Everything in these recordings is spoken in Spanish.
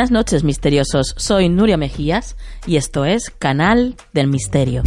Buenas noches, misteriosos. Soy Nuria Mejías y esto es Canal del Misterio.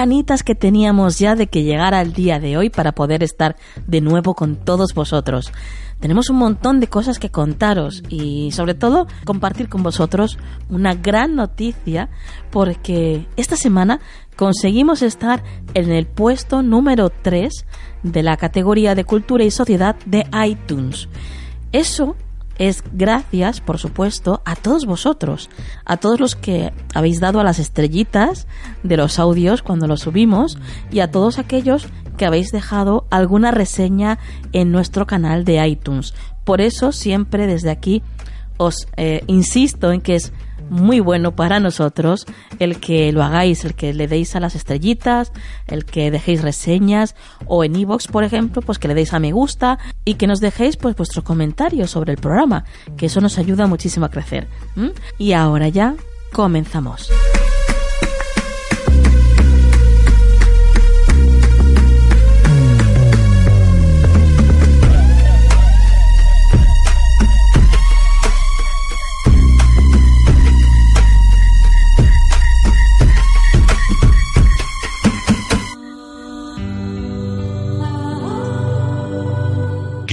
Ganitas que teníamos ya de que llegara el día de hoy para poder estar de nuevo con todos vosotros. Tenemos un montón de cosas que contaros y sobre todo compartir con vosotros una gran noticia porque esta semana conseguimos estar en el puesto número 3 de la categoría de cultura y sociedad de iTunes. Eso es gracias, por supuesto, a todos vosotros, a todos los que habéis dado a las estrellitas de los audios cuando los subimos y a todos aquellos que habéis dejado alguna reseña en nuestro canal de iTunes. Por eso siempre desde aquí os eh, insisto en que es muy bueno para nosotros el que lo hagáis, el que le deis a las estrellitas, el que dejéis reseñas o en iVoox, por ejemplo, pues que le deis a me gusta y que nos dejéis pues vuestros comentarios sobre el programa, que eso nos ayuda muchísimo a crecer. Y ahora ya comenzamos.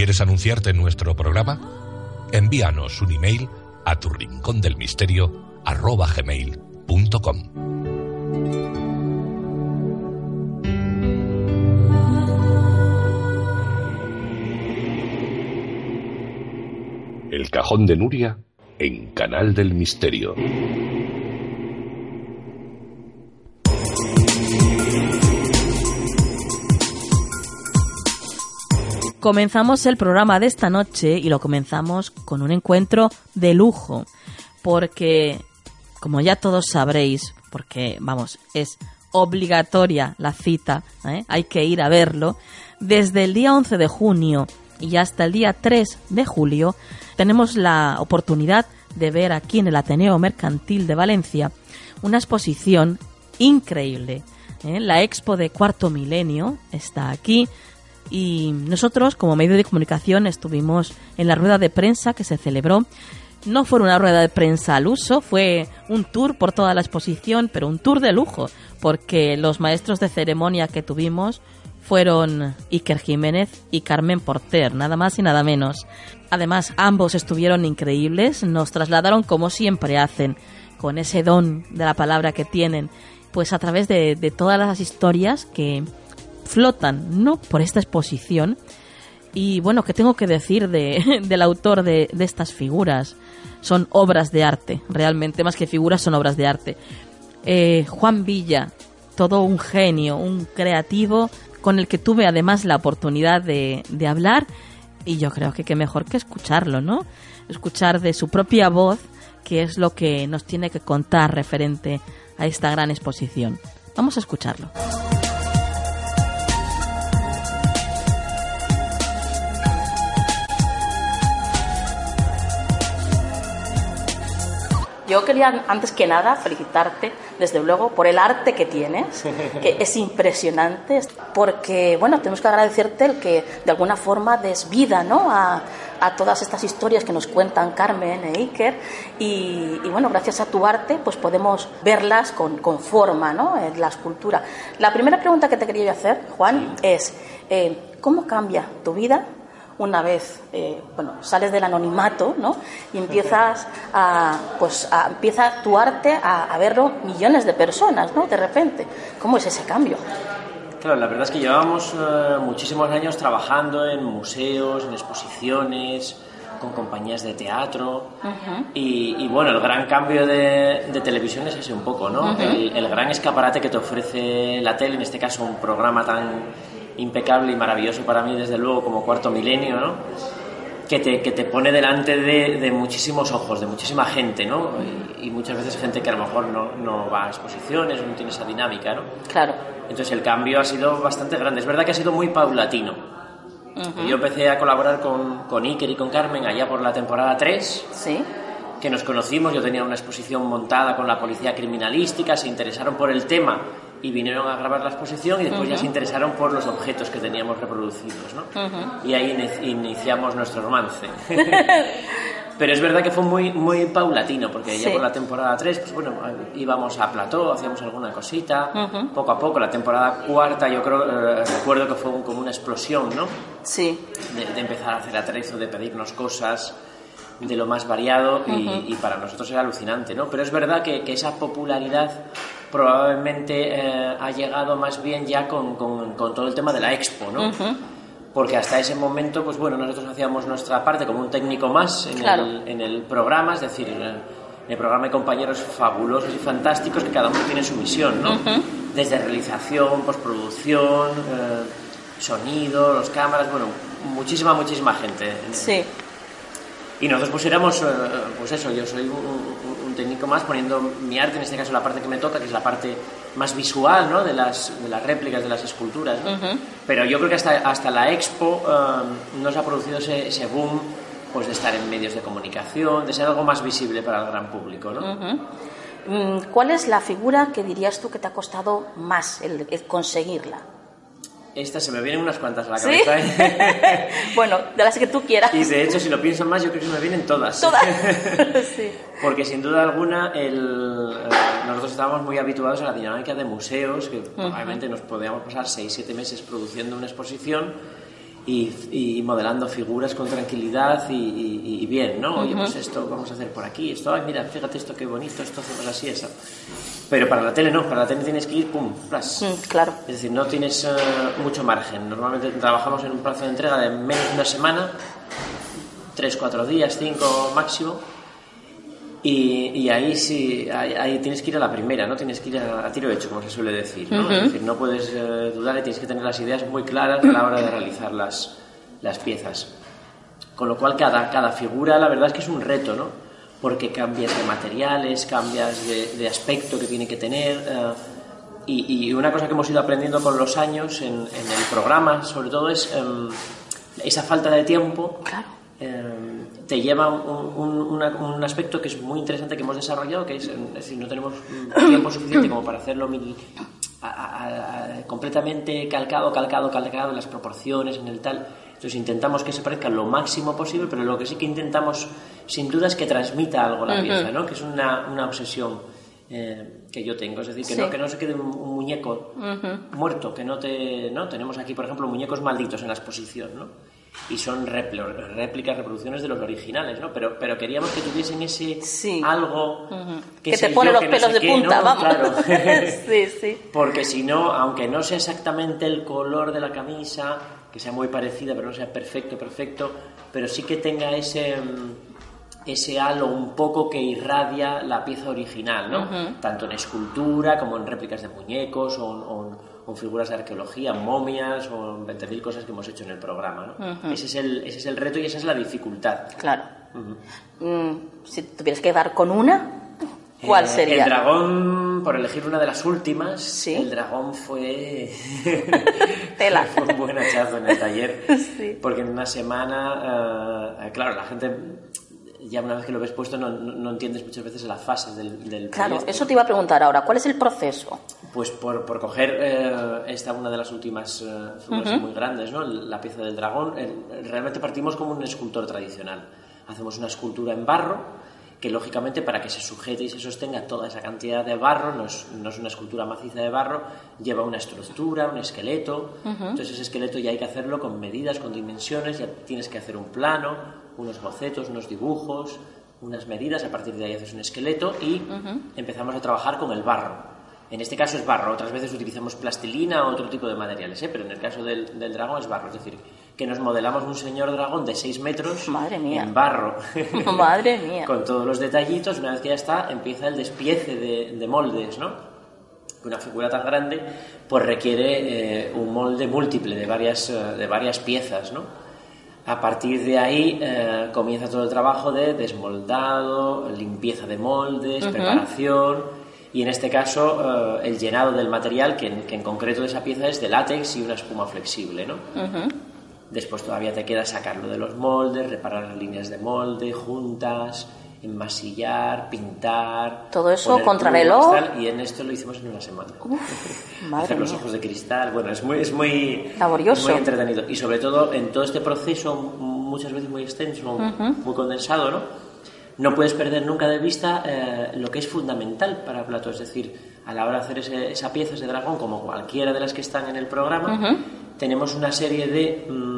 ¿Quieres anunciarte en nuestro programa? Envíanos un email a tu rincón del misterio arroba gmail.com. El cajón de Nuria en Canal del Misterio. Comenzamos el programa de esta noche y lo comenzamos con un encuentro de lujo, porque, como ya todos sabréis, porque, vamos, es obligatoria la cita, ¿eh? hay que ir a verlo, desde el día 11 de junio y hasta el día 3 de julio tenemos la oportunidad de ver aquí en el Ateneo Mercantil de Valencia una exposición increíble. ¿eh? La Expo de Cuarto Milenio está aquí, y nosotros como medio de comunicación estuvimos en la rueda de prensa que se celebró. No fue una rueda de prensa al uso, fue un tour por toda la exposición, pero un tour de lujo, porque los maestros de ceremonia que tuvimos fueron Iker Jiménez y Carmen Porter, nada más y nada menos. Además, ambos estuvieron increíbles, nos trasladaron como siempre hacen, con ese don de la palabra que tienen, pues a través de, de todas las historias que, flotan, ¿no? Por esta exposición. Y bueno, ¿qué tengo que decir de, del autor de, estas figuras? Son obras de arte, realmente, más que figuras, son obras de arte. Eh, Juan Villa, todo un genio, un creativo, con el que tuve además la oportunidad de, de hablar. Y yo creo que qué mejor que escucharlo, ¿no? Escuchar de su propia voz, que es lo que nos tiene que contar referente a esta gran exposición. Vamos a escucharlo. Yo quería, antes que nada, felicitarte, desde luego, por el arte que tienes, que es impresionante, porque, bueno, tenemos que agradecerte el que de alguna forma des vida, ¿no?, a, a todas estas historias que nos cuentan Carmen e Iker y, bueno, gracias a tu arte pues podemos verlas con, con forma, ¿no? En la escultura. La primera pregunta que te quería hacer, Juan, es eh, ¿cómo cambia tu vida una vez eh, bueno, sales del anonimato ¿no? y empiezas a, pues, a, empieza tu arte a, a, verlo millones de personas ¿no? de repente. ¿Cómo es ese cambio? Claro, la verdad es que llevábamos uh, muchísimos años trabajando en museos, en exposiciones, con compañías de teatro uh -huh. y, y, bueno, el gran cambio de, de, televisión es ese un poco, ¿no? Uh -huh. el, el gran escaparate que te ofrece la tele, en este caso un programa tan impecable y maravilloso para mí, desde luego, como Cuarto Milenio, ¿no? Que te, que te pone delante de, de, muchísimos ojos, de muchísima gente, ¿no? Y, y, muchas veces gente que a lo mejor no, no va a exposiciones, no tiene esa dinámica, ¿no? Claro. Entonces el cambio ha sido bastante grande. Es verdad que ha sido muy paulatino. Uh -huh. Yo empecé a colaborar con, con Iker y con Carmen allá por la temporada 3. Sí que nos conocimos, yo tenía una exposición montada con la policía criminalística, se interesaron por el tema y vinieron a grabar la exposición y después uh -huh. ya se interesaron por los objetos que teníamos reproducidos, ¿no? Uh -huh. Y ahí iniciamos nuestro romance. Pero es verdad que fue muy, muy paulatino, porque sí. ya por la temporada 3, pues bueno, íbamos a plató, hacíamos alguna cosita, uh -huh. poco a poco. La temporada cuarta, yo creo, eh, recuerdo que fue un, como una explosión, ¿no? Sí. De, de, empezar a hacer atrezo, de pedirnos cosas de lo más variado y, uh -huh. y para nosotros era alucinante, ¿no? Pero es verdad que, que esa popularidad probablemente eh, ha llegado más bien ya con, con, con, todo el tema de la expo, ¿no? Uh -huh. Porque hasta ese momento, pues bueno, nosotros hacíamos nuestra parte como un técnico más en, claro. el, en el programa, es decir, en el, en el, programa hay compañeros fabulosos y fantásticos que cada uno tiene su misión, ¿no? Uh -huh. Desde realización, postproducción, eh, sonido, los cámaras, bueno, muchísima, muchísima gente. Sí. Y nosotros pues éramos, eh, pues eso, yo soy un, un, un, técnico más poniendo mi arte, en este caso la parte que me toca, que es la parte más visual, ¿no? De las, de las réplicas, de las esculturas, ¿no? Uh -huh. Pero yo creo que hasta, hasta la expo um, nos ha producido ese, ese, boom, pues de estar en medios de comunicación, de ser algo más visible para el gran público, ¿no? Uh -huh. ¿Cuál es la figura que dirías tú que te ha costado más el, el conseguirla? Esta se me vienen unas cuantas a la cabeza. ¿Sí? ¿eh? bueno, de las que tú quieras. Y de hecho, si lo pienso más, yo creo que se me vienen todas. Todas. sí. Porque sin duda alguna, el, eh, nosotros estábamos muy habituados a la dinámica de museos, que uh -huh. obviamente nos podíamos pasar 6-7 meses produciendo una exposición y, y, modelando figuras con tranquilidad y, y, y bien, ¿no? Oye, uh -huh. pues esto vamos a hacer por aquí, esto, ay, mira, fíjate esto qué bonito, esto hacemos así, eso. Pero para la tele no, para la tele tienes que ir, pum, flash. Mm, claro. Es decir, no tienes uh, mucho margen. Normalmente trabajamos en un plazo de entrega de menos de una semana, tres, cuatro días, cinco máximo. Y, y ahí sí, ahí, ahí, tienes que ir a la primera, ¿no? Tienes que ir a, a tiro hecho, como se suele decir, ¿no? Uh -huh. Es decir, no puedes uh, dudar y tienes que tener las ideas muy claras a la hora de realizar las, las piezas. Con lo cual, cada, cada figura, la verdad es que es un reto, ¿no? porque cambias de materiales, cambias de, de aspecto que tiene que tener. Uh, y, y, una cosa que hemos ido aprendiendo con los años en, en el programa, sobre todo, es um, esa falta de tiempo. Claro. Um, te lleva un, un, una, un, aspecto que es muy interesante que hemos desarrollado, que es, es decir, no tenemos tiempo suficiente como para hacerlo a, a, a, completamente calcado, calcado, calcado en las proporciones, en el tal. Entonces intentamos que se parezca lo máximo posible, pero lo que sí que intentamos, sin duda, es que transmita algo la uh -huh. pieza, ¿no? Que es una, una obsesión eh, que yo tengo. Es decir, que, sí. no, que no se quede un, un muñeco uh -huh. muerto, que no te... ¿no? Tenemos aquí, por ejemplo, muñecos malditos en la exposición, ¿no? Y son réplicas, reproducciones de los originales, ¿no? Pero, pero queríamos que tuviesen ese sí. algo... Uh -huh. Que, que te pone yo, los pelos no de qué, punta, ¿no? vamos. Claro. sí, sí. Porque si no, aunque no sea exactamente el color de la camisa que sea muy parecida, pero no sea perfecto, perfecto, pero sí que tenga ese, mm, ese halo un poco que irradia la pieza original, ¿no? Uh -huh. Tanto en escultura como en réplicas de muñecos o, o, en figuras de arqueología, momias o en 20.000 cosas que hemos hecho en el programa, ¿no? Uh -huh. ese, es el, ese es el reto y esa es la dificultad. Claro. Uh -huh. mm, si tuvieras que dar con una, ¿Cuál eh, sería? El dragón, por elegir una de las últimas, ¿Sí? el dragón fue. Tela. fue un buen hachazo en el taller. sí. Porque en una semana, uh, claro, la gente ya una vez que lo ves puesto no, no- no entiendes muchas veces las fases del, del Claro, proyecto. eso te iba a preguntar ahora. ¿Cuál es el proceso? Pues por, por coger eh, esta una de las últimas eh, figuras muy grandes, ¿no? La pieza del dragón, el- realmente partimos como un escultor tradicional. Hacemos una escultura en barro que lógicamente para que se sujete y se sostenga toda esa cantidad de barro, no es, no es una escultura maciza de barro, lleva una estructura, un esqueleto. Entonces ese esqueleto ya hay que hacerlo con medidas, con dimensiones, ya tienes que hacer un plano, unos bocetos, unos dibujos, unas medidas, a partir de ahí haces un esqueleto y empezamos a trabajar con el barro. En este caso es barro, otras veces utilizamos plastilina o otro tipo de materiales, ¿eh? pero en el caso del, del dragón es barro, es decir, que nos modelamos un señor dragón de 6 metros Madre mía. en barro, Madre mía. con todos los detallitos, una vez que ya está, empieza el despiece de, de moldes, ¿no? Una figura tan grande pues requiere eh, un molde múltiple de varias, eh, de varias piezas, ¿no? A partir de ahí eh, comienza todo el trabajo de desmoldado, limpieza de moldes, preparación y en este caso eh, el llenado del material, que en, que en concreto de esa pieza es de látex y una espuma flexible. ¿no? Después todavía te queda sacarlo de los moldes, reparar las líneas de molde, juntas, enmasillar, pintar. Todo eso poner contrarreloj. Y en esto lo hicimos en una semana. Madre Hacer los ojos de cristal, bueno, es muy, es muy, Laborioso. muy entretenido. Y sobre todo en todo este proceso, muchas veces muy extenso, muy condensado, ¿no? No puedes perder nunca de vista eh, lo que es fundamental para Plato. Es decir, a la hora de hacer ese- esa pieza, ese dragón, como cualquiera de las que están en el programa, tenemos una serie de mm,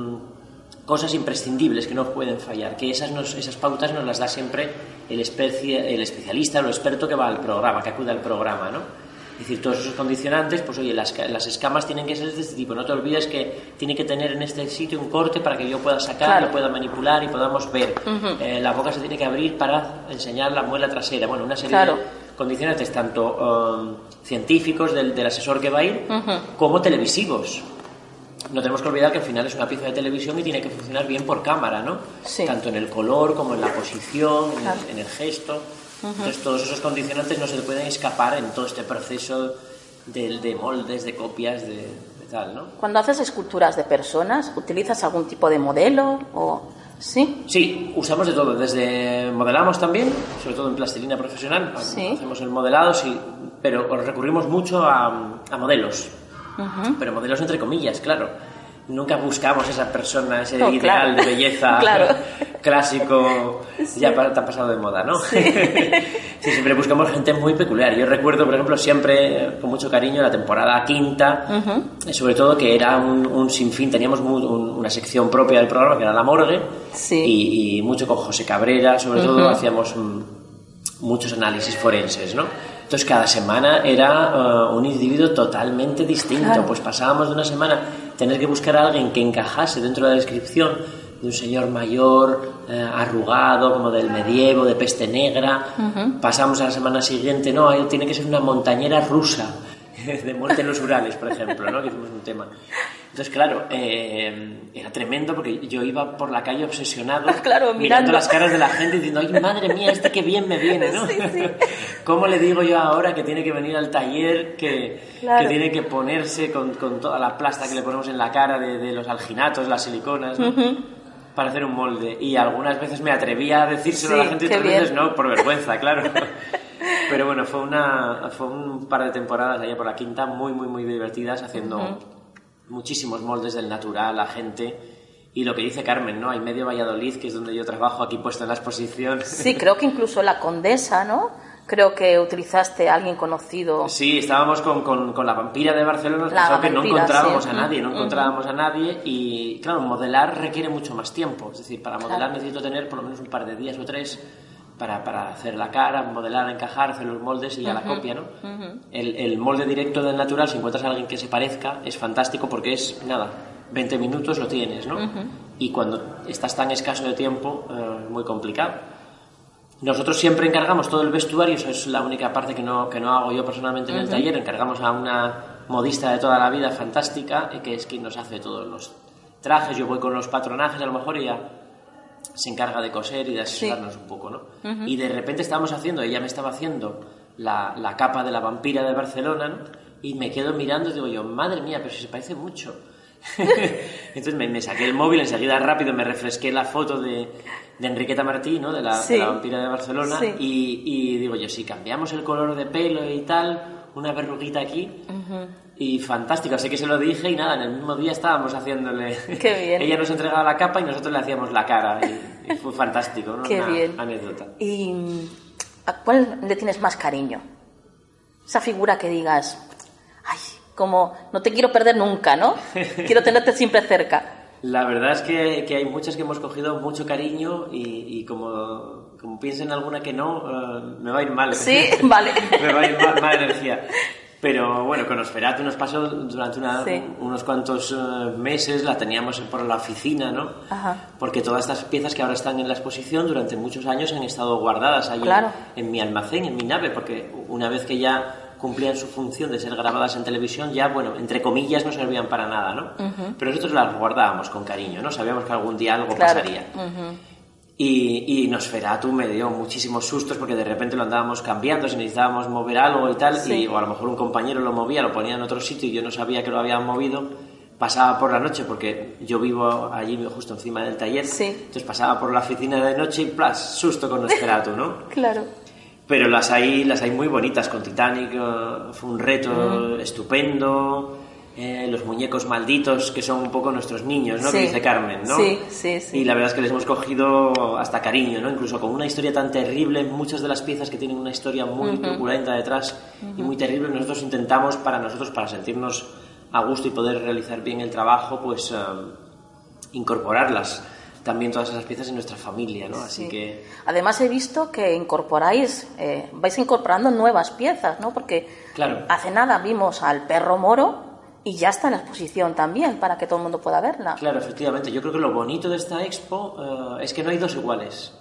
cosas imprescindibles que no pueden fallar, que esas, nos- esas pautas nos las da siempre el, especie, el especialista o el experto que va al programa, que acude al programa, ¿no? Es decir, todos esos condicionantes, pues oye, las, las escamas tienen que ser de este tipo. No te olvides que tiene que tener en este sitio un corte para que yo pueda sacar, Claro. lo pueda manipular y podamos ver. Eh, la boca se tiene que abrir para enseñar la muela trasera. Bueno, una serie Claro. de condicionantes tanto um, científicos del, del asesor que va a ir como televisivos. No tenemos que olvidar que al final es una pieza de televisión y tiene que funcionar bien por cámara, ¿no? Sí. Tanto en el color como en la posición, en, el, en el gesto. Entonces todos esos condicionantes no se pueden escapar en todo este proceso de, de moldes, de copias, de, de tal, ¿no? Cuando haces esculturas de personas, ¿utilizas algún tipo de modelo o sí? Sí, usamos de todo, desde modelamos también, sobre todo en plastilina profesional, Sí. hacemos el modelado, sí, pero recurrimos mucho a, a modelos, pero modelos entre comillas, claro. Nunca buscamos esa persona, ese No, ideal claro. de belleza Claro. clásico, ya pa- tan pasado de moda, ¿no? Sí. siempre buscamos gente muy peculiar. Yo recuerdo, por ejemplo, siempre con mucho cariño la temporada quinta, eh, sobre todo que era un, un sinfín, teníamos un- una sección propia del programa que era la morgue, Sí. y, y mucho con José Cabrera, sobre todo hacíamos mm, muchos análisis forenses, ¿no? Entonces cada semana era eh, un individuo totalmente distinto, Claro. pues pasábamos de una semana tener que buscar a alguien que encajase dentro de la descripción de un señor mayor, eh, arrugado, como del medievo, de peste negra. Pasamos a la semana siguiente, no, ahí tiene que ser una montañera rusa, de muerte en los Urales, por ejemplo, ¿no? que hicimos un tema. Entonces, claro, eh, era tremendo porque yo iba por la calle obsesionado, Claro, mirando. las caras de la gente diciendo, ay, madre mía, este que bien me viene, ¿no? Sí, sí. ¿Cómo le digo yo ahora que tiene que venir al taller, que, Claro. que tiene que ponerse con, con toda la plasta que le ponemos en la cara de, de los alginatos, las siliconas, ¿no? para hacer un molde? Y algunas veces me atrevía a decírselo a la gente y otras veces no, por vergüenza, claro. Pero bueno, fue, una, fue un par de temporadas allá por la quinta muy, muy, muy divertidas haciendo muchísimos moldes del natural a gente. Y lo que dice Carmen, ¿no? Hay medio Valladolid, que es donde yo trabajo, aquí puesto en la exposición. Sí, creo que incluso la condesa, ¿no? Creo que utilizaste a alguien conocido. Sí, estábamos con, con, con la vampira de Barcelona, La que no encontrábamos sí. a nadie, no Ujú. encontrábamos a nadie y claro, modelar requiere mucho más tiempo, es decir, para modelar Claro. necesito tener por lo menos un par de días o tres para, para hacer la cara, modelar, encajar, hacer los moldes y ya la copia, ¿no? el, el molde directo del natural, si encuentras a alguien que se parezca, es fantástico porque es, nada, 20 minutos lo tienes, ¿no? Y cuando estás tan escaso de tiempo, eh, muy complicado. Nosotros siempre encargamos todo el vestuario, eso es la única parte que no, que no hago yo personalmente en el taller, encargamos a una modista de toda la vida fantástica, eh, que es quien nos hace todos los trajes, yo voy con los patronajes a lo mejor y ella se encarga de coser y de asesorarnos un poco, ¿no? Y de repente estábamos haciendo, ella me estaba haciendo la, la capa de la vampira de Barcelona, ¿no? Y me quedo mirando y digo yo, madre mía, pero si se parece mucho. Entonces me, me saqué el móvil, enseguida rápido me refresqué la foto de, de Enriqueta Martí, ¿no? de, la, de Sí. la vampira de Barcelona, Sí. y, y digo yo, si cambiamos el color de pelo y tal, una verruguita aquí, y fantástico, así que se lo dije y nada, en el mismo día estábamos haciéndole... Qué bien. Ella nos entregaba la capa y nosotros le hacíamos la cara, y, y fue fantástico, ¿no? Qué Una bien. anécdota. ¿Y a cuál le tienes más cariño? Esa figura que digas, ay, como no te quiero perder nunca, ¿no? Quiero tenerte siempre cerca. La verdad es que, que hay muchas que hemos cogido mucho cariño y, y como, como piensen alguna que no, eh, me va a ir mal. Sí, vale. me va a ir mal, mala energía. Pero bueno, con Osferatu nos pasó durante una- Sí. unos cuantos eh, meses, la teníamos por la oficina, ¿no? Ajá. Porque todas estas piezas que ahora están en la exposición durante muchos años han estado guardadas ahí en- Claro. en, mi almacén, en mi nave, porque una vez que ya cumplían su función de ser grabadas en televisión, ya, bueno, entre comillas, no servían para nada, ¿no? Pero nosotros las guardábamos con cariño, ¿no? Sabíamos que algún día algo Claro. pasaría. Y, y Nosferatu me dio muchísimos sustos porque de repente lo andábamos cambiando, si necesitábamos mover algo y tal, Sí. y, o a lo mejor un compañero lo movía, lo ponía en otro sitio y yo no sabía que lo habían movido. Pasaba por la noche porque yo vivo allí justo encima del taller. Sí. Entonces pasaba por la oficina de noche y plas, susto con Nosferatu, ¿no? Claro. Pero las hay, las hay muy bonitas con Titanic, eh, fue un reto Mm. estupendo. Eh, los muñecos malditos que son un poco nuestros niños, ¿no? Sí. Que dice Carmen, ¿no? Sí, sí, sí. Y la verdad es que les hemos cogido hasta cariño, ¿no? Incluso con una historia tan terrible, muchas de las piezas que tienen una historia muy truculenta detrás y muy terrible, nosotros intentamos para nosotros, para sentirnos a gusto y poder realizar bien el trabajo, pues eh, incorporarlas también todas esas piezas en nuestra familia, ¿no? Así Sí. que Además he visto que incorporáis, eh, vais incorporando nuevas piezas, ¿no? Porque Claro. hace nada vimos al perro moro y ya está en la exposición también para que todo el mundo pueda verla. Claro, efectivamente. Yo creo que lo bonito de esta expo eh, es que no hay dos iguales.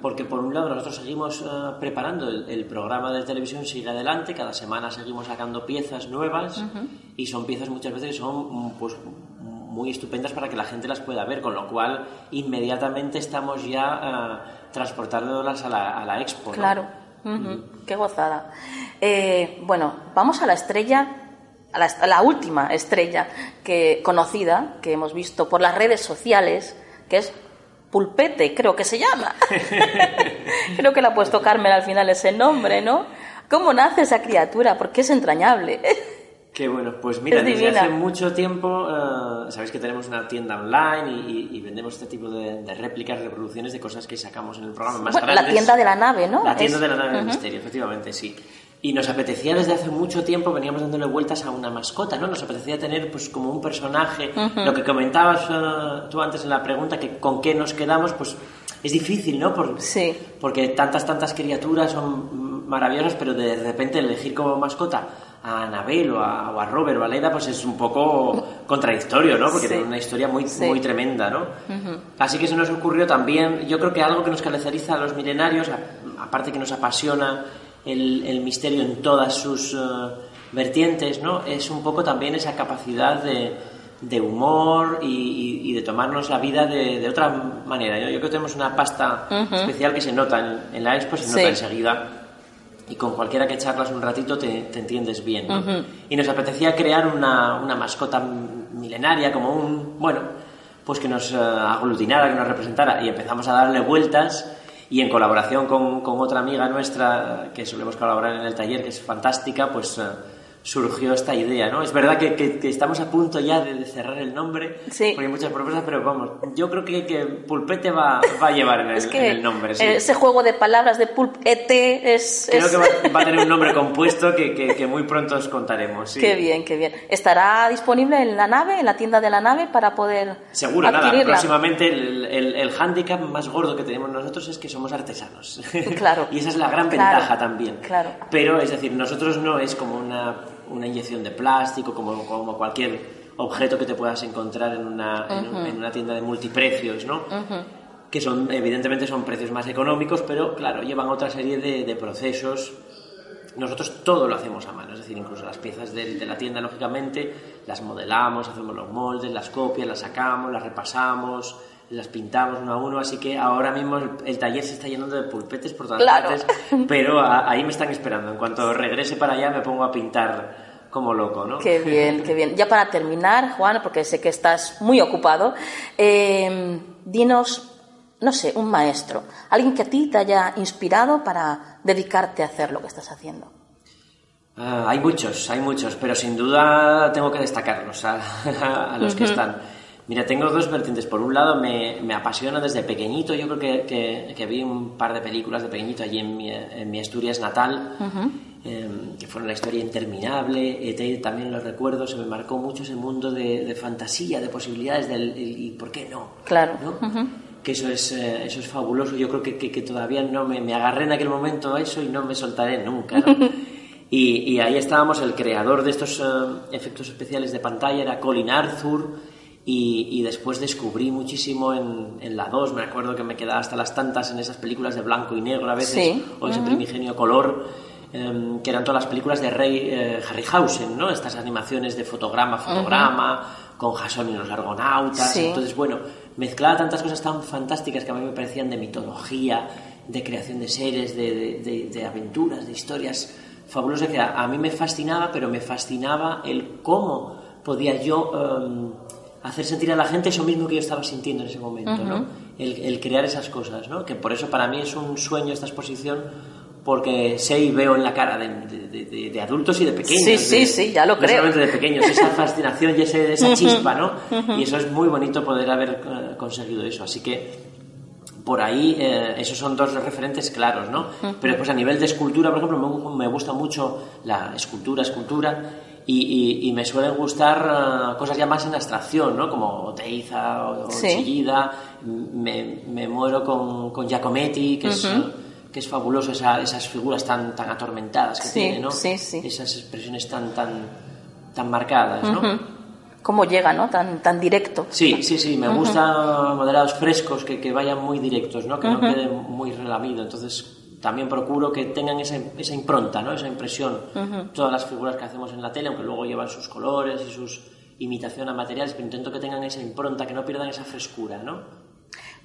Porque por un lado nosotros seguimos eh, preparando el, el programa de televisión, sigue adelante, cada semana seguimos sacando piezas nuevas y son piezas muchas veces que son mm, pues muy estupendas para que la gente las pueda ver, con lo cual inmediatamente estamos ya eh, transportándolas a la, a la expo. ¿no? Claro. Ujú, Qué gozada. Eh, bueno, vamos a la estrella, a la, a la última estrella que conocida que hemos visto por las redes sociales, que es Pulpete, creo que se llama. creo que le ha puesto Carmen al final ese nombre, ¿no? ¿Cómo nace esa criatura? Porque es entrañable. Qué bueno, pues mira, Es desde divina. hace mucho tiempo, eh, sabéis que tenemos una tienda online y, y- y vendemos este tipo de, de réplicas, reproducciones de cosas que sacamos en el programa más Bueno, la grandes. tienda de la nave, ¿no? La tienda Es- de la nave del Ujú. misterio, efectivamente, sí. Y nos apetecía desde hace mucho tiempo, veníamos dándole vueltas a una mascota, ¿no? Nos apetecía tener pues como un personaje. Lo que comentabas eh, tú antes en la pregunta, que con qué nos quedamos, pues es difícil, ¿no? Por- Sí. Porque tantas, tantas criaturas son maravillosas, pero de repente elegir como mascota a Anabel o a, o a Robert o a Leda, pues es un poco contradictorio, ¿no? Porque Sí. tiene una historia muy, Sí. muy tremenda, ¿no? Así que se nos ocurrió también, yo creo que algo que nos caracteriza a los milenarios, aparte que nos apasiona el, el misterio en todas sus eh, vertientes, ¿no? Es un poco también esa capacidad de, de humor y, y- y de tomarnos la vida de, de otra manera. Yo, yo creo que tenemos una pasta especial que se nota en, en la expo, se Sí. nota enseguida y con cualquiera que charlas un ratito te, te entiendes bien. ¿no? Y nos apetecía crear una, una mascota milenaria, como un, bueno, pues que nos eh, aglutinara, que nos representara. Y empezamos a darle vueltas y en colaboración con, con otra amiga nuestra que solemos colaborar en el taller, que es fantástica, pues eh, surgió esta idea, ¿no? Es verdad que, que- que estamos a punto ya de, de cerrar el nombre, Sí. porque hay muchas propuestas, pero vamos, yo creo que, que Pulpete va, va a llevar en el, Es que en el nombre. sí. ese juego de palabras de Pulp ET es... Creo es- que va, va a tener un nombre compuesto que, muy pronto os contaremos. sí. Qué bien, qué bien. ¿Estará disponible en la nave, en la tienda de la nave, para poder Seguro, nada. adquirirla? Próximamente el, el, el hándicap más gordo que tenemos nosotros es que somos artesanos. Claro. y esa es la gran Claro, ventaja también. claro. Pero, es decir, nosotros no es como una, una inyección de plástico, como, como cualquier objeto que te puedas encontrar en una, en un- en una tienda de multiprecios, ¿no? Que son, evidentemente, son precios más económicos, pero, claro, llevan otra serie de, de procesos. Nosotros todo lo hacemos a mano, es decir, incluso las piezas de, de la tienda, lógicamente, las modelamos, hacemos los moldes, las copias, las sacamos, las repasamos, las pintamos uno a uno, así que ahora mismo el, el taller se está llenando de pulpetes por todas Claro. partes, pero a- ahí me están esperando. En cuanto regrese para allá me pongo a pintar como loco, ¿no? Qué bien, qué bien. Ya para terminar, Juan, porque sé que estás muy ocupado, eh, dinos, no sé, un maestro, alguien que a ti te haya inspirado para dedicarte a hacer lo que estás haciendo. Ah, hay muchos, hay muchos, pero sin duda tengo que destacarlos a, los que están. Mira, tengo dos vertientes. Por un lado, me, me apasiona desde pequeñito. Yo creo que, que, vi un par de películas de pequeñito allí en mi, en mi Asturias natal, em, que fueron la historia interminable. ET también lo recuerdo, se me marcó mucho ese mundo de, de fantasía, de posibilidades, del y por qué no. Claro. Que eso es, eh, eso es fabuloso. Yo creo que, que, todavía no me, me, agarré en aquel momento a eso y no me soltaré nunca. y, y, ahí estábamos, el creador de estos eh, efectos especiales de pantalla era Colin Arthur y, después descubrí muchísimo en, en la 2, me acuerdo que me quedaba hasta las tantas en esas películas de blanco y negro a veces, o ese primigenio color, em, que eran todas las películas de Ray eh, Harryhausen, ¿no? Estas animaciones de fotograma a fotograma, con Jason y los argonautas. Entonces, bueno, mezclaba tantas cosas tan fantásticas que a mí me parecían de mitología, de creación de seres, de, de, aventuras, de historias fabulosas, que a, mí me fascinaba, pero me fascinaba el cómo podía yo... Em, hacer sentir a la gente eso mismo que yo estaba sintiendo en ese momento, ¿no? El, crear esas cosas, ¿no? Que por eso para mí es un sueño esta exposición porque sé y veo en la cara de, de, adultos y de pequeños. Sí, sí, sí, ya lo no creo. solamente de pequeños, esa fascinación y ese, esa chispa, ¿no? Y eso es muy bonito poder haber eh, conseguido eso. Así que por ahí eh, esos son dos referentes claros, ¿no? Pero después a nivel de escultura, por ejemplo, me, me gusta mucho la escultura, escultura y, me suelen gustar eh, cosas ya más en abstracción, ¿no? Como Teiza o, Me, me, muero con, con Giacometti, que es que es fabuloso esas figuras tan, tan atormentadas que tiene, ¿no? Esas expresiones tan, tan, tan marcadas, ¿no? Cómo llega, ¿no? Tan, tan directo. Sí, sí, sí. Me gustan modelados frescos que, que, vayan muy directos, ¿no? Que no queden muy relamido. Entonces, también procuro que tengan esa, esa impronta, ¿no? esa impresión. Todas las figuras que hacemos en la tele, aunque luego llevan sus colores y sus imitación a materiales, pero intento que tengan esa impronta, que no pierdan esa frescura, ¿no?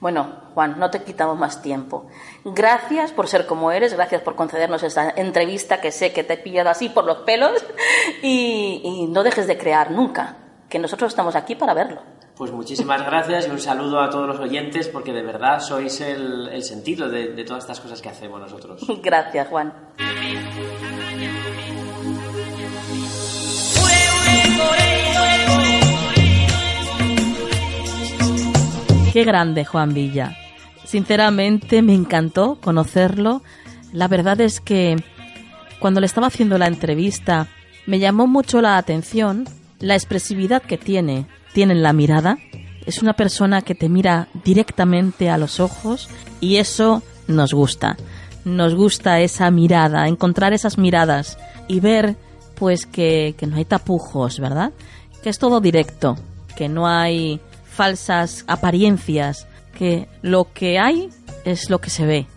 Bueno, Juan, no te quitamos más tiempo. Gracias por ser como eres, gracias por concedernos esta entrevista que sé que te he pillado así por los pelos y, y no dejes de crear nunca, que nosotros estamos aquí para verlo. Pues muchísimas gracias y un saludo a todos los oyentes porque de verdad sois el, sentido de, de, todas estas cosas que hacemos nosotros. Gracias, Juan. Qué grande Juan Villa. Sinceramente me encantó conocerlo. La verdad es que cuando le estaba haciendo la entrevista me llamó mucho la atención la expresividad que tiene tiene en la mirada. Es una persona que te mira directamente a los ojos y eso nos gusta. Nos gusta esa mirada, encontrar esas miradas y ver pues que, que no hay tapujos, ¿verdad? Que es todo directo, que no hay falsas apariencias, que lo que hay es lo que se ve.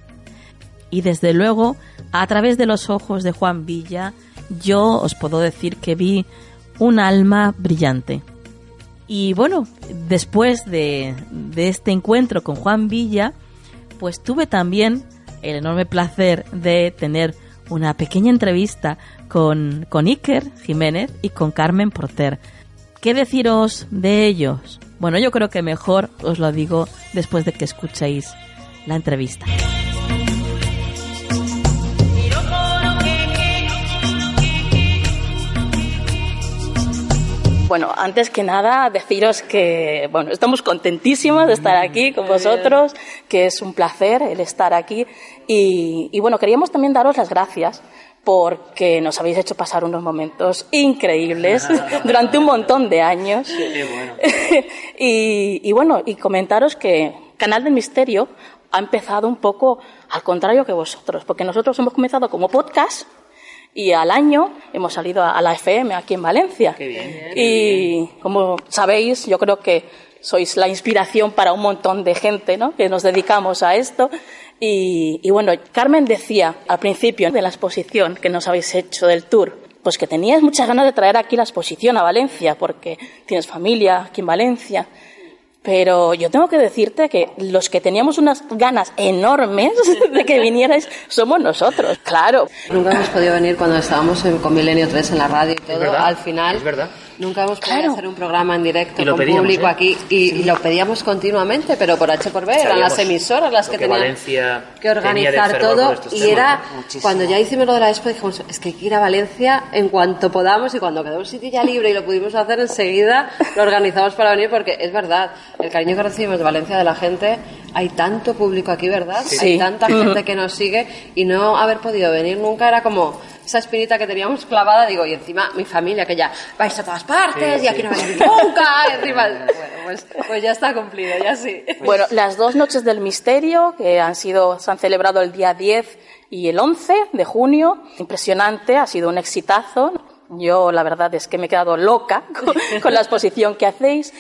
Y desde luego, a través de los ojos de Juan Villa, yo os puedo decir que vi un alma brillante. Y bueno, después de, este encuentro con Juan Villa, pues tuve también el enorme placer de tener una pequeña entrevista con, con Iker Jiménez y con Carmen Porter. ¿Qué deciros de ellos? Bueno, yo creo que mejor os lo digo después de que escuchéis la entrevista. Bueno, antes que nada, deciros que, bueno, estamos contentísimas de estar aquí con vosotros, que es un placer el estar aquí. Y, bueno, queríamos también daros las gracias porque nos habéis hecho pasar unos momentos increíbles durante un montón de años. y, y bueno, y comentaros que Canal del Misterio ha empezado un poco al contrario que vosotros, porque nosotros hemos comenzado como podcast y al año hemos salido a la FM aquí en Valencia. y como sabéis, yo creo que sois la inspiración para un montón de gente ¿no? que nos dedicamos a esto. Y, y, bueno, Carmen decía al principio de la exposición que nos habéis hecho del tour, pues que tenías muchas ganas de traer aquí la exposición a Valencia, porque tienes familia aquí en Valencia. Pero yo tengo que decirte que los que teníamos unas ganas enormes de que vinierais somos nosotros, claro. Nunca hemos podido venir cuando estábamos con Milenio 3 en la radio y todo. Al final, Es verdad. Nunca hemos podido Claro. hacer un programa en directo con pedíamos, público ¿eh? aquí y, y lo pedíamos continuamente, pero por H por B, eran las emisoras las que que tenían Valencia que organizar todo y temas, era cuando ya hicimos lo de la expo dijimos es que hay que ir a Valencia en cuanto podamos y cuando quedó un sitio ya libre y lo pudimos hacer enseguida lo organizamos para venir porque es verdad el cariño que recibimos de Valencia de la gente hay tanto público aquí verdad Sí. hay tanta gente que nos sigue y no haber podido venir nunca era como esa espinita que teníamos clavada, digo, y encima mi familia que ya vais a todas partes Sí, y aquí sí. no venir nunca, y encima, bueno, pues, pues ya está cumplido, ya sí. Bueno, las dos noches del misterio que han sido, se han celebrado el día 10 y el 11 de junio, impresionante, ha sido un exitazo. Yo la verdad es que me he quedado loca con, con la exposición que hacéis.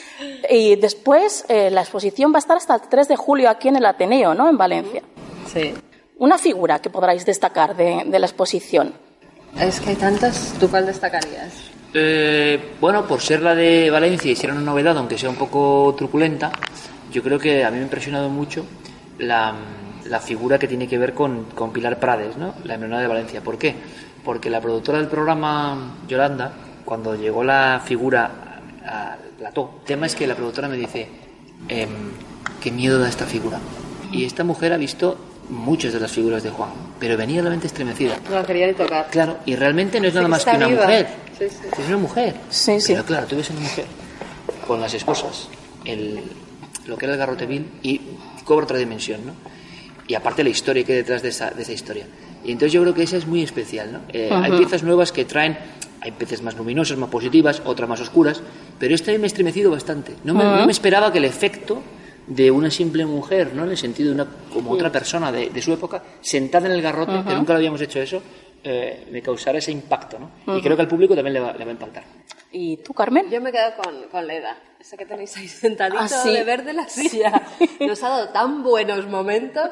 Y después eh, la exposición va a estar hasta el 3 de julio aquí en el Ateneo, ¿no? En Valencia. Sí. Una figura que podráis destacar de, de la exposición. Es que hay tantas, ¿tú cuál destacarías? Eh, bueno, por ser la de Valencia y ser una novedad, aunque sea un poco truculenta, yo creo que a mí me ha impresionado mucho la, la figura que tiene que ver con, con Pilar Prades, ¿no? la heroína de Valencia. ¿Por qué? Porque la productora del programa, Yolanda, cuando llegó la figura al plató, tema es que la productora me dice, em, qué miedo da esta figura. Y esta mujer ha visto muchas de las figuras de Juan, pero venía realmente estremecida. No la quería ni tocar. Claro, y realmente no es Sí, nada más está que una viva. mujer. Sí, sí. Es una mujer. Sí, sí. Pero claro, tú ves una mujer con las esposas, el, lo que era el garrote vil, y cobra otra dimensión, ¿no? Y aparte la historia que hay detrás de esa, de esa historia. Y entonces yo creo que esa es muy especial, ¿no? Eh, Hay piezas nuevas que traen, hay piezas más luminosas, más positivas, otras más oscuras, pero esta me ha estremecido bastante. No me, no me esperaba que el efecto de una simple mujer, ¿no? En el sentido de una como otra persona de, de su época, sentada en el garrote, que nunca lo habíamos hecho eso, eh, me causara ese impacto, ¿no? Y creo que al público también le va, le va a impactar. ¿Y tú, Carmen? Yo me quedo con, con Leda, ese que tenéis ahí sentadito Ah, sí. de verde la silla. Nos ha dado tan buenos momentos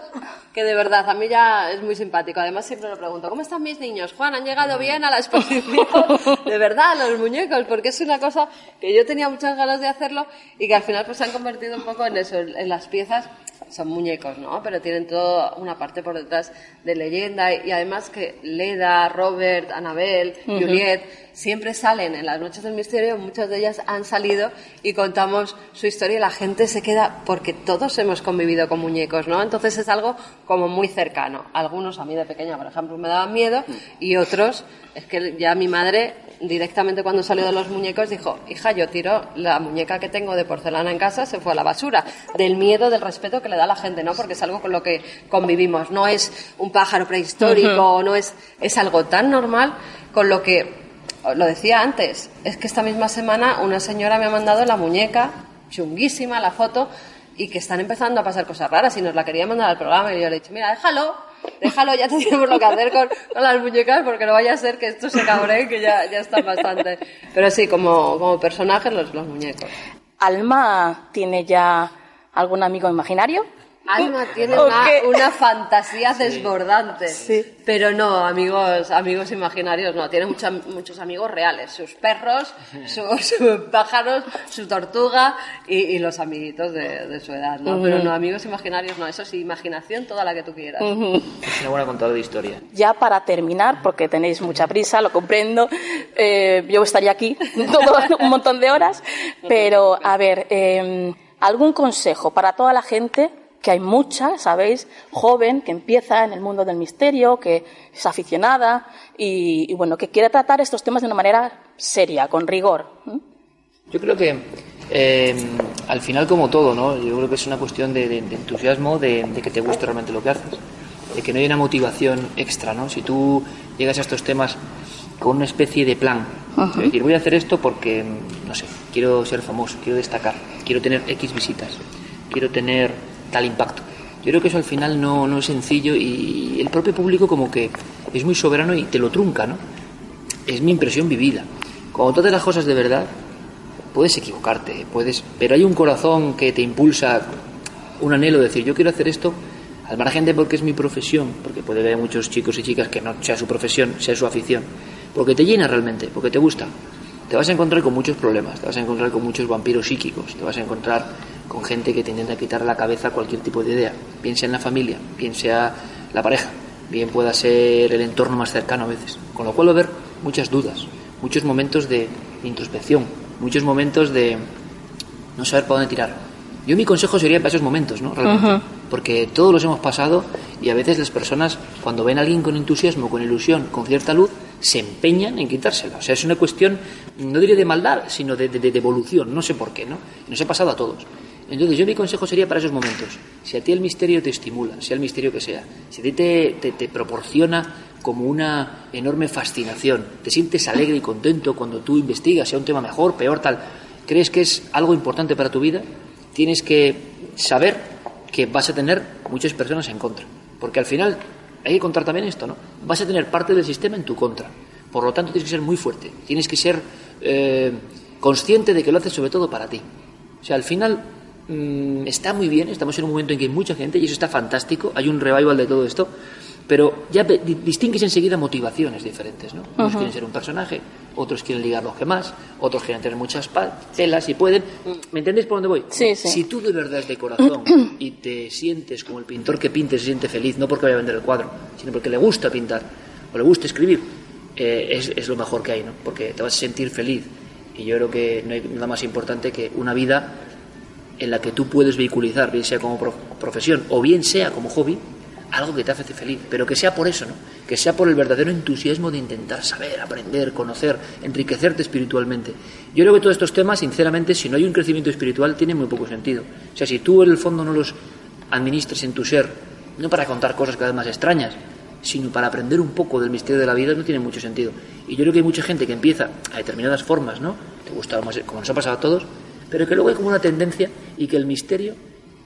que de verdad a mí ya es muy simpático. Además siempre lo pregunto, ¿cómo están mis niños? Juan, ¿han llegado bien a la exposición? De verdad, los muñecos, porque es una cosa que yo tenía muchas ganas de hacerlo y que al final pues se han convertido un poco en eso, en las piezas son muñecos, ¿no? Pero tienen toda una parte por detrás de leyenda y además que Leda, Robert, Anabel, Juliet siempre salen en las noches del misterio, muchas de ellas han salido y contamos su historia y la gente se queda porque todos hemos convivido con muñecos, ¿no? Entonces es algo como muy cercano. Algunos a mí de pequeña, por ejemplo, me daban miedo y otros es que ya mi madre directamente cuando salió de los muñecos dijo, hija, yo tiro la muñeca que tengo de porcelana en casa, se fue a la basura, del miedo, del respeto que le da la gente, ¿no? Porque es algo con lo que convivimos, no es un pájaro prehistórico, no es, es algo tan normal con lo que, lo decía antes, es que esta misma semana una señora me ha mandado la muñeca, chunguísima la foto, y que están empezando a pasar cosas raras y nos la quería mandar al programa y yo le he dicho, mira, déjalo, déjalo, ya tenemos lo que hacer con, con las muñecas porque no vaya a ser que esto se cabree, que ya, ya están bastante. Pero sí, como, como personajes los, los muñecos. ¿Alma tiene ya algún amigo imaginario? Alma tiene ¿O una, fantasía desbordante. Sí. Pero no, amigos, amigos imaginarios no. Tiene mucha- muchos amigos reales. Sus perros, sus, sus pájaros, su tortuga y, y los amiguitos de, de su edad, ¿no? Pero no, amigos imaginarios no. Eso sí, imaginación toda la que tú quieras. Es una buena contadora de historia. Ya para terminar, porque tenéis mucha prisa, lo comprendo, eh, yo estaría aquí todo un montón de horas, pero a ver, eh, algún consejo para toda la gente, que hay mucha, ¿sabéis? Joven, que empieza en el mundo del misterio, que es aficionada y, y, bueno, que quiere tratar estos temas de una manera seria, con rigor. Yo creo que eh, al final, como todo, ¿no? Yo creo que es una cuestión de, de- de entusiasmo, de, de que te guste realmente lo que haces, de que no hay una motivación extra, ¿no? Si tú llegas a estos temas con una especie de plan, es decir, voy a hacer esto porque, no sé, quiero ser famoso, quiero destacar, quiero tener X visitas, quiero tener tal impacto. Yo creo que eso al final no, no es sencillo y el propio público como que es muy soberano y te lo trunca, ¿no? Es mi impresión vivida. Cuando tú haces las cosas de verdad, puedes equivocarte, puedes, pero hay un corazón que te impulsa, un anhelo de decir, yo quiero hacer esto al margen de porque es mi profesión, porque puede haber muchos chicos y chicas que no sea su profesión, sea su afición, porque te llena realmente, porque te gusta. Te vas a encontrar con muchos problemas, te vas a encontrar con muchos vampiros psíquicos, te vas a encontrar con gente que te intenta quitar la cabeza cualquier tipo de idea, bien sea en la familia, bien sea la pareja, bien pueda ser el entorno más cercano a veces. Con lo cual va a haber muchas dudas, muchos momentos de introspección, muchos momentos de no saber para dónde tirar. Yo mi consejo sería para esos momentos, ¿no? Realmente. Porque todos los hemos pasado y a veces las personas, cuando ven a alguien con entusiasmo, con ilusión, con cierta luz, se empeñan en quitársela. O sea, es una cuestión, no diré de maldad, sino de, de, de evolución. No sé por qué, ¿no? Nos ha pasado a todos. Entonces, yo mi consejo sería para esos momentos. Si a ti el misterio te estimula, sea el misterio que sea, si a ti te, te, proporciona como una enorme fascinación, te sientes alegre y contento cuando tú investigas, sea un tema mejor, peor, tal, crees que es algo importante para tu vida, tienes que saber que vas a tener muchas personas en contra. Porque al final hay que contar también esto, ¿no? Vas a tener parte del sistema en tu contra. Por lo tanto, tienes que ser muy fuerte. Tienes que ser eh, consciente de que lo haces sobre todo para ti. O sea, al final mmm, está muy bien, estamos en un momento en que hay mucha gente y eso está fantástico, hay un revival de todo esto, pero ya distingues enseguida motivaciones diferentes, ¿no? Unos uh -huh. quieren ser un personaje, otros quieren ligar los que más, otros quieren tener muchas telas y pueden. ¿Me entendéis por dónde voy? Sí, sí. Si tú de verdad es de corazón y te sientes como el pintor que pinte se siente feliz, no porque vaya a vender el cuadro, sino porque le gusta pintar o le gusta escribir, eh, es, es, lo mejor que hay, ¿no? Porque te vas a sentir feliz. Y yo creo que no hay nada más importante que una vida en la que tú puedes vehiculizar, bien sea como profesión o bien sea como hobby, algo que te hace feliz, pero que sea por eso, ¿no? Que sea por el verdadero entusiasmo de intentar saber, aprender, conocer, enriquecerte espiritualmente. Yo creo que todos estos temas, sinceramente, si no hay un crecimiento espiritual, tienen muy poco sentido. O sea, si tú en el fondo no los administres en tu ser, no para contar cosas cada vez más extrañas, sino para aprender un poco del misterio de la vida, no tiene mucho sentido. Y yo creo que hay mucha gente que empieza a determinadas formas, ¿no? Te gusta, como nos ha pasado a todos, pero que luego hay como una tendencia y que el misterio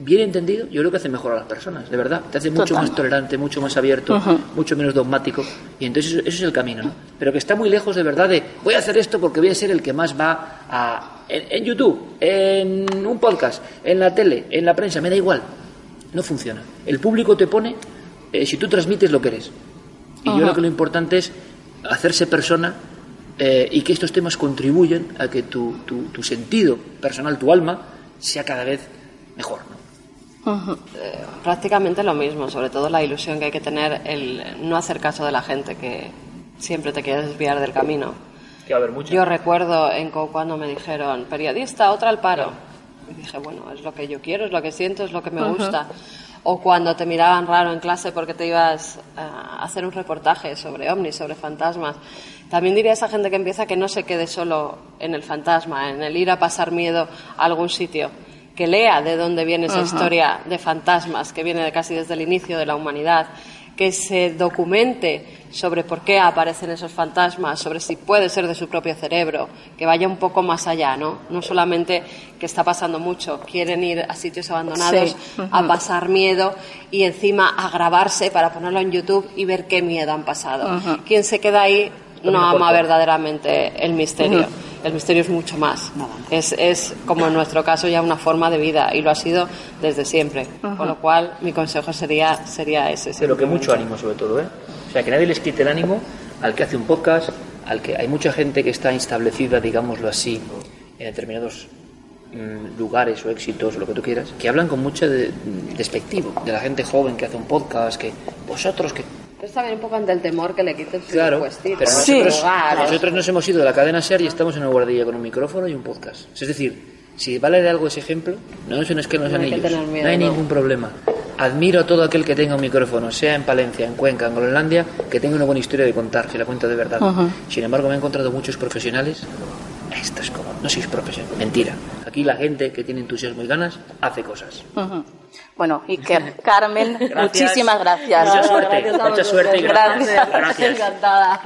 bien entendido, yo creo que hace mejor a las personas, de verdad. Te hace mucho Total. más tolerante, mucho más abierto, uh -huh. mucho menos dogmático. Y entonces eso, eso, es el camino, ¿no? Pero que está muy lejos de verdad de voy a hacer esto porque voy a ser el que más va a. En, en YouTube, en un podcast, en la tele, en la prensa, me da igual. No funciona. El público te pone eh, si tú transmites lo que eres. Y yo creo que lo importante es hacerse persona eh, y que estos temas contribuyan a que tu, tu, tu sentido personal, tu alma, sea cada vez mejor, ¿no? Uh -huh. eh, prácticamente lo mismo, sobre todo la ilusión que hay que tener el no hacer caso de la gente que siempre te quiere desviar del camino. Que va a haber mucho. Yo recuerdo en Co cuando me dijeron, periodista, otra al paro. Y dije, bueno, es lo que yo quiero, es lo que siento, es lo que me uh -huh. gusta. O cuando te miraban raro en clase porque te ibas a hacer un reportaje sobre ovnis, sobre fantasmas. También diría a esa gente que empieza que no se quede solo en el fantasma, en el ir a pasar miedo a algún sitio que lea de dónde viene esa historia de fantasmas, que viene de casi desde el inicio de la humanidad, que se documente sobre por qué aparecen esos fantasmas, sobre si puede ser de su propio cerebro, que vaya un poco más allá, ¿no? No solamente que está pasando mucho, quieren ir a sitios abandonados Sí. A pasar miedo y encima a grabarse para ponerlo en YouTube y ver qué miedo han pasado. -huh. Quien se queda ahí no ama verdaderamente el misterio. El misterio es mucho más. Es, es, como en nuestro caso, ya una forma de vida y lo ha sido desde siempre. Con lo cual, mi consejo sería, sería ese. Pero que mucho ánimo, sobre todo, ¿eh? O sea, que nadie les quite el ánimo al que hace un podcast, al que hay mucha gente que está establecida, digámoslo así, en determinados mm, lugares o éxitos, lo que tú quieras, que hablan con mucho de, despectivo de la gente joven que hace un podcast, que vosotros que Es también un poco ante el temor que le quiten su Claro, puestito, pero. Sí. nosotros, nos hemos ido de la cadena SER y estamos en una guardilla con un micrófono y un podcast. Es decir, si vale de algo ese ejemplo, no es que no sean No hay que ellos. tener miedo, no hay no. ningún problema. Admiro a todo aquel que tenga un micrófono, sea en Palencia, en Cuenca, en Groenlandia, que tenga una buena historia de contar, si la cuenta de verdad. Sin embargo, me he encontrado muchos profesionales. Esto es como, no sois profesionales. Mentira. Aquí la gente que tiene entusiasmo y ganas hace cosas. Ujú. Bueno, Iker, Carmen, Gracias. muchísimas gracias. Mucha suerte, Gracias mucha suerte y gracias. Gracias. Gracias. Encantada.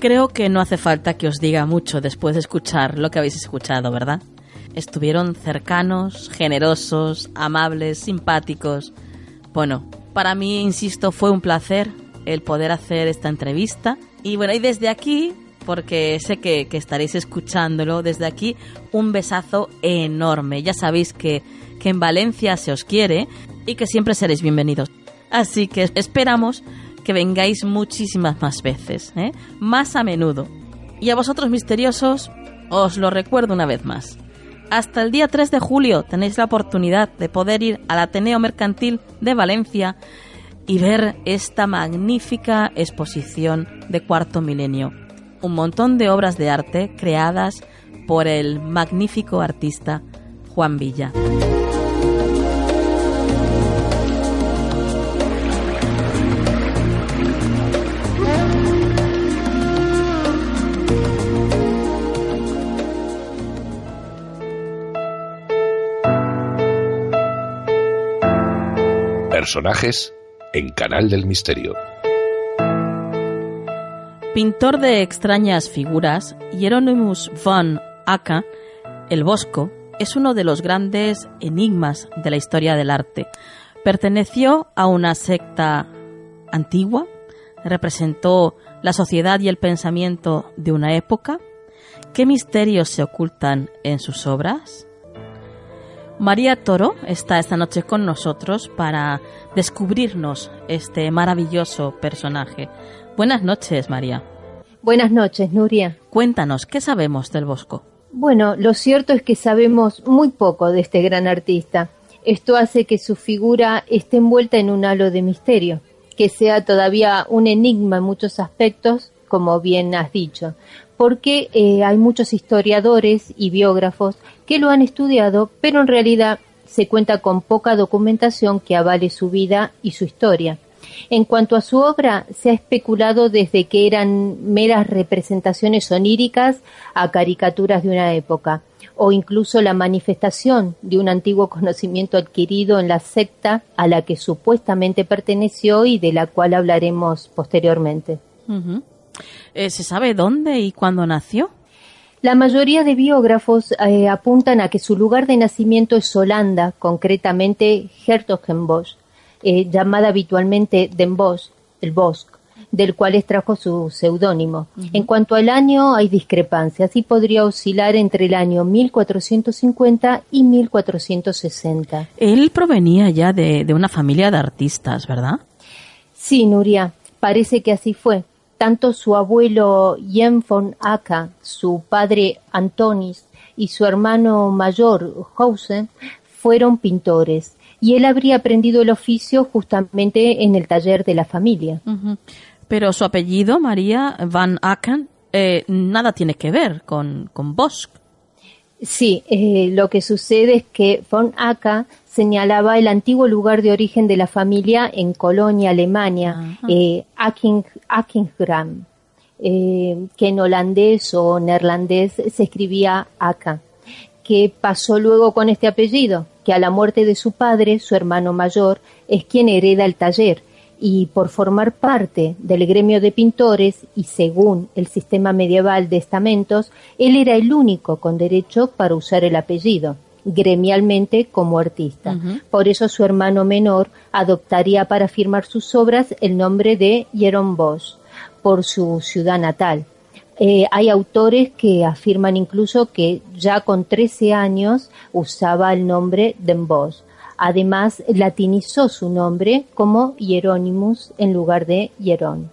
Creo que no hace falta que os diga mucho después de escuchar lo que habéis escuchado, ¿verdad? Estuvieron cercanos, generosos, amables, simpáticos. Bueno, para mí, insisto, fue un placer el poder hacer esta entrevista. Y bueno, y desde aquí, porque sé que, que estaréis escuchándolo, desde aquí un besazo enorme. Ya sabéis que, que en Valencia se os quiere y que siempre seréis bienvenidos. Así que esperamos que vengáis muchísimas más veces, ¿eh? más a menudo. Y a vosotros misteriosos, os lo recuerdo una vez más. Hasta el día 3 de julio tenéis la oportunidad de poder ir al Ateneo Mercantil de Valencia y ver esta magnífica exposición de cuarto milenio. Un montón de obras de arte creadas por el magnífico artista Juan Villa. Personajes en Canal del Misterio. Pintor de extrañas figuras, Hieronymus von Acker, el Bosco, es uno de los grandes enigmas de la historia del arte. Perteneció a una secta antigua, representó la sociedad y el pensamiento de una época. ¿Qué misterios se ocultan en sus obras? María Toro está esta noche con nosotros para descubrirnos este maravilloso personaje. Buenas noches, María. Buenas noches, Nuria. Cuéntanos, ¿qué sabemos del Bosco? Bueno, lo cierto es que sabemos muy poco de este gran artista. Esto hace que su figura esté envuelta en un halo de misterio, que sea todavía un enigma en muchos aspectos, como bien has dicho, porque eh, hay muchos historiadores y biógrafos que lo han estudiado, pero en realidad se cuenta con poca documentación que avale su vida y su historia. En cuanto a su obra, se ha especulado desde que eran meras representaciones oníricas a caricaturas de una época, o incluso la manifestación de un antiguo conocimiento adquirido en la secta a la que supuestamente perteneció y de la cual hablaremos posteriormente. Eh, ¿Se sabe dónde y cuándo nació? La mayoría de biógrafos eh, apuntan a que su lugar de nacimiento es Holanda, concretamente Hertogenbosch, eh, llamada habitualmente Den Bosch, el Bosch, del cual extrajo su seudónimo. En cuanto al año, hay discrepancias y podría oscilar entre el año 1450 y 1460. Él provenía ya de, de una familia de artistas, ¿verdad? Sí, Nuria, parece que así fue tanto su abuelo Jen von Acker, su padre Antonis y su hermano mayor Hausen fueron pintores y él habría aprendido el oficio justamente en el taller de la familia. Pero su apellido, María van Acker, eh, nada tiene que ver con, con Bosch. Sí, eh, lo que sucede es que von Acker señalaba el antiguo lugar de origen de la familia en Colonia, Alemania, eh, eh, que en holandés o neerlandés se escribía Aka. ¿Qué pasó luego con este apellido? Que a la muerte de su padre, su hermano mayor, es quien hereda el taller y por formar parte del gremio de pintores y según el sistema medieval de estamentos, él era el único con derecho para usar el apellido gremialmente como artista. Por eso su hermano menor adoptaría para firmar sus obras el nombre de Jerome Bosch por su ciudad natal. Eh, hay autores que afirman incluso que ya con 13 años usaba el nombre de Bosch. Además, latinizó su nombre como Hieronymus en lugar de Hierón.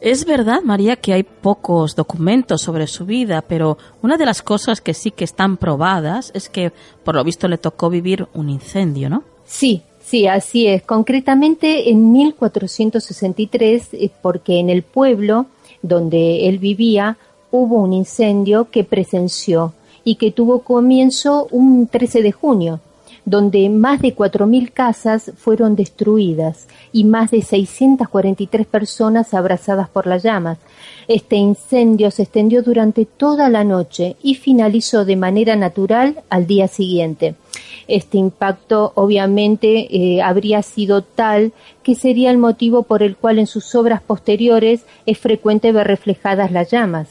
Es verdad, María, que hay pocos documentos sobre su vida, pero una de las cosas que sí que están probadas es que, por lo visto, le tocó vivir un incendio, ¿no? Sí, sí, así es. Concretamente en 1463, eh, porque en el pueblo donde él vivía hubo un incendio que presenció y que tuvo comienzo un 13 de junio donde más de 4.000 casas fueron destruidas y más de 643 personas abrazadas por las llamas. Este incendio se extendió durante toda la noche y finalizó de manera natural al día siguiente. Este impacto obviamente eh, habría sido tal que sería el motivo por el cual en sus obras posteriores es frecuente ver reflejadas las llamas.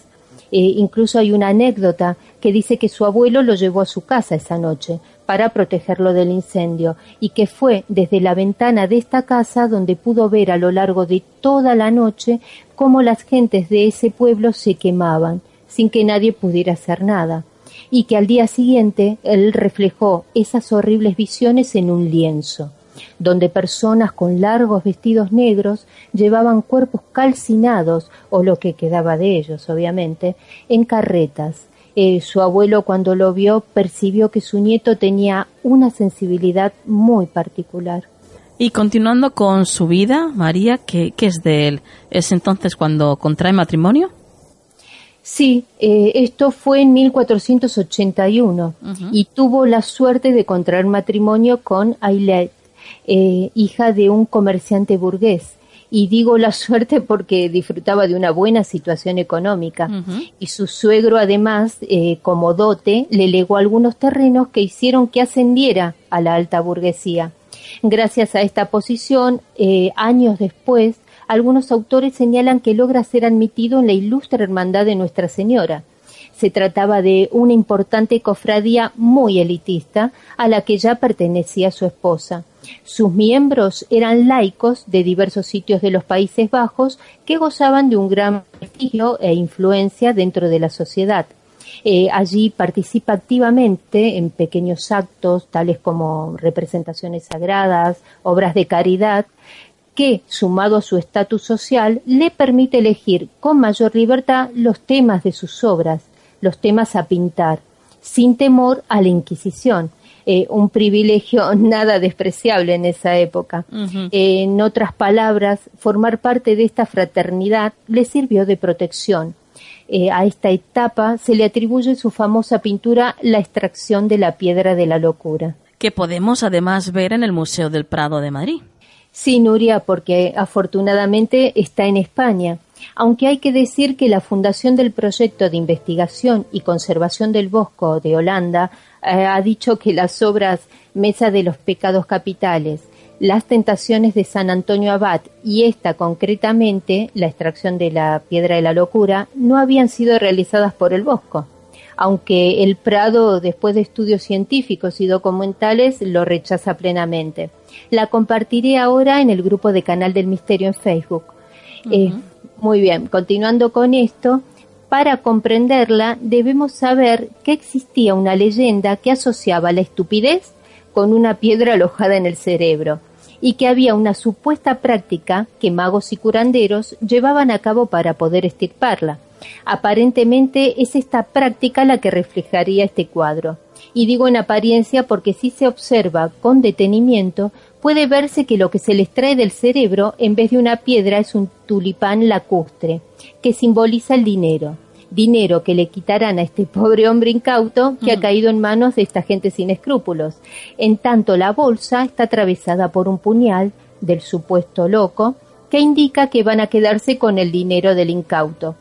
Eh, incluso hay una anécdota que dice que su abuelo lo llevó a su casa esa noche para protegerlo del incendio y que fue desde la ventana de esta casa donde pudo ver a lo largo de toda la noche cómo las gentes de ese pueblo se quemaban sin que nadie pudiera hacer nada y que al día siguiente él reflejó esas horribles visiones en un lienzo. donde personas con largos vestidos negros llevaban cuerpos calcinados, o lo que quedaba de ellos, obviamente, en carretas. Eh, su abuelo cuando lo vio percibió que su nieto tenía una sensibilidad muy particular. Y continuando con su vida, María, ¿qué, qué es de él? ¿Es entonces cuando contrae matrimonio? Sí, eh, esto fue en 1481 y tuvo la suerte de contraer matrimonio con Ailet, eh, hija de un comerciante burgués. Y digo la suerte porque disfrutaba de una buena situación económica. Y su suegro, además, eh, como dote, le legó algunos terrenos que hicieron que ascendiera a la alta burguesía. Gracias a esta posición, años después, algunos autores señalan que logra ser admitido en la ilustre hermandad de Nuestra Señora. Se trataba de una importante cofradía muy elitista a la que ya pertenecía su esposa. Sus miembros eran laicos de diversos sitios de los Países Bajos que gozaban de un gran prestigio e influencia dentro de la sociedad. Eh, allí participa activamente en pequeños actos tales como representaciones sagradas, obras de caridad, que, sumado a su estatus social, le permite elegir con mayor libertad los temas de sus obras, los temas a pintar, sin temor a la Inquisición, eh, un privilegio nada despreciable en esa época. en otras palabras, formar parte de esta fraternidad le sirvió de protección. Eh, a esta etapa se le atribuye su famosa pintura La extracción de la piedra de la locura. Que podemos además ver en el Museo del Prado de Madrid. Sí, Nuria, porque afortunadamente está en España. Aunque hay que decir que la fundación del proyecto de investigación y conservación del bosco de Holanda eh, ha dicho que las obras Mesa de los Pecados Capitales, Las Tentaciones de San Antonio Abad y esta concretamente, la extracción de la Piedra de la Locura, no habían sido realizadas por el Bosco aunque el Prado, después de estudios científicos y documentales, lo rechaza plenamente. La compartiré ahora en el grupo de Canal del Misterio en Facebook. Eh, muy bien, continuando con esto, para comprenderla debemos saber que existía una leyenda que asociaba la estupidez con una piedra alojada en el cerebro y que había una supuesta práctica que magos y curanderos llevaban a cabo para poder estirparla. Aparentemente es esta práctica la que reflejaría este cuadro. Y digo en apariencia porque si se observa con detenimiento puede verse que lo que se les trae del cerebro en vez de una piedra es un tulipán lacustre, que simboliza el dinero. Dinero que le quitarán a este pobre hombre incauto que ha caído en manos de esta gente sin escrúpulos. En tanto la bolsa está atravesada por un puñal del supuesto loco que indica que van a quedarse con el dinero del incauto.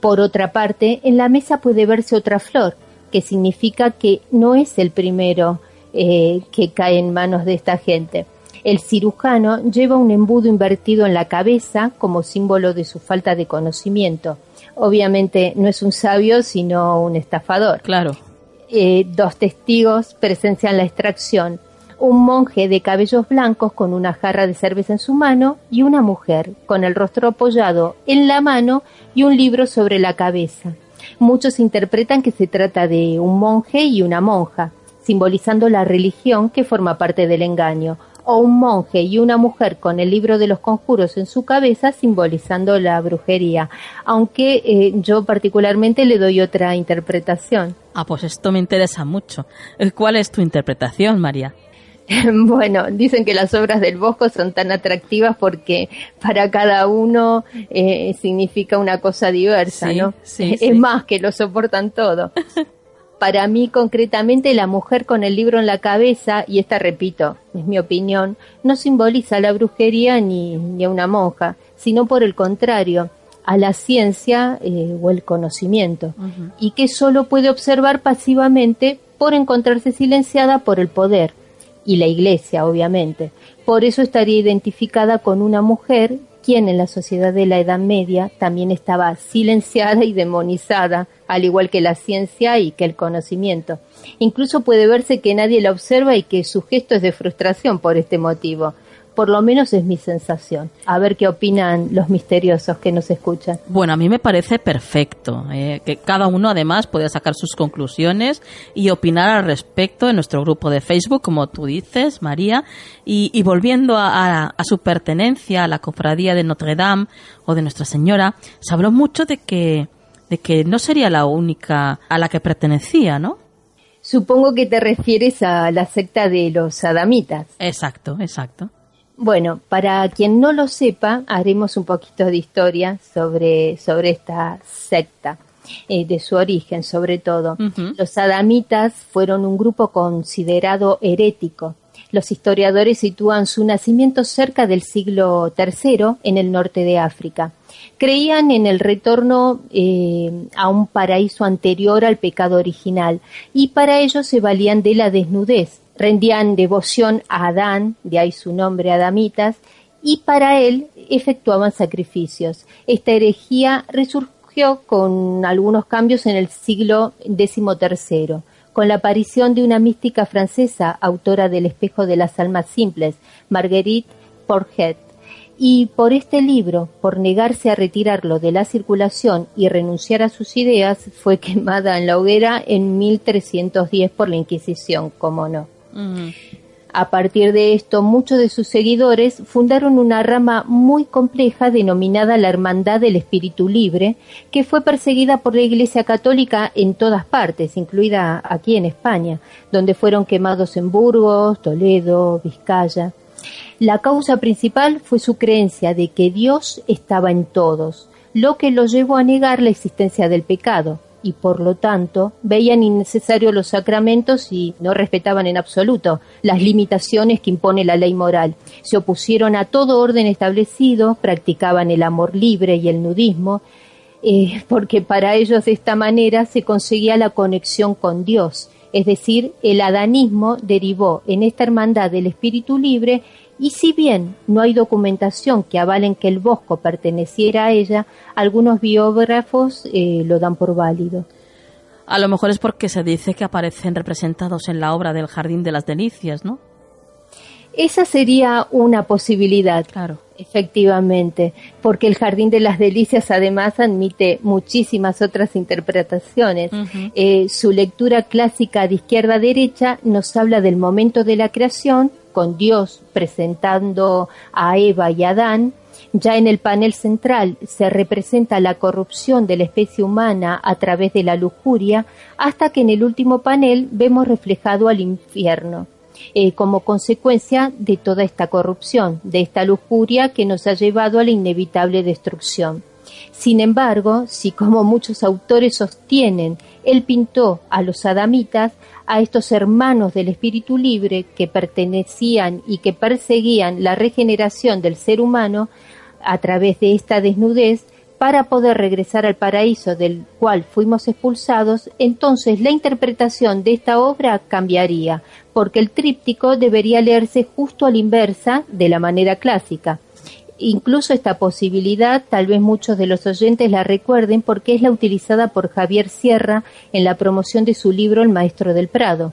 Por otra parte, en la mesa puede verse otra flor, que significa que no es el primero eh, que cae en manos de esta gente. El cirujano lleva un embudo invertido en la cabeza como símbolo de su falta de conocimiento. Obviamente no es un sabio, sino un estafador. Claro. Eh, dos testigos presencian la extracción un monje de cabellos blancos con una jarra de cerveza en su mano y una mujer con el rostro apoyado en la mano y un libro sobre la cabeza. Muchos interpretan que se trata de un monje y una monja, simbolizando la religión que forma parte del engaño, o un monje y una mujer con el libro de los conjuros en su cabeza, simbolizando la brujería, aunque eh, yo particularmente le doy otra interpretación. Ah, pues esto me interesa mucho. ¿Cuál es tu interpretación, María? Bueno, dicen que las obras del Bosco son tan atractivas porque para cada uno eh, significa una cosa diversa, ¿no? es más que lo soportan todo. Para mí, concretamente, la mujer con el libro en la cabeza, y esta repito, es mi opinión, no simboliza la brujería ni, ni a una monja, sino por el contrario, a la ciencia eh, o el conocimiento, y que solo puede observar pasivamente por encontrarse silenciada por el poder y la Iglesia, obviamente. Por eso estaría identificada con una mujer quien en la sociedad de la Edad Media también estaba silenciada y demonizada, al igual que la ciencia y que el conocimiento. Incluso puede verse que nadie la observa y que su gesto es de frustración por este motivo. Por lo menos es mi sensación. A ver qué opinan los misteriosos que nos escuchan. Bueno, a mí me parece perfecto. eh, que cada uno además puede sacar sus conclusiones y opinar al respecto en nuestro grupo de Facebook, como tú dices, María. Y, y volviendo a, a- a su pertenencia a la cofradía de Notre Dame o de Nuestra Señora, se habló mucho de que, de que no sería la única a la que pertenecía, ¿no? Supongo que te refieres a la secta de los adamitas. Exacto, exacto. Bueno, para quien no lo sepa, haremos un poquito de historia sobre, sobre esta secta, eh, de su origen sobre todo. Los adamitas fueron un grupo considerado herético. Los historiadores sitúan su nacimiento cerca del siglo III en el norte de África. Creían en el retorno eh, a un paraíso anterior al pecado original y para ello se valían de la desnudez. Rendían devoción a Adán, de ahí su nombre Adamitas, y para él efectuaban sacrificios. Esta herejía resurgió con algunos cambios en el siglo XIII, con la aparición de una mística francesa, autora del Espejo de las Almas Simples, Marguerite Porget. Y por este libro, por negarse a retirarlo de la circulación y renunciar a sus ideas, fue quemada en la hoguera en 1310 por la Inquisición, como no. A partir de esto, muchos de sus seguidores fundaron una rama muy compleja denominada la Hermandad del Espíritu Libre, que fue perseguida por la Iglesia Católica en todas partes, incluida aquí en España, donde fueron quemados en Burgos, Toledo, Vizcaya. La causa principal fue su creencia de que Dios estaba en todos, lo que los llevó a negar la existencia del pecado, y por lo tanto veían innecesarios los sacramentos y no respetaban en absoluto las limitaciones que impone la ley moral. Se opusieron a todo orden establecido, practicaban el amor libre y el nudismo, eh, porque para ellos de esta manera se conseguía la conexión con Dios. Es decir, el adanismo derivó en esta hermandad del espíritu libre y si bien no hay documentación que avalen que el bosco perteneciera a ella, algunos biógrafos eh, lo dan por válido. A lo mejor es porque se dice que aparecen representados en la obra del Jardín de las Delicias, ¿no? Esa sería una posibilidad. Claro. Efectivamente, porque el Jardín de las Delicias además admite muchísimas otras interpretaciones. Eh, su lectura clásica de izquierda a derecha nos habla del momento de la creación, con Dios presentando a Eva y Adán. Ya en el panel central se representa la corrupción de la especie humana a través de la lujuria, hasta que en el último panel vemos reflejado al infierno eh, como consecuencia de toda esta corrupción, de esta lujuria que nos ha llevado a la inevitable destrucción. Sin embargo, si como muchos autores sostienen, él pintó a los adamitas, a estos hermanos del espíritu libre que pertenecían y que perseguían la regeneración del ser humano a través de esta desnudez, para poder regresar al paraíso del cual fuimos expulsados, entonces la interpretación de esta obra cambiaría, porque el tríptico debería leerse justo a la inversa de la manera clásica. Incluso esta posibilidad, tal vez muchos de los oyentes la recuerden porque es la utilizada por Javier Sierra en la promoción de su libro El Maestro del Prado.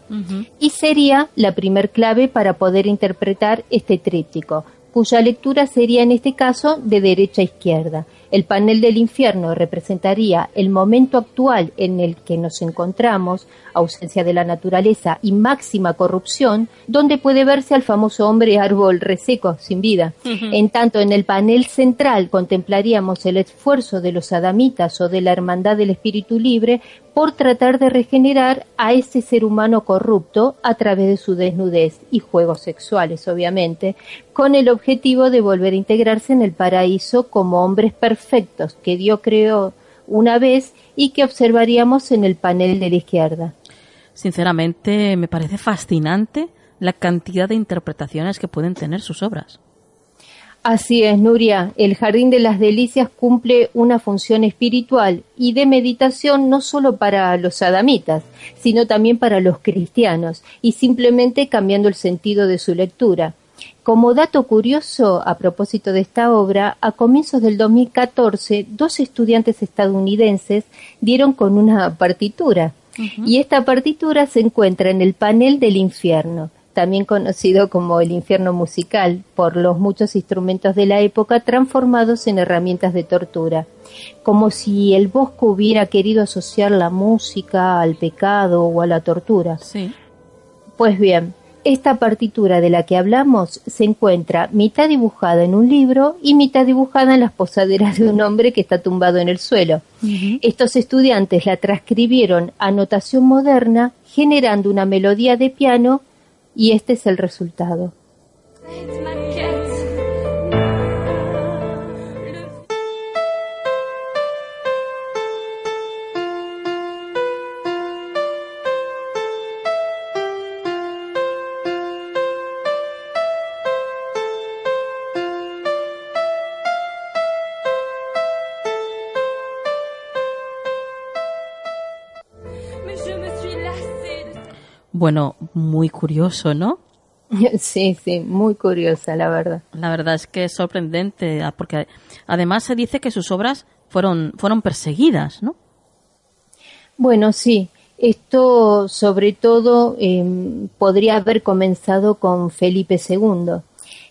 Y sería la primer clave para poder interpretar este tríptico, cuya lectura sería en este caso de derecha a izquierda. El panel del infierno representaría el momento actual en el que nos encontramos, ausencia de la naturaleza y máxima corrupción, donde puede verse al famoso hombre árbol reseco, sin vida. En tanto, en el panel central contemplaríamos el esfuerzo de los adamitas o de la hermandad del espíritu libre por tratar de regenerar a ese ser humano corrupto a través de su desnudez y juegos sexuales, obviamente, con el objetivo de volver a integrarse en el paraíso como hombres perfectos que Dios creó una vez y que observaríamos en el panel de la izquierda. Sinceramente, me parece fascinante la cantidad de interpretaciones que pueden tener sus obras. Así es, Nuria. El Jardín de las Delicias cumple una función espiritual y de meditación no solo para los adamitas, sino también para los cristianos, y simplemente cambiando el sentido de su lectura. Como dato curioso, a propósito de esta obra, a comienzos del 2014, dos estudiantes estadounidenses dieron con una partitura. Y esta partitura se encuentra en el panel del infierno. También conocido como el infierno musical, por los muchos instrumentos de la época transformados en herramientas de tortura, como si el Bosco hubiera querido asociar la música al pecado o a la tortura. Sí. Pues bien, esta partitura de la que hablamos se encuentra mitad dibujada en un libro y mitad dibujada en las posaderas de un hombre que está tumbado en el suelo. Estos estudiantes la transcribieron a notación moderna generando una melodía de piano y este es el resultado. Bueno, muy curioso, ¿no? Sí, sí, muy curiosa, la verdad. La verdad es que es sorprendente, ah, porque además se dice que sus obras fueron, fueron perseguidas, ¿no? Bueno, sí. Esto, sobre todo, em, podría haber comenzado con Felipe II,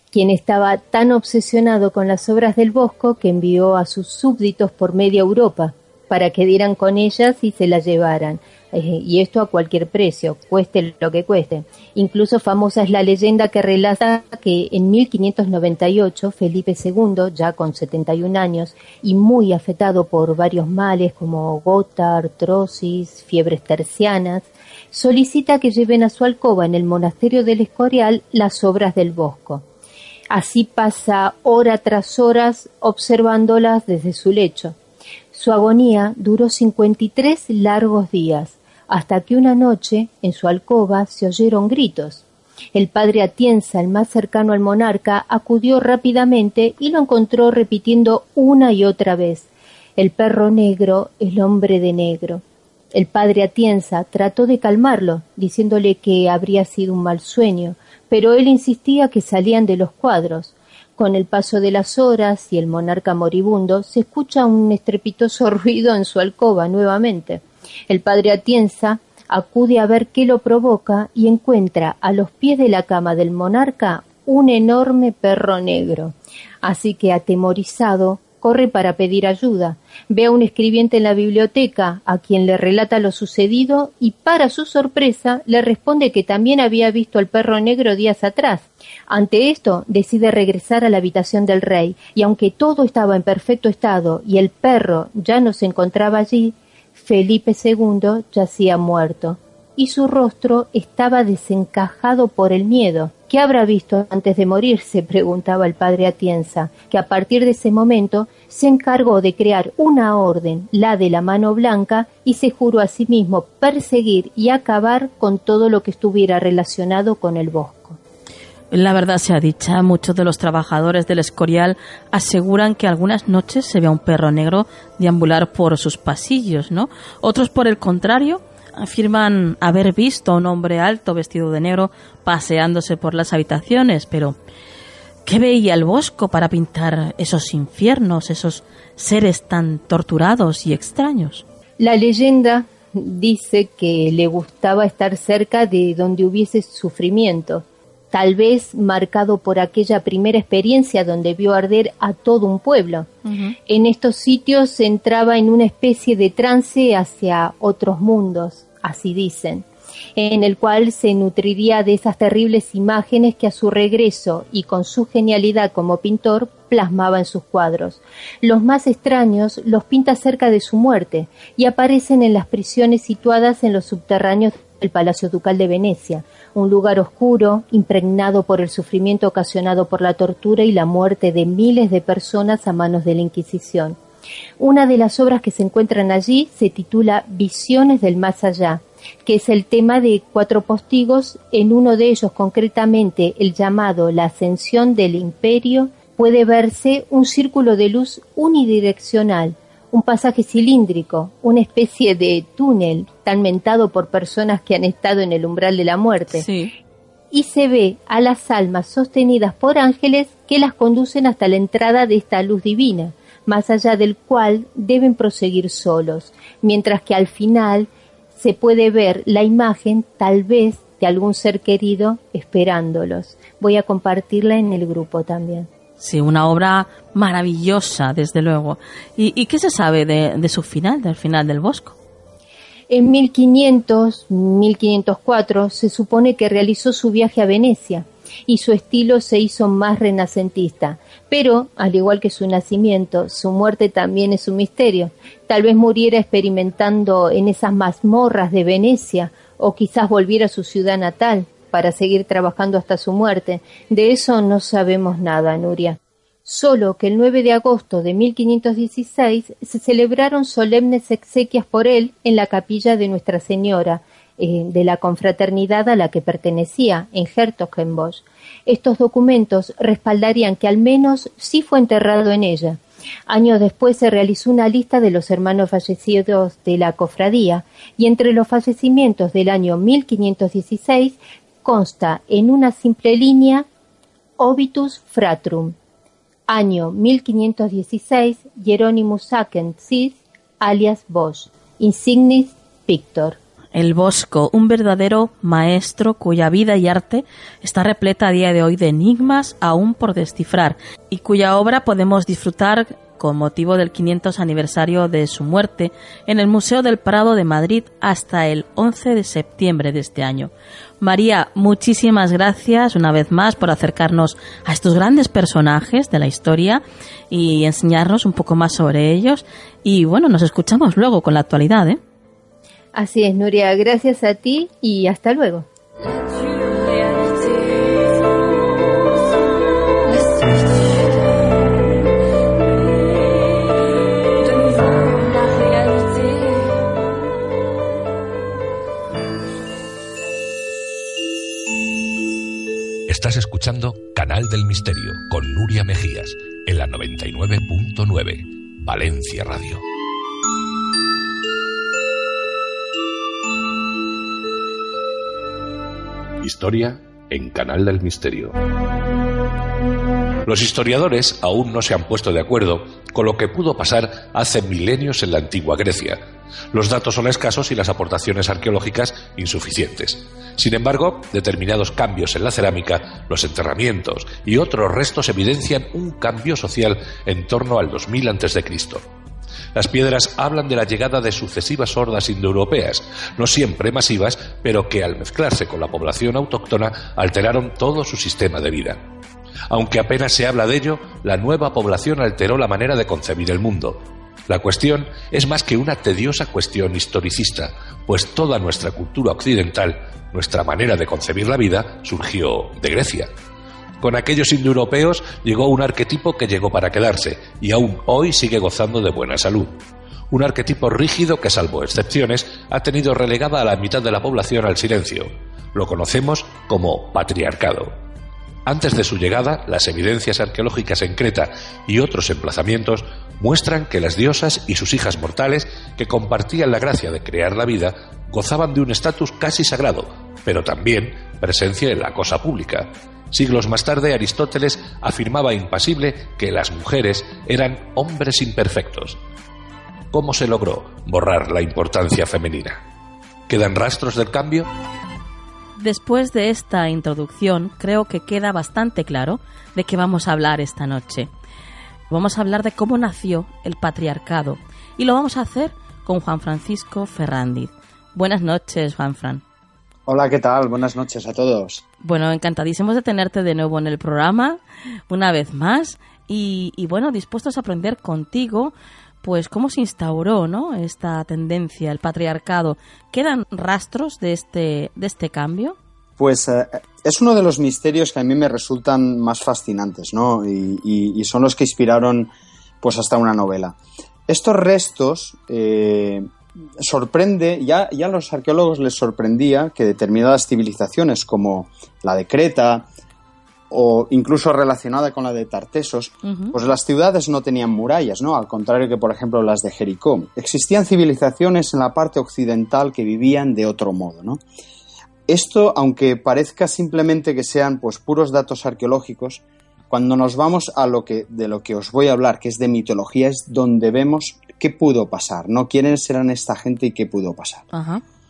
quien estaba tan obsesionado con las obras del Bosco que envió a sus súbditos por media Europa para que dieran con ellas y se las llevaran. Eh, y esto a cualquier precio, cueste lo que cueste. Incluso famosa es la leyenda que relata que en 1598 Felipe II, ya con 71 años y muy afectado por varios males como gota, artrosis, fiebres tercianas, solicita que lleven a su alcoba en el monasterio del Escorial las obras del Bosco. Así pasa hora tras horas observándolas desde su lecho. Su agonía duró 53 largos días, hasta que una noche, en su alcoba, se oyeron gritos. El padre Atienza, el más cercano al monarca, acudió rápidamente y lo encontró repitiendo una y otra vez El perro negro, el hombre de negro. El padre Atienza trató de calmarlo, diciéndole que habría sido un mal sueño, pero él insistía que salían de los cuadros. Con el paso de las horas y el monarca moribundo, se escucha un estrepitoso ruido en su alcoba nuevamente. El padre Atienza acude a ver qué lo provoca y encuentra a los pies de la cama del monarca un enorme perro negro. Así que, atemorizado, corre para pedir ayuda. Ve a un escribiente en la biblioteca, a quien le relata lo sucedido y, para su sorpresa, le responde que también había visto al perro negro días atrás. Ante esto, decide regresar a la habitación del rey, y aunque todo estaba en perfecto estado y el perro ya no se encontraba allí, Felipe II yacía muerto y su rostro estaba desencajado por el miedo. ¿Qué habrá visto antes de morir? se preguntaba el padre Atienza, que a partir de ese momento se encargó de crear una orden, la de la mano blanca, y se juró a sí mismo perseguir y acabar con todo lo que estuviera relacionado con el bosque. La verdad sea dicha, muchos de los trabajadores del Escorial aseguran que algunas noches se ve a un perro negro deambular por sus pasillos, ¿no? Otros, por el contrario, afirman haber visto a un hombre alto vestido de negro paseándose por las habitaciones, pero ¿qué veía el Bosco para pintar esos infiernos, esos seres tan torturados y extraños? La leyenda dice que le gustaba estar cerca de donde hubiese sufrimiento tal vez marcado por aquella primera experiencia donde vio arder a todo un pueblo. En estos sitios se entraba en una especie de trance hacia otros mundos, así dicen, en el cual se nutriría de esas terribles imágenes que a su regreso y con su genialidad como pintor plasmaba en sus cuadros. Los más extraños los pinta cerca de su muerte y aparecen en las prisiones situadas en los subterráneos del Palacio Ducal de Venecia, un lugar oscuro, impregnado por el sufrimiento ocasionado por la tortura y la muerte de miles de personas a manos de la Inquisición. Una de las obras que se encuentran allí se titula Visiones del Más Allá, que es el tema de cuatro postigos, en uno de ellos concretamente el llamado La Ascensión del Imperio, puede verse un círculo de luz unidireccional, un pasaje cilíndrico, una especie de túnel tan mentado por personas que han estado en el umbral de la muerte. Y se ve a las almas sostenidas por ángeles que las conducen hasta la entrada de esta luz divina, más allá del cual deben proseguir solos, mientras que al final se puede ver la imagen tal vez de algún ser querido esperándolos. Voy a compartirla en el grupo también. Sí, una obra maravillosa, desde luego. ¿Y, qué se sabe de, su final, del final del Bosco? En 1500, 1504 se supone que realizó su viaje a Venecia y su estilo se hizo más renacentista. Pero, al igual que su nacimiento, su muerte también es un misterio. Tal vez muriera experimentando en esas mazmorras de Venecia o quizás volviera a su ciudad natal para seguir trabajando hasta su muerte. De eso no sabemos nada, Nuria. Solo que el 9 de agosto de 1516 se celebraron solemnes exequias por él en la capilla de Nuestra Señora, eh, de la confraternidad a la que pertenecía, en Hertogenbosch. Estos documentos respaldarían que al menos sí fue enterrado en ella. Años después se realizó una lista de los hermanos fallecidos de la cofradía y entre los fallecimientos del año 1516 consta en una simple línea Obitus Fratrum. Año 1516 Hieronymus Sacken alias Bosch. Insignis Pictor el Bosco, un verdadero maestro cuya vida y arte está repleta a día de hoy de enigmas aún por descifrar y cuya obra podemos disfrutar con motivo del 500 aniversario de su muerte en el Museo del Prado de Madrid hasta el 11 de septiembre de este año. María, muchísimas gracias una vez más por acercarnos a estos grandes personajes de la historia y enseñarnos un poco más sobre ellos. Y bueno, nos escuchamos luego con la actualidad, ¿eh? Así es, Nuria, gracias a ti y hasta luego. Estás escuchando Canal del Misterio con Nuria Mejías en la 99.9 Valencia Radio. Historia en Canal del Misterio. Los historiadores aún no se han puesto de acuerdo con lo que pudo pasar hace milenios en la antigua Grecia. Los datos son escasos y las aportaciones arqueológicas insuficientes. Sin embargo, determinados cambios en la cerámica, los enterramientos y otros restos evidencian un cambio social en torno al 2000 a.C. Las piedras hablan de la llegada de sucesivas hordas indoeuropeas, no siempre masivas, pero que al mezclarse con la población autóctona alteraron todo su sistema de vida. Aunque apenas se habla de ello, la nueva población alteró la manera de concebir el mundo. La cuestión es más que una tediosa cuestión historicista, pues toda nuestra cultura occidental, nuestra manera de concebir la vida, surgió de Grecia. Con aquellos indoeuropeos llegó un arquetipo que llegó para quedarse y aún hoy sigue gozando de buena salud. Un arquetipo rígido que, salvo excepciones, ha tenido relegada a la mitad de la población al silencio. Lo conocemos como patriarcado. Antes de su llegada, las evidencias arqueológicas en Creta y otros emplazamientos muestran que las diosas y sus hijas mortales, que compartían la gracia de crear la vida, gozaban de un estatus casi sagrado, pero también presencia en la cosa pública. Siglos más tarde, Aristóteles afirmaba impasible que las mujeres eran hombres imperfectos. ¿Cómo se logró borrar la importancia femenina? ¿Quedan rastros del cambio? Después de esta introducción, creo que queda bastante claro de qué vamos a hablar esta noche. Vamos a hablar de cómo nació el patriarcado y lo vamos a hacer con Juan Francisco Ferrandiz. Buenas noches, Juan Fran. Hola, ¿qué tal? Buenas noches a todos. Bueno, encantadísimos de tenerte de nuevo en el programa, una vez más, y, bueno, dispuestos a aprender contigo, pues cómo se instauró, ¿no? Esta tendencia, el patriarcado. ¿Quedan rastros de este, de este cambio? Pues eh, es uno de los misterios que a mí me resultan más fascinantes, ¿no? Y, son los que inspiraron, pues, hasta una novela. Estos restos eh, sorprende, ya, ya a los arqueólogos les sorprendía que determinadas civilizaciones como la de Creta o incluso relacionada con la de Tartesos, pues las ciudades no tenían murallas, ¿no? Al contrario que, por ejemplo, las de Jericó. Existían civilizaciones en la parte occidental que vivían de otro modo, ¿no? Esto, aunque parezca simplemente que sean pues puros datos arqueológicos, cuando nos vamos a lo que de lo que os voy a hablar, que es de mitología, es donde vemos qué pudo pasar, ¿no? ¿Quiénes eran esta gente y qué pudo pasar?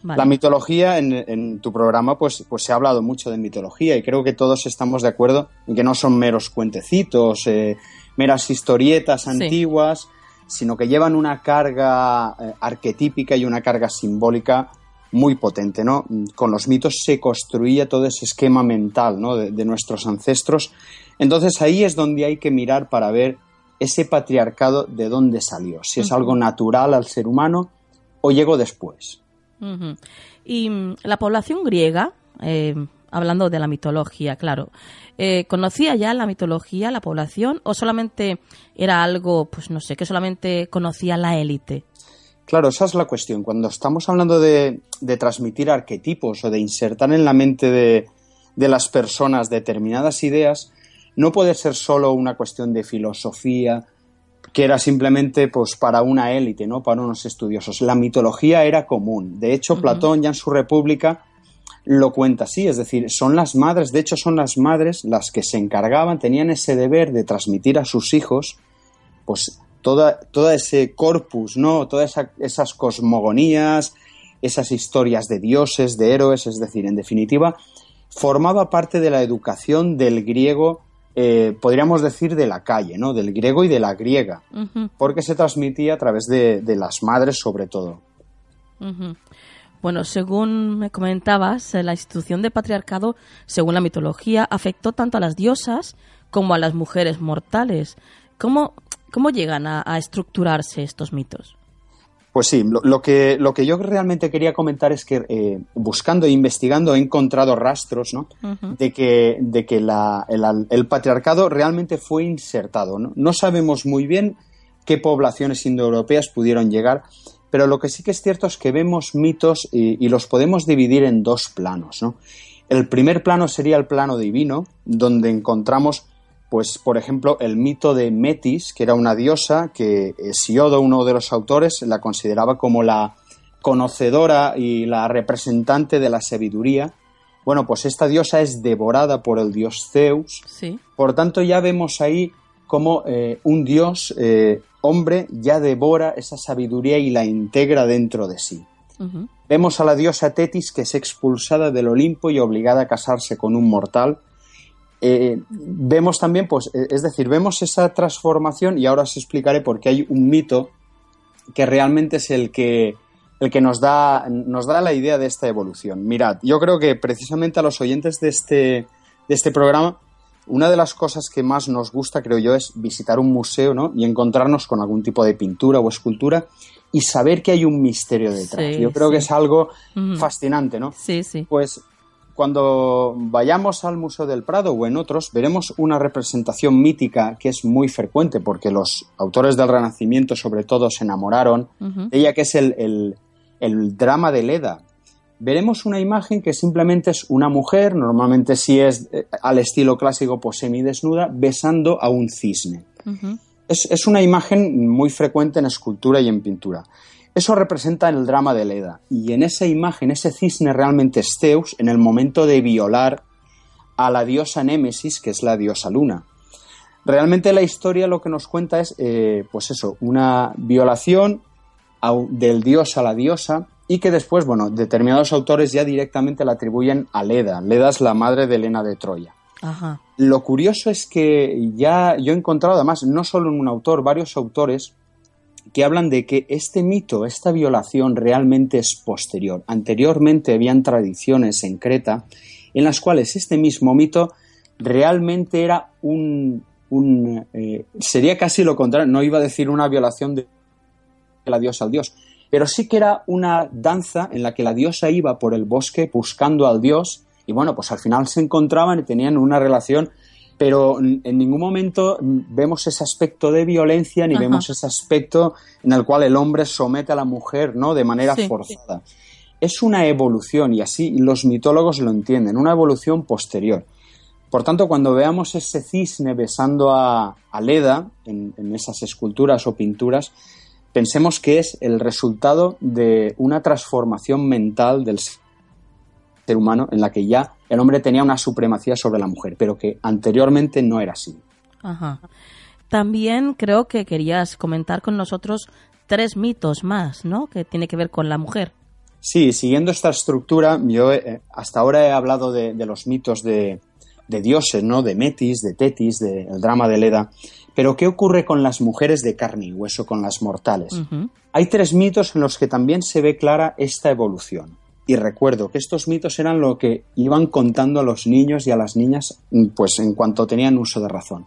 Vale. La mitología, en, en tu programa, pues, pues se ha hablado mucho de mitología y creo que todos estamos de acuerdo en que no son meros cuentecitos, eh, meras historietas Sí. antiguas, sino que llevan una carga eh, arquetípica y una carga simbólica muy potente, ¿no? Con los mitos se construía todo ese esquema mental, ¿no? De, de nuestros ancestros. Entonces ahí es donde hay que mirar para ver ese patriarcado de dónde salió, si es algo natural al ser humano o llegó después. Y mm, la población griega, eh, hablando de la mitología, claro, eh, ¿conocía ya la mitología la población o solamente era algo, pues no sé, que solamente conocía la élite? Claro, esa es la cuestión. Cuando estamos hablando de, de transmitir arquetipos o de insertar en la mente de, de las personas determinadas ideas, no puede ser solo una cuestión de filosofía que era simplemente pues para una élite, ¿no? Para unos estudiosos. La mitología era común. De hecho. Platón ya en su República lo cuenta así, es decir, son las madres, de hecho son las madres las que se encargaban, tenían ese deber de transmitir a sus hijos pues toda, todo ese corpus, ¿no? Todas esa- esas cosmogonías, esas historias de dioses, de héroes, es decir, en definitiva, formaba parte de la educación del griego, eh, podríamos decir de la calle, ¿no? Del griego y de la griega, porque se transmitía a través de, de las madres sobre todo. Bueno, según me comentabas, eh, la institución de patriarcado, según la mitología, afectó tanto a las diosas como a las mujeres mortales. ¿Cómo, cómo llegan a, a estructurarse estos mitos? Pues sí, lo, lo que, lo que yo realmente quería comentar es que eh, buscando e investigando he encontrado rastros ¿no? De que, de que la- el, el patriarcado realmente fue insertado. ¿no? no sabemos muy bien qué poblaciones indoeuropeas pudieron llegar, pero lo que sí que es cierto es que vemos mitos y, y los podemos dividir en dos planos. ¿no? El primer plano sería el plano divino, donde encontramos, pues, por ejemplo, el mito de Metis, que era una diosa que Hesiodo, uno de los autores, la consideraba como la conocedora y la representante de la sabiduría. Bueno, pues esta diosa es devorada por el dios Zeus, Sí. por tanto, ya vemos ahí cómo eh, un dios eh, hombre ya devora esa sabiduría y la integra dentro de sí. Vemos a la diosa Tetis que es expulsada del Olimpo y obligada a casarse con un mortal. Eh, vemos también, pues, eh, es decir, vemos esa transformación y ahora os explicaré por qué hay un mito que realmente es el que, el que nos, da, nos da la idea de esta evolución. Mirad, yo creo que precisamente a los oyentes de este, de este programa, una de las cosas que más nos gusta, creo yo, es visitar un museo ¿no? y encontrarnos con algún tipo de pintura o escultura y saber que hay un misterio detrás. Sí, yo creo sí. que es algo fascinante, ¿no? Sí, sí. Pues cuando vayamos al Museo del Prado o en otros, veremos una representación mítica que es muy frecuente porque los autores del Renacimiento sobre todo se enamoraron de ella, que es el, el- el drama de Leda. Veremos una imagen que simplemente es una mujer, normalmente si es eh, al estilo clásico, pues semidesnuda, besando a un cisne. Es, es una imagen muy frecuente en escultura y en pintura. Eso representa el drama de Leda. Y en esa imagen, ese cisne realmente es Zeus en el momento de violar a la diosa Némesis, que es la diosa luna. Realmente la historia lo que nos cuenta es, eh, pues eso, una violación a- del dios a la diosa y que después, bueno, determinados autores ya directamente la atribuyen a Leda. Leda es la madre de Helena de Troya. Ajá. Lo curioso es que ya yo he encontrado, además, no solo en un autor, varios autores que hablan de que este mito, esta violación realmente es posterior. Anteriormente habían tradiciones en Creta en las cuales este mismo mito realmente era un... un, eh, sería casi lo contrario, no iba a decir una violación de la diosa al dios, pero sí que era una danza en la que la diosa iba por el bosque buscando al dios y bueno, pues al final se encontraban y tenían una relación, pero en ningún momento vemos ese aspecto de violencia ni Ajá. vemos ese aspecto en el cual el hombre somete a la mujer, ¿no? De manera Sí. forzada. Es una evolución y así los mitólogos lo entienden, una evolución posterior. Por tanto, cuando veamos ese cisne besando a, a Leda en, en esas esculturas o pinturas, pensemos que es el resultado de una transformación mental del ser humano en la que ya el hombre tenía una supremacía sobre la mujer, pero que anteriormente no era así. Ajá. También creo que querías comentar con nosotros tres mitos más, ¿no? Que tiene que ver con la mujer. Sí, siguiendo esta estructura, yo eh, hasta ahora he hablado de, los mitos de, dioses, ¿no? De Metis, de Tetis, del drama de Leda. Pero ¿qué ocurre con las mujeres de carne y hueso, con las mortales? Hay tres mitos en los que también se ve clara esta evolución. Y recuerdo que estos mitos eran lo que iban contando a los niños y a las niñas, pues en cuanto tenían uso de razón.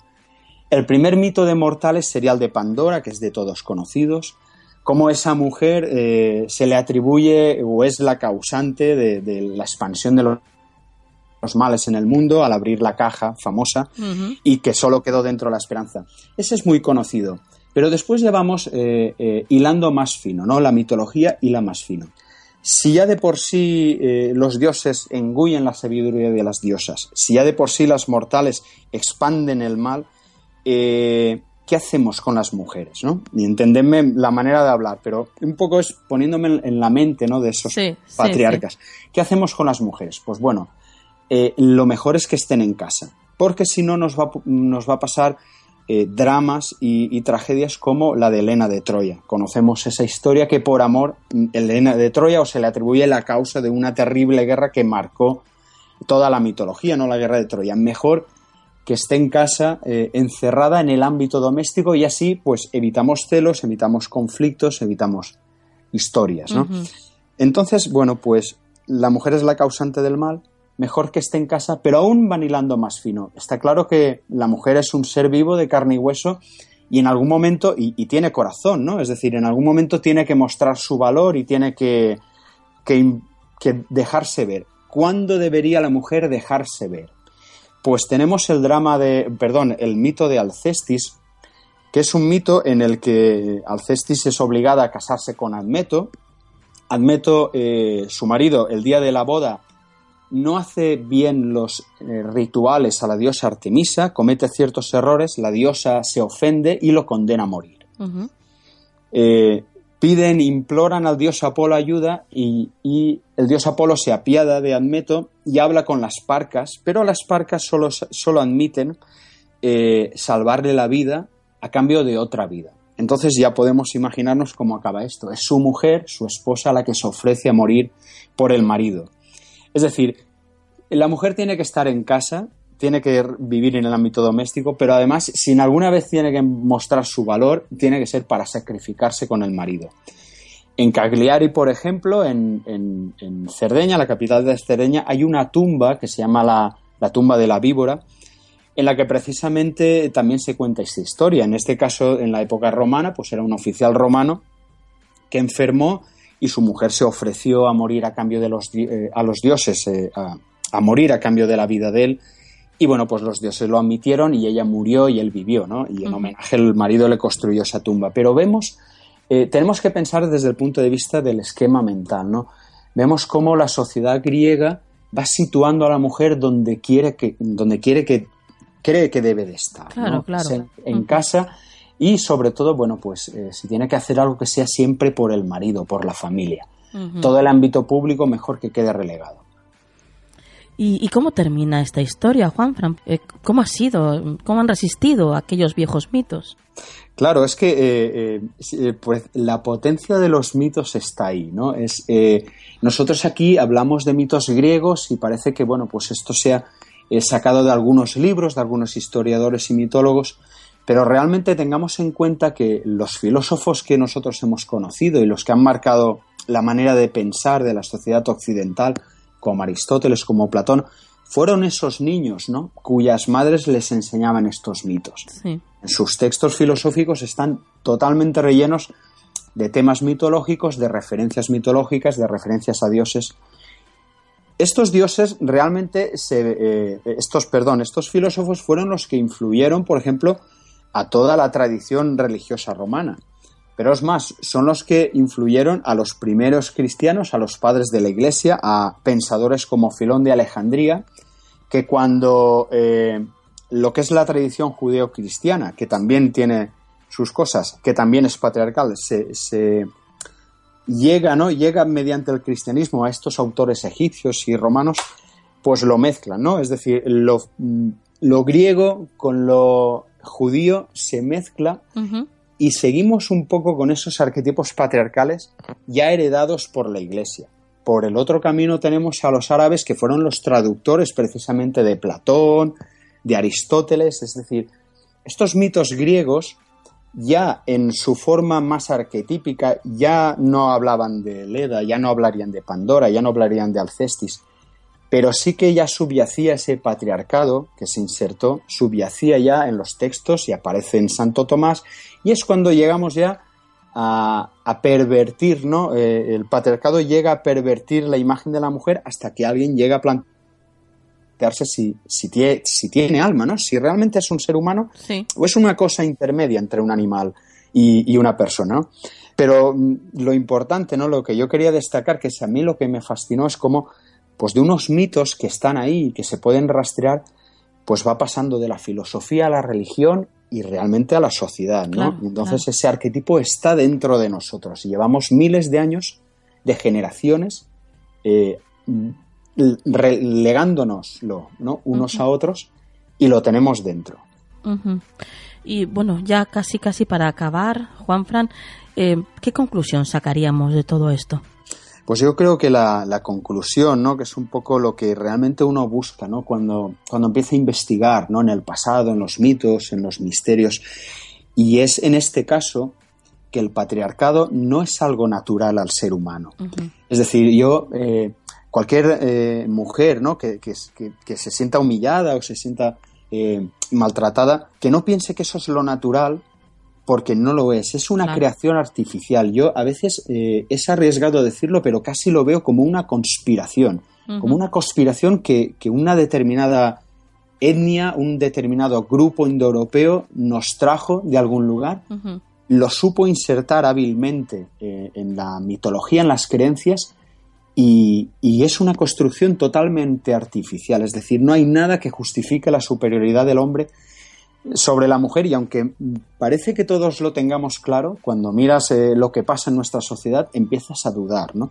El primer mito de mortales sería el de Pandora, que es de todos conocidos, cómo esa mujer eh, se le atribuye o es la causante de, la expansión de los, males en el mundo al abrir la caja famosa y que solo quedó dentro de la esperanza. Ese es muy conocido. Pero después ya vamos eh, eh, hilando más fino, ¿no? La mitología hila más fino. Si ya de por sí los dioses engullen la sabiduría de las diosas, si ya de por sí las mortales expanden el mal, eh, ¿qué hacemos con las mujeres? ¿no? Y entendedme la manera de hablar, pero un poco es poniéndome en la mente ¿no? de esos patriarcas. ¿Qué hacemos con las mujeres? Pues bueno, eh, lo mejor es que estén en casa, porque si no nos va, nos va a pasar eh, dramas y, tragedias como la de Elena de Troya. Conocemos esa historia que por amor, Elena de Troya o se le atribuye la causa de una terrible guerra que marcó toda la mitología, no la guerra de Troya. Mejor que esté en casa eh, encerrada en el ámbito doméstico y así pues evitamos celos, evitamos conflictos, evitamos historias, ¿no? Entonces, bueno, pues la mujer es la causante del mal, mejor que esté en casa, pero aún van hilando más fino. Está claro que la mujer es un ser vivo de carne y hueso y en algún momento, y, tiene corazón, ¿no? Es decir, en algún momento tiene que mostrar su valor y tiene que, que dejarse ver. ¿Cuándo debería la mujer dejarse ver? Pues tenemos el drama de, perdón, el mito de Alcestis, que es un mito en el que Alcestis es obligada a casarse con Admeto. Admeto, eh, su marido, el día de la boda, no hace bien los eh, rituales a la diosa Artemisa, comete ciertos errores, la diosa se ofende y lo condena a morir piden, imploran al dios Apolo ayuda y, el dios Apolo se apiada de Admeto y habla con las parcas, pero las parcas solo, solo admiten eh, salvarle la vida a cambio de otra vida. Entonces ya podemos imaginarnos cómo acaba esto. Es su mujer, su esposa, la que se ofrece a morir por el marido. Es decir, la mujer tiene que estar en casa, tiene que vivir en el ámbito doméstico, pero además, si alguna vez tiene que mostrar su valor, tiene que ser para sacrificarse con el marido. En Cagliari, por ejemplo, en, Cerdeña, la capital de Cerdeña, hay una tumba que se llama la, tumba de la víbora, en la que precisamente también se cuenta esta historia. En este caso, en la época romana, pues era un oficial romano que enfermó y su mujer se ofreció a morir a cambio de los, eh, a los dioses, eh, a, morir a cambio de la vida de él. Y bueno, pues los dioses lo admitieron y ella murió y él vivió, ¿no? Y en homenaje el marido le construyó esa tumba. Pero vemos, eh, tenemos que pensar desde el punto de vista del esquema mental, ¿no? Vemos cómo la sociedad griega va situando a la mujer donde quiere que, donde quiere que cree que debe de estar, claro, claro. En, casa y sobre todo, bueno, pues eh, si tiene que hacer algo que sea siempre por el marido, por la familia. Todo el ámbito público mejor que quede relegado. ¿Y, cómo termina esta historia, Juan? Eh, ¿Cómo ha sido? ¿Cómo han resistido aquellos viejos mitos? Claro, es que eh, eh, pues la potencia de los mitos está ahí, ¿no? Es, nosotros aquí hablamos de mitos griegos y parece que, bueno, pues esto se ha sacado de algunos libros, de algunos historiadores y mitólogos, pero realmente tengamos en cuenta que los filósofos que nosotros hemos conocido y los que han marcado la manera de pensar de la sociedad occidental, como Aristóteles, como Platón, fueron esos niños, ¿no? Cuyas madres les enseñaban estos mitos. En sus textos filosóficos están totalmente rellenos de temas mitológicos, de referencias mitológicas, de referencias a dioses. Estos dioses realmente se, eh, estos, perdón, estos filósofos fueron los que influyeron, por ejemplo, a toda la tradición religiosa romana. Pero es más, son los que influyeron a los primeros cristianos, a los padres de la Iglesia, a pensadores como Filón de Alejandría, que cuando eh, lo que es la tradición judeo-cristiana, que también tiene sus cosas, que también es patriarcal, se, llega, ¿no? Llega mediante el cristianismo a estos autores egipcios y romanos, pues lo mezclan, ¿no? Es decir, lo, lo griego con lo judío se mezcla y seguimos un poco con esos arquetipos patriarcales ya heredados por la Iglesia. por el otro camino tenemos a los árabes que fueron los traductores precisamente de Platón, de Aristóteles, es decir, estos mitos griegos ya en su forma más arquetípica ya no hablaban de Leda, ya no hablarían de Pandora, ya no hablarían de Alcestis, pero sí que ya subyacía ese patriarcado que se insertó, subyacía ya en los textos y aparece en Santo Tomás, y es cuando llegamos ya a, pervertir, ¿no? Eh, el patriarcado llega a pervertir la imagen de la mujer hasta que alguien llega a plantearse si, si, tiene, si tiene alma, ¿no? Si realmente es un ser humano o es una cosa intermedia entre un animal y, una persona, Pero mm, lo importante, ¿no? Lo que yo quería destacar, que es a mí lo que me fascinó, es como pues de unos mitos que están ahí y que se pueden rastrear, pues va pasando de la filosofía a la religión y realmente a la sociedad, ¿no? Entonces ese arquetipo está dentro de nosotros y llevamos miles de años de generaciones eh, legándonoslo, ¿no? Unos a otros y lo tenemos dentro. Y bueno, ya casi casi para acabar, Juan Fran, eh, ¿qué conclusión sacaríamos de todo esto? Pues yo creo que la, conclusión, ¿no? que es un poco lo que realmente uno busca ¿no? cuando, cuando empieza a investigar ¿no? en el pasado, en los mitos, en los misterios, y es en este caso que el patriarcado no es algo natural al ser humano. Es decir, yo, eh, cualquier eh, mujer ¿no? que, que, se sienta humillada o se sienta eh, maltratada, que no piense que eso es lo natural, porque no lo es, es una creación artificial. Yo a veces eh, es arriesgado decirlo, pero casi lo veo como una conspiración, como una conspiración que, una determinada etnia, un determinado grupo indoeuropeo nos trajo de algún lugar, lo supo insertar hábilmente eh, en la mitología, en las creencias, y, y, es una construcción totalmente artificial, es decir, no hay nada que justifique la superioridad del hombre sobre la mujer y aunque parece que todos lo tengamos claro, cuando miras eh, lo que pasa en nuestra sociedad empiezas a dudar, ¿no?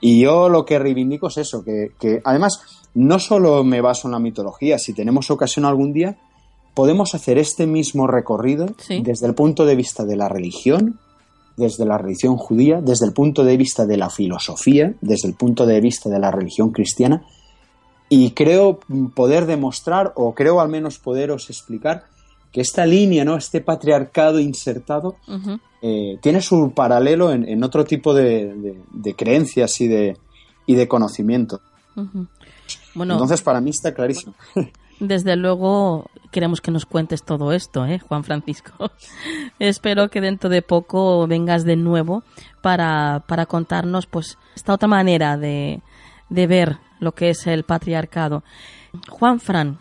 Y yo lo que reivindico es eso, que, además no solo me baso en la mitología, si tenemos ocasión algún día, podemos hacer este mismo recorrido desde el punto de vista de la religión, desde la religión judía, desde el punto de vista de la filosofía, desde el punto de vista de la religión cristiana, y creo poder demostrar, o creo al menos poderos explicar, que esta línea, ¿no? Este patriarcado insertado eh, tiene su paralelo en, otro tipo de, creencias y de, y de conocimiento. bueno, Entonces, para mí está clarísimo. Desde luego queremos que nos cuentes todo esto, ¿eh, Juan Francisco. Espero que dentro de poco vengas de nuevo para, para contarnos pues esta otra manera de, de ver lo que es el patriarcado. Juan Fran,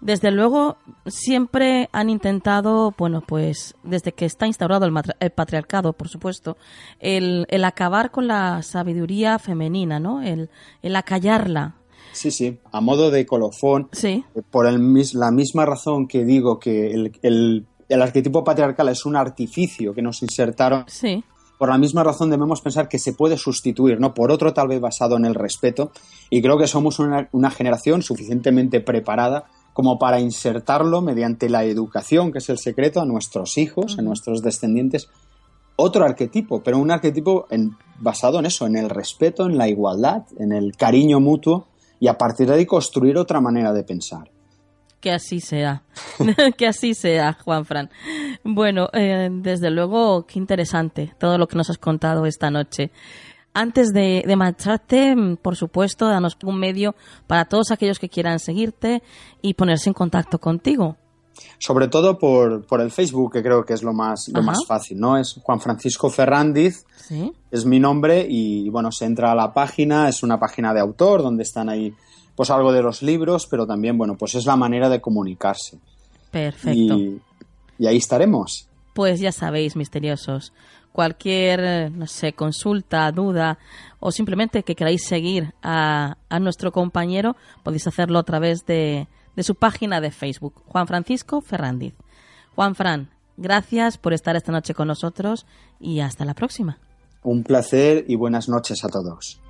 desde luego siempre han intentado, bueno, pues desde que está instaurado el, patriarcado, por supuesto, el, acabar con la sabiduría femenina, ¿no? El, el acallarla. Sí, sí, a modo de colofón, sí. Eh, por el, la misma razón que digo que el, el, el arquetipo patriarcal es un artificio que nos insertaron sí por la misma razón debemos pensar que se puede sustituir ¿no? por otro tal vez basado en el respeto y creo que somos una, generación suficientemente preparada como para insertarlo mediante la educación, que es el secreto, a nuestros hijos, a nuestros descendientes, otro arquetipo, pero un arquetipo basado en eso, en el respeto, en la igualdad, en el cariño mutuo y a partir de ahí construir otra manera de pensar. Que así sea, que así sea, Juan Fran. Bueno, eh, desde luego, qué interesante todo lo que nos has contado esta noche. Antes de, marcharte, por supuesto, danos un medio para todos aquellos que quieran seguirte y ponerse en contacto contigo. Sobre todo por, por el Facebook, que creo que es lo más, lo más fácil, ¿no? Es Juan Francisco Ferrandiz, es mi nombre y, bueno, se entra a la página, es una página de autor donde están ahí pues algo de los libros, pero también, bueno, pues es la manera de comunicarse. Perfecto. Y, ahí estaremos. Pues ya sabéis, misteriosos, cualquier, no sé, consulta, duda o simplemente que queráis seguir a, a nuestro compañero, podéis hacerlo a través de, de su página de Facebook, Juan Francisco Ferrandiz. Juan Fran, gracias por estar esta noche con nosotros y hasta la próxima. Un placer y buenas noches a todos.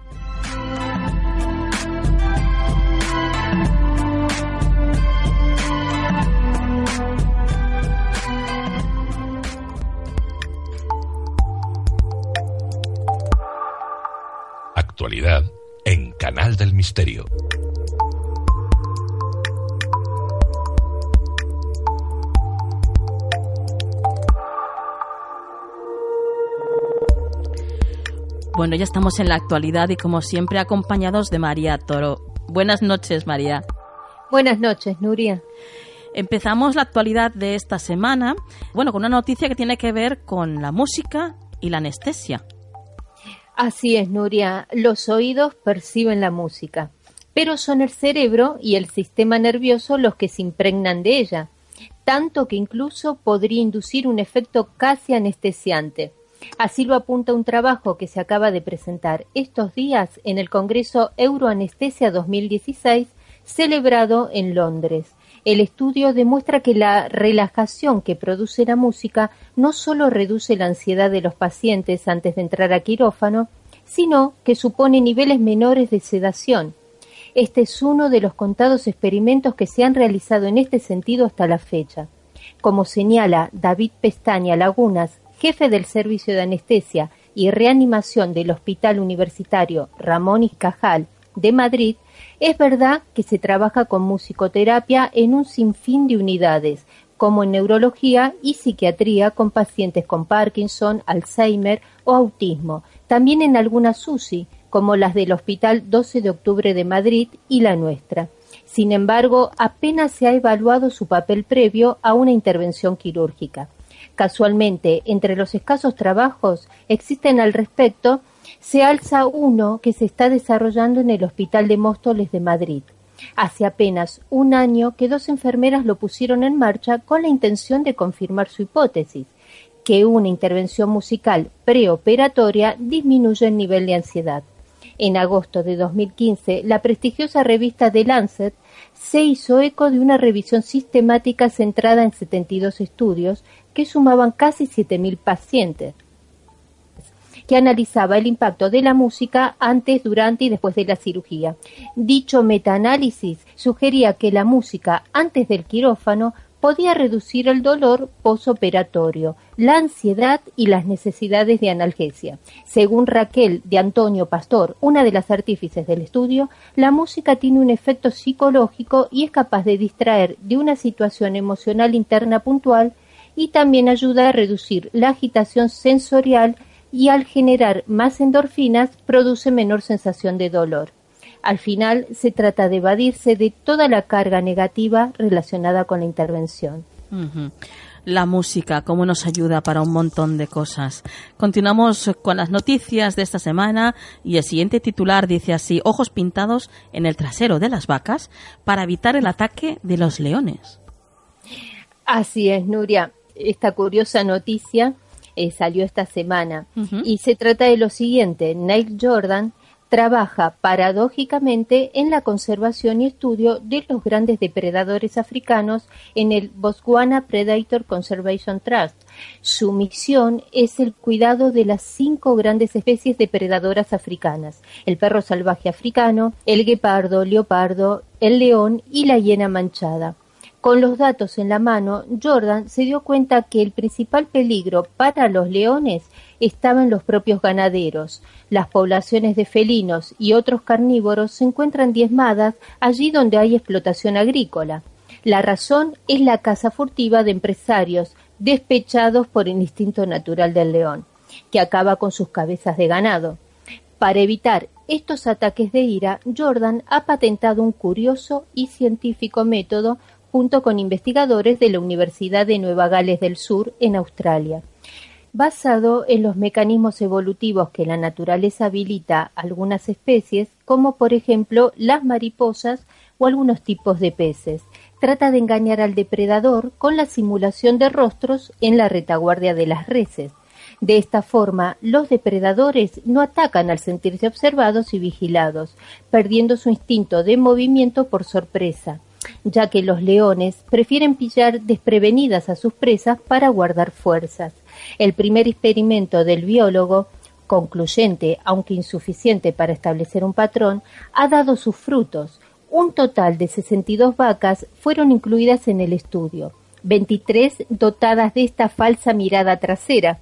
Actualidad en Canal del Misterio. Bueno, ya estamos en la actualidad y como siempre acompañados de María Toro. Buenas noches, María. Buenas noches, Nuria. Empezamos la actualidad de esta semana, bueno, con una noticia que tiene que ver con la música y la anestesia. Así es, Nuria. Los oídos perciben la música, pero son el cerebro y el sistema nervioso los que se impregnan de ella, tanto que incluso podría inducir un efecto casi anestesiante. Así lo apunta un trabajo que se acaba de presentar estos días en el Congreso Euroanestesia 2016 celebrado en Londres. El estudio demuestra que la relajación que produce la música no solo reduce la ansiedad de los pacientes antes de entrar a quirófano, sino que supone niveles menores de sedación. Este es uno de los contados experimentos que se han realizado en este sentido hasta la fecha. Como señala David Pestaña Lagunas, jefe del Servicio de Anestesia y Reanimación del Hospital Universitario Ramón y Cajal de Madrid, es verdad que se trabaja con musicoterapia en un sinfín de unidades, como en neurología y psiquiatría con pacientes con Parkinson, Alzheimer o autismo, también en algunas UCI, como las del Hospital 12 de Octubre de Madrid y la nuestra. Sin embargo, apenas se ha evaluado su papel previo a una intervención quirúrgica. Casualmente, entre los escasos trabajos existen al respecto, se alza uno que se está desarrollando en el Hospital de Móstoles de Madrid. Hace apenas un año que dos enfermeras lo pusieron en marcha con la intención de confirmar su hipótesis, que una intervención musical preoperatoria disminuye el nivel de ansiedad. En agosto de 2015, la prestigiosa revista The Lancet se hizo eco de una revisión sistemática centrada en 72 estudios que sumaban casi 7.000 pacientes, que analizaba el impacto de la música antes, durante y después de la cirugía. Dicho metaanálisis sugería que la música antes del quirófano podía reducir el dolor posoperatorio, la ansiedad y las necesidades de analgesia. Según Raquel de Antonio Pastor, una de las artífices del estudio, la música tiene un efecto psicológico y es capaz de distraer de una situación emocional interna puntual y también ayuda a reducir la agitación sensorial y al generar más endorfinas produce menor sensación de dolor. Al final se trata de evadirse de toda la carga negativa relacionada con la intervención. La música, cómo nos ayuda para un montón de cosas. Continuamos con las noticias de esta semana y el siguiente titular dice así, ojos pintados en el trasero de las vacas para evitar el ataque de los leones. Así es, Nuria esta curiosa noticia eh, salió esta semana y se trata de lo siguiente. Neil Jordan trabaja paradójicamente en la conservación y estudio de los grandes depredadores africanos en el Botswana Predator Conservation Trust. Su misión es el cuidado de las cinco grandes especies depredadoras africanas, el perro salvaje africano, el guepardo, leopardo, el león y la hiena manchada. Con los datos en la mano, Jordan se dio cuenta que el principal peligro para los leones estaba en los propios ganaderos. Las poblaciones de felinos y otros carnívoros se encuentran diezmadas allí donde hay explotación agrícola. La razón es la caza furtiva de empresarios despechados por el instinto natural del león, que acaba con sus cabezas de ganado. Para evitar estos ataques de ira, Jordan ha patentado un curioso y científico método junto con investigadores de la Universidad de Nueva Gales del Sur en Australia. Basado en los mecanismos evolutivos que la naturaleza habilita a algunas especies, como por ejemplo las mariposas o algunos tipos de peces, trata de engañar al depredador con la simulación de rostros en la retaguardia de las reses. De esta forma, los depredadores no atacan al sentirse observados y vigilados, perdiendo su instinto de movimiento por sorpresa ya que los leones prefieren pillar desprevenidas a sus presas para guardar fuerzas. El primer experimento del biólogo, concluyente aunque insuficiente para establecer un patrón, ha dado sus frutos. Un total de 62 vacas fueron incluidas en el estudio, 23 dotadas de esta falsa mirada trasera,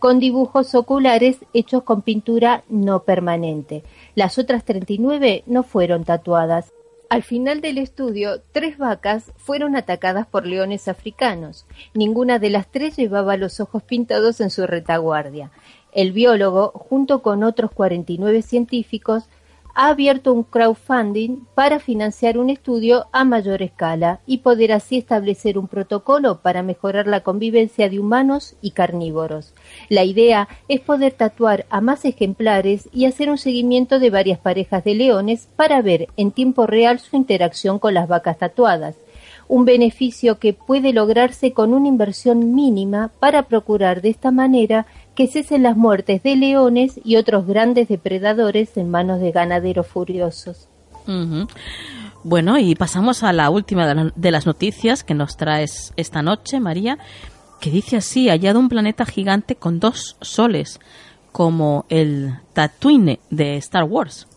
con dibujos oculares hechos con pintura no permanente. Las otras 39 no fueron tatuadas. Al final del estudio, tres vacas fueron atacadas por leones africanos. Ninguna de las tres llevaba los ojos pintados en su retaguardia. El biólogo, junto con otros 49 científicos, ha abierto un crowdfunding para financiar un estudio a mayor escala y poder así establecer un protocolo para mejorar la convivencia de humanos y carnívoros. La idea es poder tatuar a más ejemplares y hacer un seguimiento de varias parejas de leones para ver en tiempo real su interacción con las vacas tatuadas un beneficio que puede lograrse con una inversión mínima para procurar de esta manera que cesen las muertes de leones y otros grandes depredadores en manos de ganaderos furiosos. Bueno, y pasamos a la última de las noticias que nos traes esta noche, María, que dice así, hallado un planeta gigante con dos soles, como el Tatooine de Star Wars.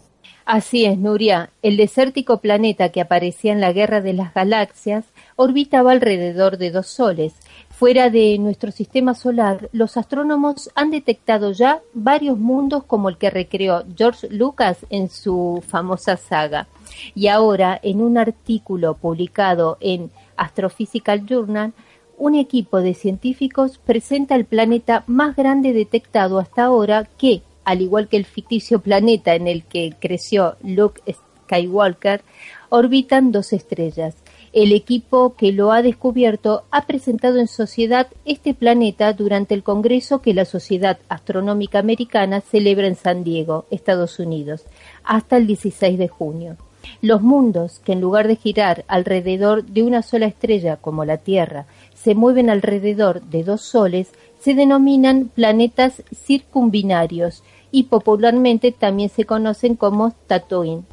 Así es, Nuria. El desértico planeta que aparecía en la Guerra de las Galaxias orbitaba alrededor de dos soles, Fuera de nuestro sistema solar, los astrónomos han detectado ya varios mundos como el que recreó George Lucas en su famosa saga. Y ahora, en un artículo publicado en Astrophysical Journal, un equipo de científicos presenta el planeta más grande detectado hasta ahora que, al igual que el ficticio planeta en el que creció Luke Skywalker, orbitan dos estrellas. El equipo que lo ha descubierto ha presentado en sociedad este planeta durante el congreso que la Sociedad Astronómica Americana celebra en San Diego, Estados Unidos, hasta el 16 de junio. Los mundos, que en lugar de girar alrededor de una sola estrella como la Tierra, se mueven alrededor de dos soles, se denominan planetas circumbinarios y popularmente también se conocen como Tatooine.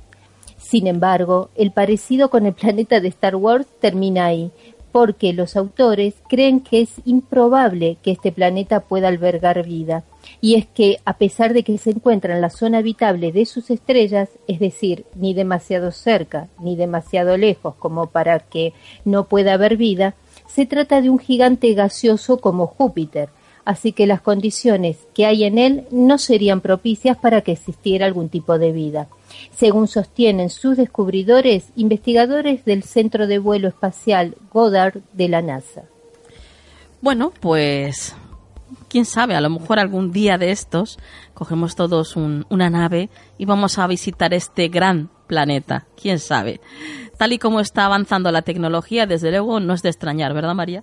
Sin embargo, el parecido con el planeta de Star Wars termina ahí, porque los autores creen que es improbable que este planeta pueda albergar vida. Y es que, a pesar de que se encuentra en la zona habitable de sus estrellas, es decir, ni demasiado cerca ni demasiado lejos como para que no pueda haber vida, se trata de un gigante gaseoso como Júpiter, así que las condiciones que hay en él no serían propicias para que existiera algún tipo de vida según sostienen sus descubridores, investigadores del Centro de Vuelo Espacial Goddard de la NASA. Bueno, pues quién sabe, a lo mejor algún día de estos cogemos todos una nave y vamos a visitar este gran planeta, quién sabe. Tal y como está avanzando la tecnología, desde luego no es de extrañar, ¿verdad María?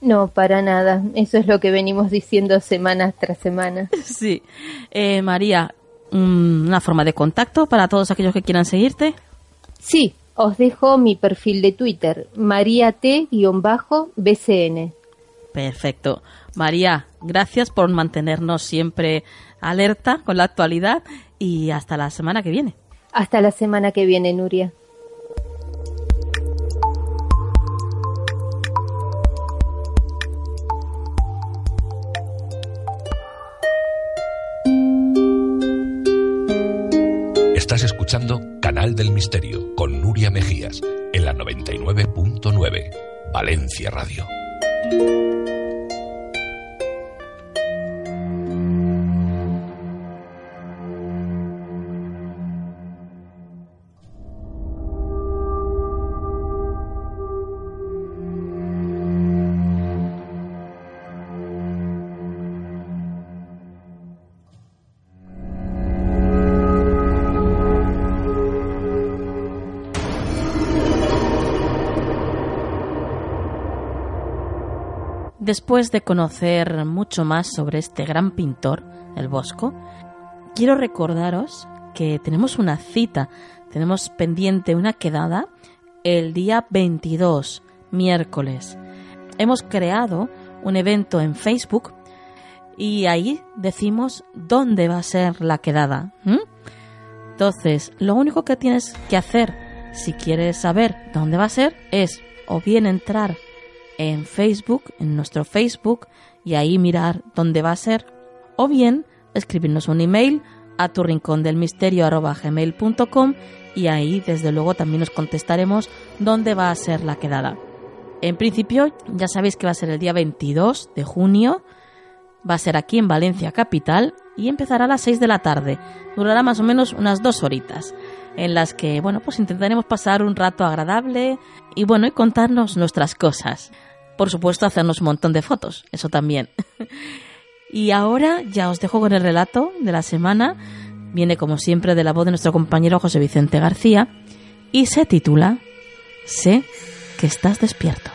No, para nada. Eso es lo que venimos diciendo semana tras semana. Sí. Eh, María, una forma de contacto para todos aquellos que quieran seguirte? Sí, os dejo mi perfil de Twitter, mariat-bcn. Perfecto. María, gracias por mantenernos siempre alerta con la actualidad y hasta la semana que viene. Hasta la semana que viene, Nuria. Estás escuchando Canal del Misterio con Nuria Mejías en la 99.9 Valencia Radio. Después de conocer mucho más sobre este gran pintor, el Bosco, quiero recordaros que tenemos una cita, tenemos pendiente una quedada el día 22, miércoles. Hemos creado un evento en Facebook y ahí decimos dónde va a ser la quedada. Entonces, lo único que tienes que hacer si quieres saber dónde va a ser es o bien entrar en Facebook, en nuestro Facebook, y ahí mirar dónde va a ser, o bien escribirnos un email a tu rincón del misterio gmail.com y ahí desde luego también nos contestaremos dónde va a ser la quedada. En principio ya sabéis que va a ser el día 22 de junio Va a ser aquí en Valencia Capital y empezará a las 6 de la tarde. Durará más o menos unas dos horitas en las que, bueno, pues intentaremos pasar un rato agradable y, bueno, y contarnos nuestras cosas. Por supuesto, hacernos un montón de fotos, eso también. y ahora ya os dejo con el relato de la semana. Viene, como siempre, de la voz de nuestro compañero José Vicente García y se titula Sé que estás despierto.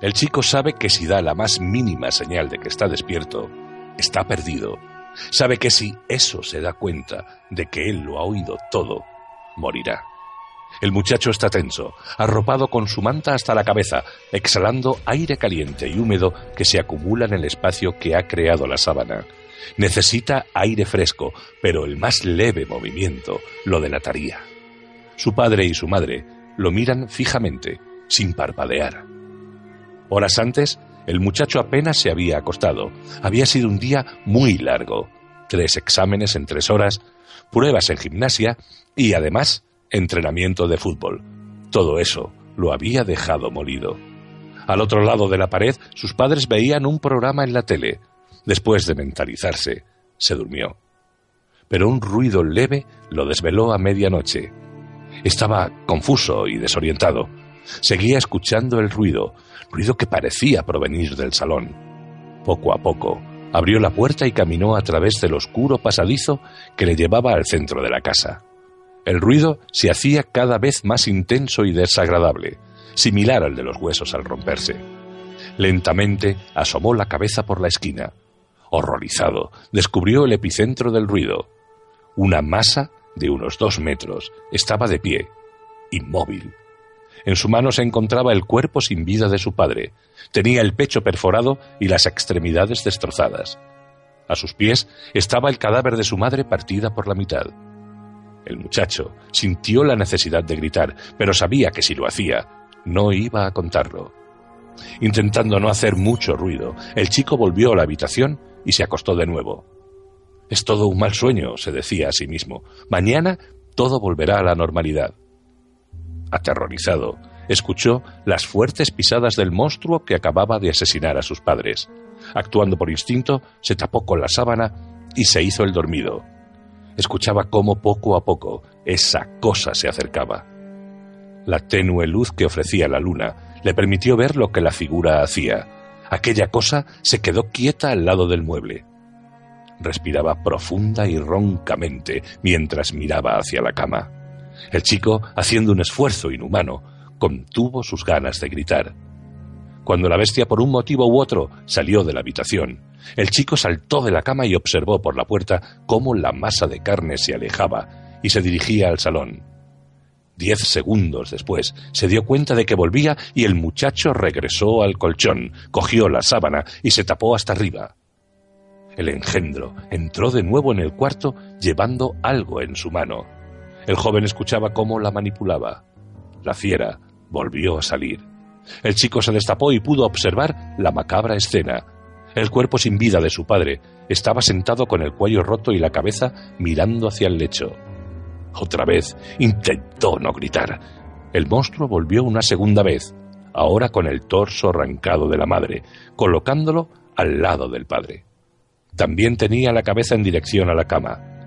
El chico sabe que si da la más mínima señal de que está despierto, está perdido. Sabe que si eso se da cuenta de que él lo ha oído todo, morirá. El muchacho está tenso, arropado con su manta hasta la cabeza, exhalando aire caliente y húmedo que se acumula en el espacio que ha creado la sábana. Necesita aire fresco, pero el más leve movimiento lo delataría. Su padre y su madre lo miran fijamente, sin parpadear. Horas antes, el muchacho apenas se había acostado. Había sido un día muy largo. Tres exámenes en tres horas, pruebas en gimnasia y, además, entrenamiento de fútbol. Todo eso lo había dejado molido. Al otro lado de la pared, sus padres veían un programa en la tele. Después de mentalizarse, se durmió. Pero un ruido leve lo desveló a medianoche. Estaba confuso y desorientado. Seguía escuchando el ruido, ruido que parecía provenir del salón. Poco a poco, abrió la puerta y caminó a través del oscuro pasadizo que le llevaba al centro de la casa. El ruido se hacía cada vez más intenso y desagradable, similar al de los huesos al romperse. Lentamente asomó la cabeza por la esquina. Horrorizado, descubrió el epicentro del ruido. Una masa de unos dos metros estaba de pie, inmóvil, en su mano se encontraba el cuerpo sin vida de su padre. Tenía el pecho perforado y las extremidades destrozadas. A sus pies estaba el cadáver de su madre partida por la mitad. El muchacho sintió la necesidad de gritar, pero sabía que si lo hacía, no iba a contarlo. Intentando no hacer mucho ruido, el chico volvió a la habitación y se acostó de nuevo. Es todo un mal sueño, se decía a sí mismo. Mañana todo volverá a la normalidad. Aterrorizado, escuchó las fuertes pisadas del monstruo que acababa de asesinar a sus padres. Actuando por instinto, se tapó con la sábana y se hizo el dormido. Escuchaba cómo poco a poco esa cosa se acercaba. La tenue luz que ofrecía la luna le permitió ver lo que la figura hacía. Aquella cosa se quedó quieta al lado del mueble. Respiraba profunda y roncamente mientras miraba hacia la cama. El chico, haciendo un esfuerzo inhumano, contuvo sus ganas de gritar. Cuando la bestia por un motivo u otro salió de la habitación, el chico saltó de la cama y observó por la puerta cómo la masa de carne se alejaba y se dirigía al salón. Diez segundos después se dio cuenta de que volvía y el muchacho regresó al colchón, cogió la sábana y se tapó hasta arriba. El engendro entró de nuevo en el cuarto llevando algo en su mano. El joven escuchaba cómo la manipulaba. La fiera volvió a salir. El chico se destapó y pudo observar la macabra escena. El cuerpo sin vida de su padre estaba sentado con el cuello roto y la cabeza mirando hacia el lecho. Otra vez intentó no gritar. El monstruo volvió una segunda vez, ahora con el torso arrancado de la madre, colocándolo al lado del padre. También tenía la cabeza en dirección a la cama.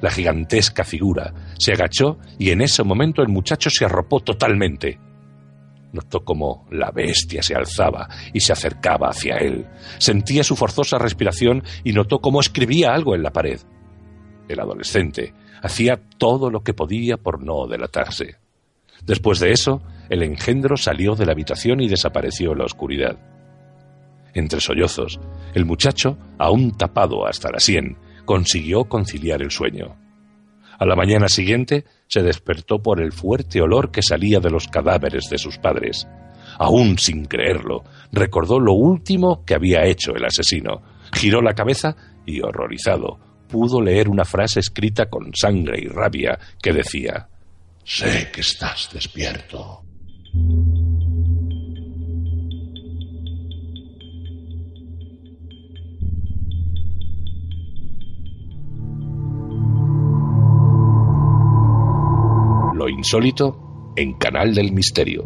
La gigantesca figura se agachó y en ese momento el muchacho se arropó totalmente. Notó cómo la bestia se alzaba y se acercaba hacia él. Sentía su forzosa respiración y notó cómo escribía algo en la pared. El adolescente hacía todo lo que podía por no delatarse. Después de eso, el engendro salió de la habitación y desapareció en la oscuridad. Entre sollozos, el muchacho, aún tapado hasta la sien, consiguió conciliar el sueño. A la mañana siguiente se despertó por el fuerte olor que salía de los cadáveres de sus padres. Aún sin creerlo, recordó lo último que había hecho el asesino. Giró la cabeza y, horrorizado, pudo leer una frase escrita con sangre y rabia que decía Sé que estás despierto. Insólito en Canal del Misterio.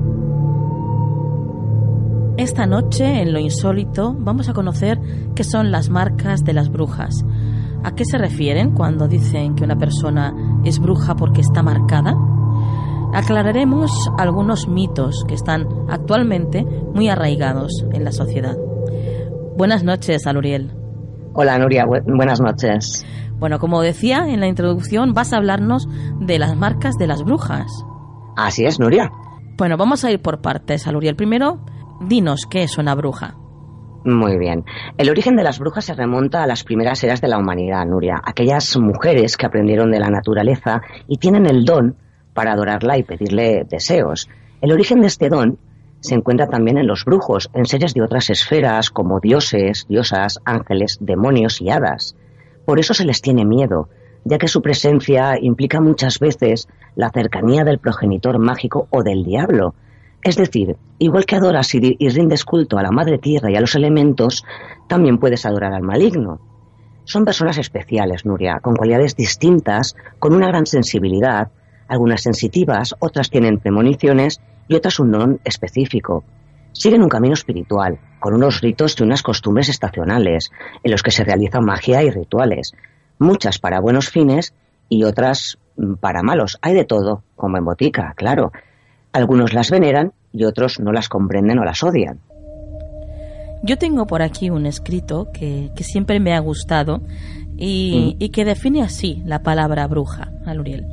Esta noche, en lo insólito, vamos a conocer qué son las marcas de las brujas. ¿A qué se refieren cuando dicen que una persona es bruja porque está marcada? Aclararemos algunos mitos que están actualmente muy arraigados en la sociedad. Buenas noches, Aluriel. Hola, Nuria. buenas noches. Bueno, como decía en la introducción, vas a hablarnos de las marcas de las brujas. Así es, Nuria. Bueno, vamos a ir por partes, Aluriel. Primero, dinos qué es una bruja. Muy bien. El origen de las brujas se remonta a las primeras eras de la humanidad, Nuria. Aquellas mujeres que aprendieron de la naturaleza y tienen el don para adorarla y pedirle deseos. El origen de este don se encuentra también en los brujos, en seres de otras esferas como dioses, diosas, ángeles, demonios y hadas. Por eso se les tiene miedo, ya que su presencia implica muchas veces la cercanía del progenitor mágico o del diablo. Es decir, igual que adoras y, rindes culto a la madre tierra y a los elementos, también puedes adorar al maligno. Son personas especiales, Nuria, con cualidades distintas, con una gran sensibilidad, algunas sensitivas, otras tienen premoniciones y otras un don específico. Siguen un camino espiritual, con unos ritos y unas costumbres estacionales, en los que se realiza magia y rituales, muchas para buenos fines y otras mm, para malos. Hay de todo, como en botica, claro. Algunos las veneran y otros no las comprenden o las odian. Yo tengo por aquí un escrito que, siempre me ha gustado y, mm. y, que define así la palabra bruja, Aluriel.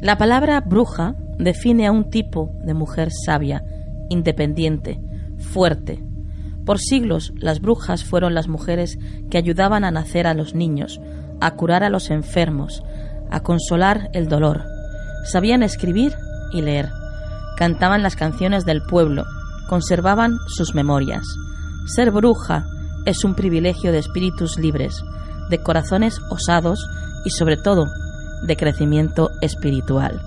La palabra bruja define a un tipo de mujer sabia, independiente, fuerte. Por siglos las brujas fueron las mujeres que ayudaban a nacer a los niños, a curar a los enfermos, a consolar el dolor. Sabían escribir y leer. Cantaban las canciones del pueblo, conservaban sus memorias. Ser bruja es un privilegio de espíritus libres, de corazones osados y sobre todo de crecimiento espiritual.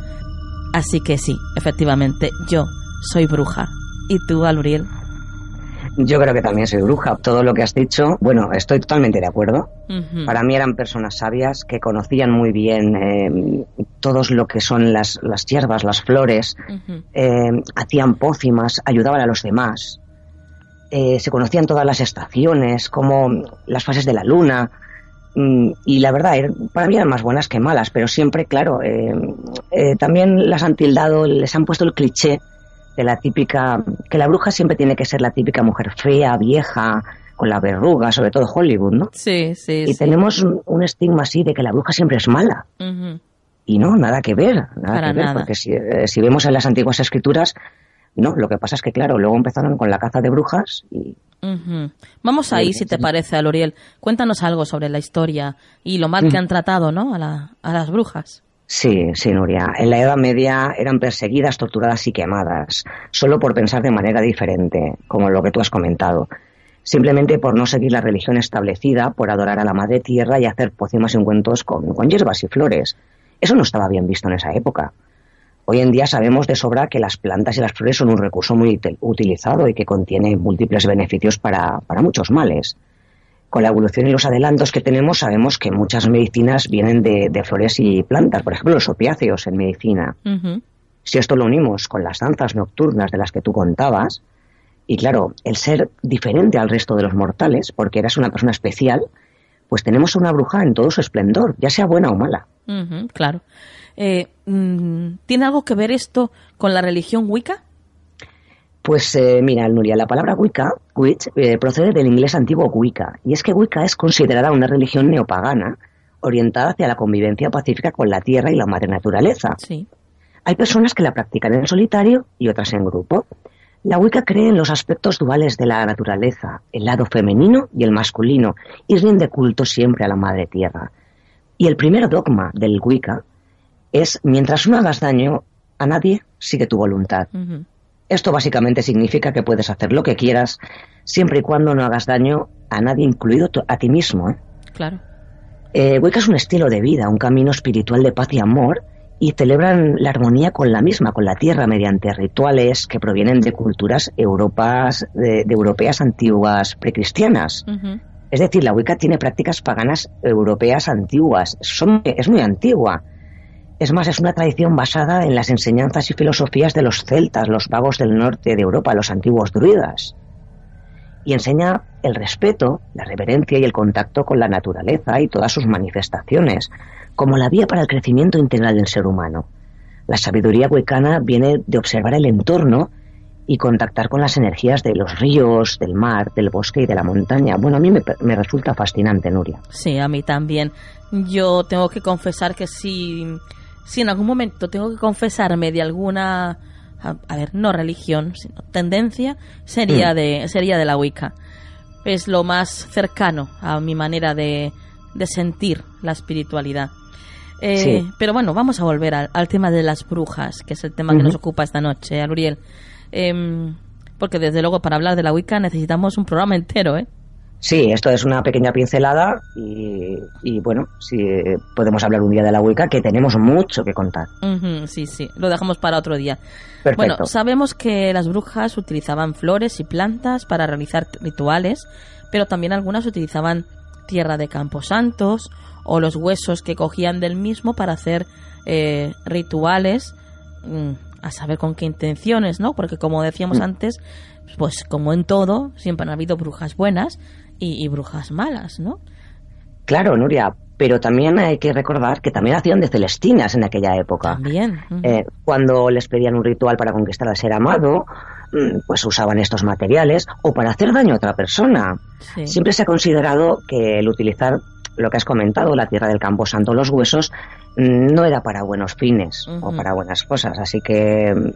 Así que sí, efectivamente, yo soy bruja. ¿Y tú, Aluriel? Yo creo que también soy bruja. Todo lo que has dicho, bueno, estoy totalmente de acuerdo. Para mí eran personas sabias que conocían muy bien eh, todos lo que son las, las hierbas, las flores, eh, hacían pócimas, ayudaban a los demás. Eh, se conocían todas las estaciones, como las fases de la luna, Mm, y la verdad, er, para mí eran más buenas que malas, pero siempre, claro, eh, eh, también las han tildado, les han puesto el cliché de la típica, que la bruja siempre tiene que ser la típica mujer fea, vieja, con la verruga, sobre todo Hollywood, ¿no? Sí, sí. Y tenemos un, estigma así de que la bruja siempre es mala. Y no, nada que ver, nada que ver, porque si, eh, si vemos en las antiguas escrituras, no, lo que pasa es que, claro, luego empezaron con la caza de brujas y Vamos ahí, si te parece, Aloriel. Cuéntanos algo sobre la historia y lo mal que han tratado ¿no? a, a las brujas. Sí, sí, Nuria. En la Edad Media eran perseguidas, torturadas y quemadas, solo por pensar de manera diferente, como lo que tú has comentado. Simplemente por no seguir la religión establecida, por adorar a la Madre Tierra y hacer pócimas y ungüentos con, con hierbas y flores. Eso no estaba bien visto en esa época. Hoy en día sabemos de sobra que las plantas y las flores son un recurso muy utilizado y que contiene múltiples beneficios para, muchos males. Con la evolución y los adelantos que tenemos sabemos que muchas medicinas vienen de, flores y plantas, por ejemplo los opiáceos en medicina. Si esto lo unimos con las danzas nocturnas de las que tú contabas, y claro, el ser diferente al resto de los mortales, porque eras una persona especial, pues tenemos una bruja en todo su esplendor, ya sea buena o mala. claro. Eh, mm, ¿Tiene algo que ver esto con la religión Wicca? Pues eh, mira, Nuria, la palabra Wicca, witch, eh, procede del inglés antiguo Wicca, y es que Wicca es considerada una religión neopagana orientada hacia la convivencia pacífica con la tierra y la madre naturaleza. Sí. Hay personas que la practican en solitario y otras en grupo. La Wicca cree en los aspectos duales de la naturaleza, el lado femenino y el masculino, y rinde culto siempre a la madre tierra. Y el primer dogma del Wicca es mientras no hagas daño a nadie, sigue tu voluntad. Esto básicamente significa que puedes hacer lo que quieras siempre y cuando no hagas daño a nadie, incluido a ti mismo. ¿eh? Claro. Eh, Wicca es un estilo de vida, un camino espiritual de paz y amor y celebran la armonía con la misma, con la tierra, mediante rituales que provienen de culturas europas, de, europeas antiguas precristianas. Es decir, la Wicca tiene prácticas paganas europeas antiguas. Son, es muy antigua. Es más, es una tradición basada en las enseñanzas y filosofías de los celtas, los vagos del norte de Europa, los antiguos druidas. Y enseña el respeto, la reverencia y el contacto con la naturaleza y todas sus manifestaciones, como la vía para el crecimiento integral del ser humano. La sabiduría huecana viene de observar el entorno y contactar con las energías de los ríos, del mar, del bosque y de la montaña. Bueno, a mí me, me resulta fascinante, Nuria. Sí, a mí también. Yo tengo que confesar que si, si en algún momento tengo que confesarme de alguna, a, a ver, no religión, sino tendencia, sería, Mm. de, sería de la Wicca. Es lo más cercano a mi manera de, de sentir la espiritualidad. Eh, Sí. Pero bueno, vamos a volver al, al tema de las brujas, que es el tema que nos ocupa esta noche, Ariel. Em, porque desde luego para hablar de la Wicca necesitamos un programa entero, ¿eh? Sí, esto es una pequeña pincelada y, y, bueno, si podemos hablar un día de la Wicca, que tenemos mucho que contar. Ujú, sí, sí, lo dejamos para otro día. Perfecto. Bueno, sabemos que las brujas utilizaban flores y plantas para realizar rituales, pero también algunas utilizaban tierra de camposantos o los huesos que cogían del mismo para hacer eh, rituales, mm, a saber con qué intenciones, ¿no? Porque como decíamos Mm. antes, pues como en todo, siempre han habido brujas buenas y, y brujas malas, ¿no? Claro, Nuria, pero también hay que recordar que también hacían de celestinas en aquella época. También. ujú. Eh, cuando les pedían un ritual para conquistar al ser amado, mm, pues usaban estos materiales o para hacer daño a otra persona. Sí. Siempre se ha considerado que el utilizar lo que has comentado, la tierra del campo santo, los huesos, mm, no era para buenos fines o para buenas cosas. Así que mm,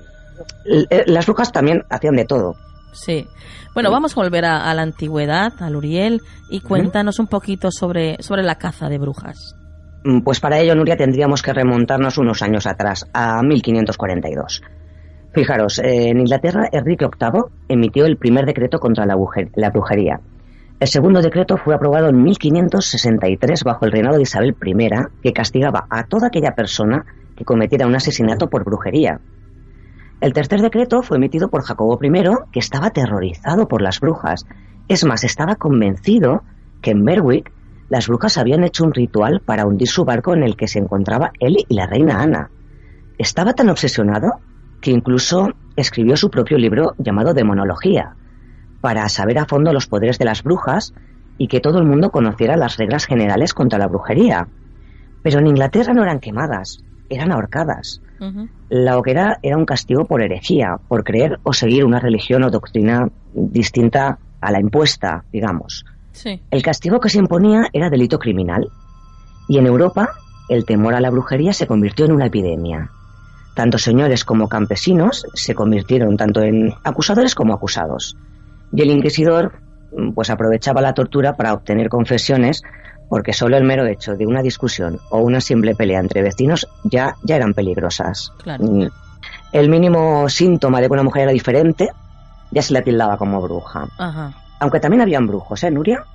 eh, las brujas también hacían de todo. Sí. Bueno, vamos a volver a, a la antigüedad, al Uriel, y cuéntanos un poquito sobre, sobre la caza de brujas. Mm, Pues para ello, Nuria, tendríamos que remontarnos unos años atrás, a 1542. Fijaros, en Inglaterra, Enrique VIII emitió el primer decreto contra la, la brujería. El segundo decreto fue aprobado en 1563 bajo el reinado de Isabel I, que castigaba a toda aquella persona que cometiera un asesinato por brujería. El tercer decreto fue emitido por Jacobo I, que estaba aterrorizado por las brujas. Es más, estaba convencido que en Berwick las brujas habían hecho un ritual para hundir su barco en el que se encontraba él y la reina Ana. Estaba tan obsesionado que incluso escribió su propio libro llamado Demonología, para saber a fondo los poderes de las brujas y que todo el mundo conociera las reglas generales contra la brujería. Pero en Inglaterra no eran quemadas, eran ahorcadas. La hoguera era un castigo por herejía, por creer o seguir una religión o doctrina distinta a la impuesta, digamos. Sí. El castigo que se imponía era delito criminal. Y en Europa, el temor a la brujería se convirtió en una epidemia. Tanto señores como campesinos se convirtieron tanto en acusadores como acusados. Y el inquisidor pues aprovechaba la tortura para obtener confesiones porque solo el mero hecho de una discusión o una simple pelea entre vecinos ya, ya eran peligrosas. Claro. Mm. El mínimo síntoma de que una mujer era diferente ya se la tildaba como bruja. Ajá. Aunque también habían brujos, ¿eh, Nuria?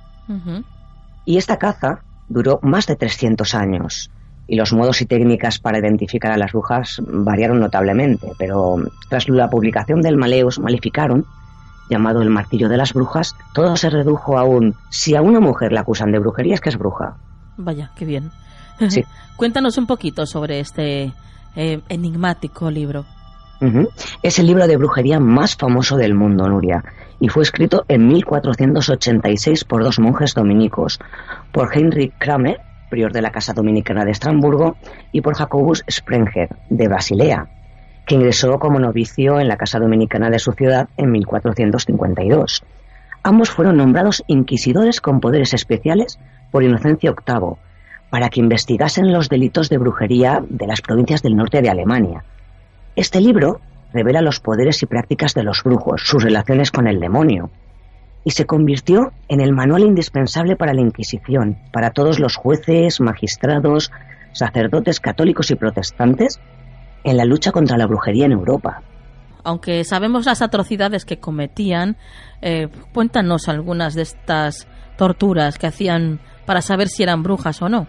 Y esta caza duró más de 300 años. Y los modos y técnicas para identificar a las brujas variaron notablemente, pero tras la publicación del Maleus Maleficarum, llamado el martillo de las brujas, todo se redujo a un si a una mujer la acusan de brujería es que es bruja. Vaya, qué bien. Sí. Cuéntanos un poquito sobre este eh, enigmático libro. Es el libro de brujería más famoso del mundo, Nuria, y fue escrito en 1486 por dos monjes dominicos, por Heinrich Kramer, prior de la Casa Dominicana de Estrasburgo, y por Jacobus Sprenger, de Basilea, que ingresó como novicio en la Casa Dominicana de su ciudad en 1452. Ambos fueron nombrados inquisidores con poderes especiales por Inocencio VIII, para que investigasen los delitos de brujería de las provincias del norte de Alemania. Este libro revela los poderes y prácticas de los brujos, sus relaciones con el demonio, y se convirtió en el manual indispensable para la Inquisición, para todos los jueces, magistrados, sacerdotes católicos y protestantes en la lucha contra la brujería en Europa. Aunque sabemos las atrocidades que cometían, eh, cuéntanos algunas de estas torturas que hacían para saber si eran brujas o no.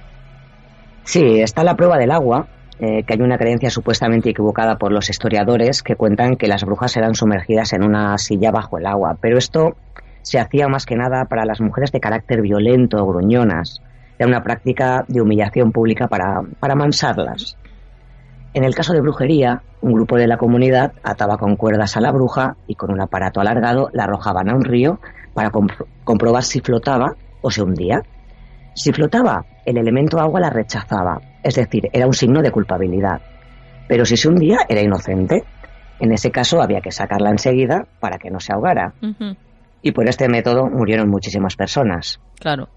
Sí, está la prueba del agua, eh, que hay una creencia supuestamente equivocada por los historiadores que cuentan que las brujas eran sumergidas en una silla bajo el agua, pero esto se hacía más que nada para las mujeres de carácter violento o gruñonas. Era una práctica de humillación pública para, para mansarlas. En el caso de brujería, un grupo de la comunidad ataba con cuerdas a la bruja y con un aparato alargado la arrojaban a un río para comprobar si flotaba o se hundía. Si flotaba, el elemento agua la rechazaba, es decir, era un signo de culpabilidad. Pero si se hundía, era inocente. En ese caso había que sacarla enseguida para que no se ahogara. Y por este método murieron muchísimas personas. Claro.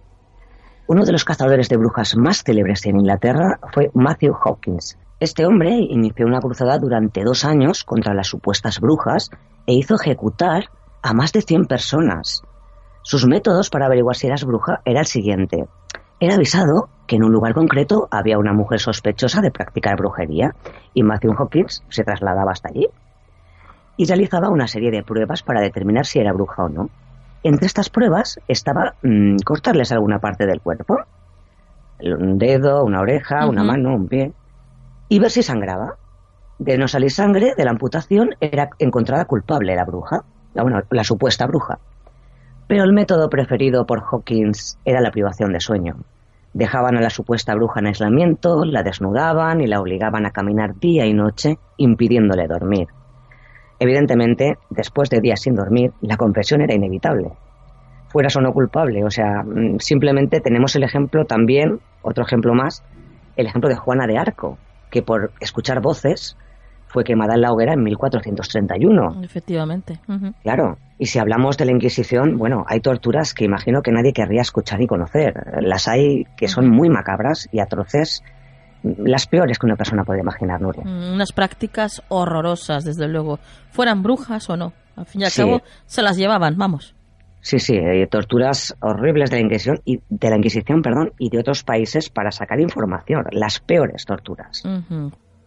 Uno de los cazadores de brujas más célebres en Inglaterra fue Matthew Hawkins. Este hombre inició una cruzada durante dos años contra las supuestas brujas e hizo ejecutar a más de 100 personas. Sus métodos para averiguar si eras bruja era el siguiente. Era avisado que en un lugar concreto había una mujer sospechosa de practicar brujería y Matthew Hawkins se trasladaba hasta allí y realizaba una serie de pruebas para determinar si era bruja o no. Entre estas pruebas estaba mm, cortarles alguna parte del cuerpo, un dedo, una oreja, una mano, un pie, y ver si sangraba. De no salir sangre de la amputación era encontrada culpable la bruja, la, la supuesta bruja. Pero el método preferido por Hawkins era la privación de sueño. Dejaban a la supuesta bruja en aislamiento, la desnudaban y la obligaban a caminar día y noche, impidiéndole dormir. Evidentemente, después de días sin dormir, la confesión era inevitable. Fueras o no culpable, o sea, mm, simplemente tenemos el ejemplo también, otro ejemplo más, el ejemplo de Juana de Arco, que por escuchar voces fue quemada en la hoguera en 1431. Efectivamente. Claro. Y si hablamos de la Inquisición, bueno, hay torturas que imagino que nadie querría escuchar y conocer. Las hay que son muy macabras y atroces, las peores que una persona puede imaginar, Nuria. Mm, unas prácticas horrorosas, desde luego. Fueran brujas o no. Al fin y al cabo, se las llevaban, vamos. Sí, sí, hay torturas horribles de la Inquisición y de la Inquisición, perdón, y de otros países para sacar información, las peores torturas.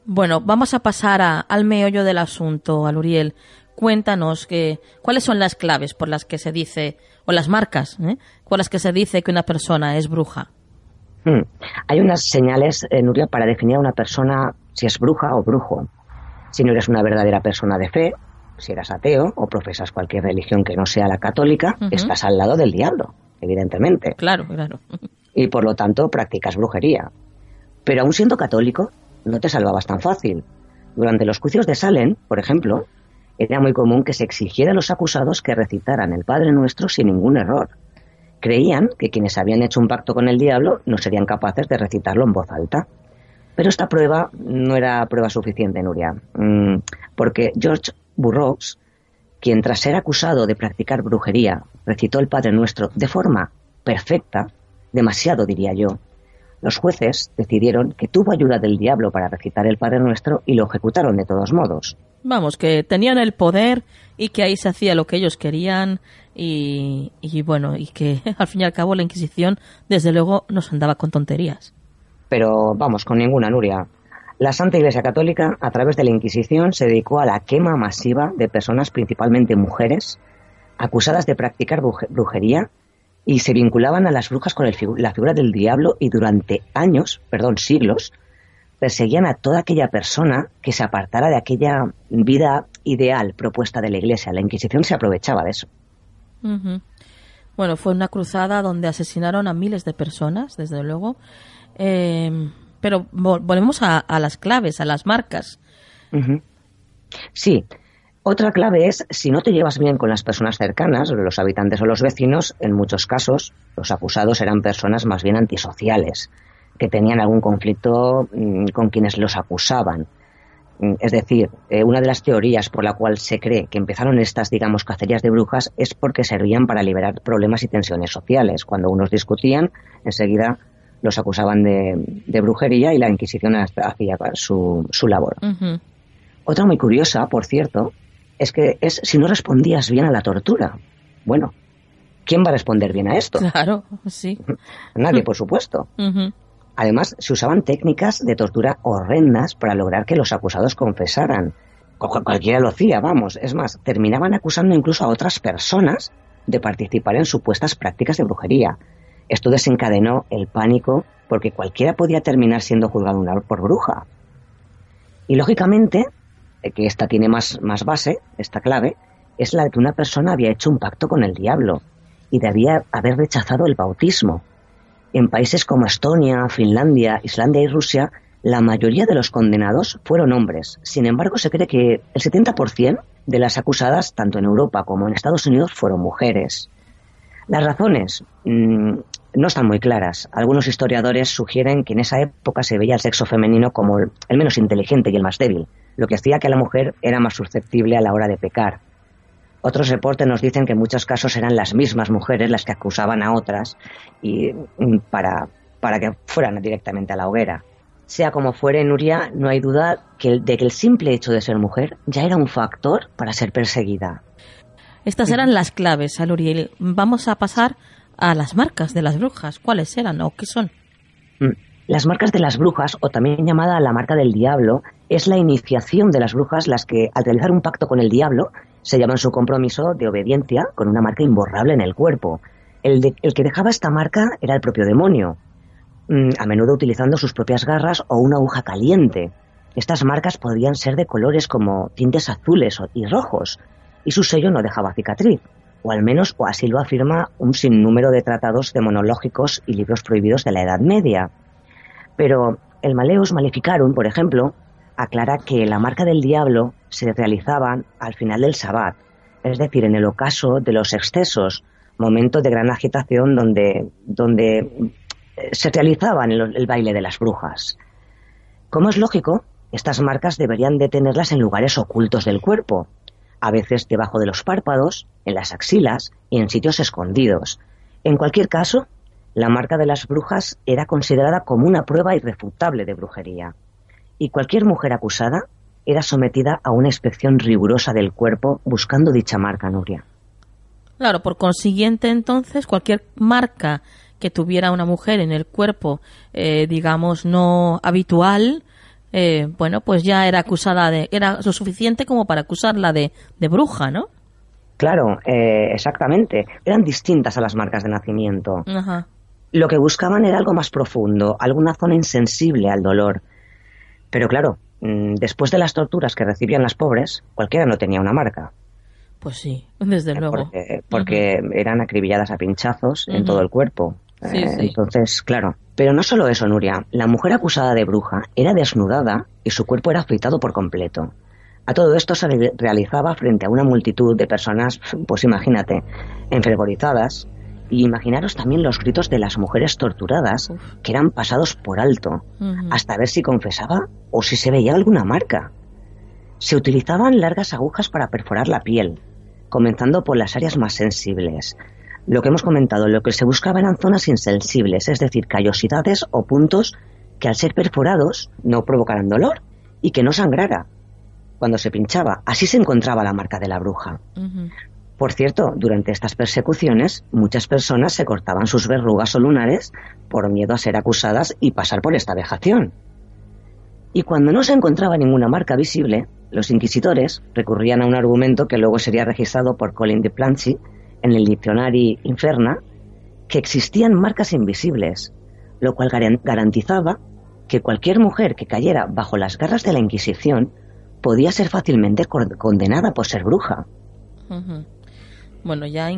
Bueno, vamos a pasar al meollo del asunto, Aluriel. Cuéntanos que, cuáles son las claves por las que se dice, o las marcas, ¿eh? por las que se dice que una persona es bruja. Hmm. Hay unas señales, eh, Nuria, para definir a una persona si es bruja o brujo. Si no eres una verdadera persona de fe, si eras ateo o profesas cualquier religión que no sea la católica, estás al lado del diablo, evidentemente. Claro, claro. Y por lo tanto practicas brujería. Pero aún siendo católico, no te salvabas tan fácil. Durante los juicios de Salem, por ejemplo, era muy común que se exigiera a los acusados que recitaran el Padre Nuestro sin ningún error. Creían que quienes habían hecho un pacto con el diablo no serían capaces de recitarlo en voz alta. Pero esta prueba no era prueba suficiente, Nuria, mm, porque George Burroughs, quien tras ser acusado de practicar brujería recitó el Padre Nuestro de forma perfecta, demasiado diría yo, los jueces decidieron que tuvo ayuda del diablo para recitar el Padre Nuestro y lo ejecutaron de todos modos. Vamos, que tenían el poder y que ahí se hacía lo que ellos querían y, bueno, y que al fin y al cabo la Inquisición desde luego nos andaba con tonterías. Pero vamos, con ninguna, Nuria. La Santa Iglesia Católica, a través de la Inquisición, se dedicó a la quema masiva de personas, principalmente mujeres, acusadas de practicar brujería y se vinculaban a las brujas con la figura del diablo y durante años, perdón, siglos, perseguían a toda aquella persona que se apartara de aquella vida ideal propuesta de la Iglesia. La Inquisición se aprovechaba de eso. Bueno, fue una cruzada donde asesinaron a miles de personas, desde luego. Eh, pero volvemos a, las claves, a las marcas. Sí, otra clave es, si no te llevas bien con las personas cercanas, los habitantes o los vecinos, en muchos casos los acusados eran personas más bien antisociales, que tenían algún conflicto mm, con quienes los acusaban. Mm, es decir, eh, una de las teorías por la cual se cree que empezaron estas, digamos, cacerías de brujas es porque servían para liberar problemas y tensiones sociales. Cuando unos discutían, enseguida los acusaban de, brujería y la Inquisición hacía su, su labor. Otra muy curiosa, por cierto, es que es si no respondías bien a la tortura. Bueno, ¿quién va a responder bien a esto? Claro, sí. Nadie, por supuesto. Además, se usaban técnicas de tortura horrendas para lograr que los acusados confesaran. Cualquiera lo hacía, vamos. Es más, terminaban acusando incluso a otras personas de participar en supuestas prácticas de brujería. Esto desencadenó el pánico porque cualquiera podía terminar siendo juzgado por bruja. Y lógicamente, que esta tiene más, más base, esta clave, es la de que una persona había hecho un pacto con el diablo y debía haber rechazado el bautismo. En países como Estonia, Finlandia, Islandia y Rusia, la mayoría de los condenados fueron hombres. Sin embargo, se cree que el 70% de las acusadas, tanto en Europa como en Estados Unidos, fueron mujeres. Las razones mm, no están muy claras. Algunos historiadores sugieren que en esa época se veía el sexo femenino como el, menos inteligente y el más débil, lo que hacía que la mujer era más susceptible a la hora de pecar. Otros reportes nos dicen que en muchos casos eran las mismas mujeres las que acusaban a otras y, mm, para, para que fueran directamente a la hoguera. Sea como fuere, Nuria, no hay duda que de que el simple hecho de ser mujer ya era un factor para ser perseguida. Estas eran las claves, Aluriel. Vamos a pasar a las marcas de las brujas. ¿Cuáles eran o qué son? Mm. Las marcas de las brujas, o también llamada la marca del diablo, es la iniciación de las brujas las que, al realizar un pacto con el diablo, se llaman su compromiso de obediencia con una marca imborrable en el cuerpo. El, de- el que dejaba esta marca era el propio demonio, mm, a menudo utilizando sus propias garras o una aguja caliente. Estas marcas podían ser de colores como tintes azules o- y rojos, y su sello no dejaba cicatriz, o al menos o así lo afirma un sinnúmero de tratados demonológicos y libros prohibidos de la Edad Media. Pero el Maleus Maleficarum, por ejemplo, aclara que la marca del diablo se realizaban al final del Sabbat, es decir, en el ocaso de los excesos, momento de gran agitación donde, donde eh, se realizaban el, el baile de las brujas. Como es lógico, estas marcas deberían de tenerlas en lugares ocultos del cuerpo, a veces debajo de los párpados, en las axilas y en sitios escondidos. En cualquier caso, la marca de las brujas era considerada como una prueba irrefutable de brujería, y cualquier mujer acusada era sometida a una inspección rigurosa del cuerpo buscando dicha marca, Nuria. Claro, por consiguiente, entonces, cualquier marca que tuviera una mujer en el cuerpo, eh, digamos, no habitual, eh, bueno, pues ya era acusada de. Era lo suficiente como para acusarla de, de bruja, ¿no? Claro, eh, exactamente. Eran distintas a las marcas de nacimiento. Ajá. Lo que buscaban era algo más profundo, alguna zona insensible al dolor. Pero claro, mm, después de las torturas que recibían las pobres, cualquiera no tenía una marca. Pues sí, desde luego. Porque, porque eran acribilladas a pinchazos en todo el cuerpo. Sí, Eh, sí. Entonces, claro. Pero no solo eso, Nuria. La mujer acusada de bruja era desnudada y su cuerpo era afeitado por completo. A todo esto se re- realizaba frente a una multitud de personas, pues imagínate, enfervorizadas. Y imaginaros también los gritos de las mujeres torturadas, que eran pasados por alto, hasta ver si confesaba o si se veía alguna marca. Se utilizaban largas agujas para perforar la piel, comenzando por las áreas más sensibles. Lo que hemos comentado, lo que se buscaba eran zonas insensibles, es decir, callosidades o puntos que al ser perforados no provocaran dolor y que no sangrara cuando se pinchaba. Así se encontraba la marca de la bruja. Por cierto, durante estas persecuciones, muchas personas se cortaban sus verrugas o lunares por miedo a ser acusadas y pasar por esta vejación. Y cuando no se encontraba ninguna marca visible, los inquisidores recurrían a un argumento que luego sería registrado por Colin de Plancy en el Diccionari Inferna, que existían marcas invisibles, lo cual garan- garantizaba que cualquier mujer que cayera bajo las garras de la Inquisición podía ser fácilmente condenada por ser bruja. Bueno, ya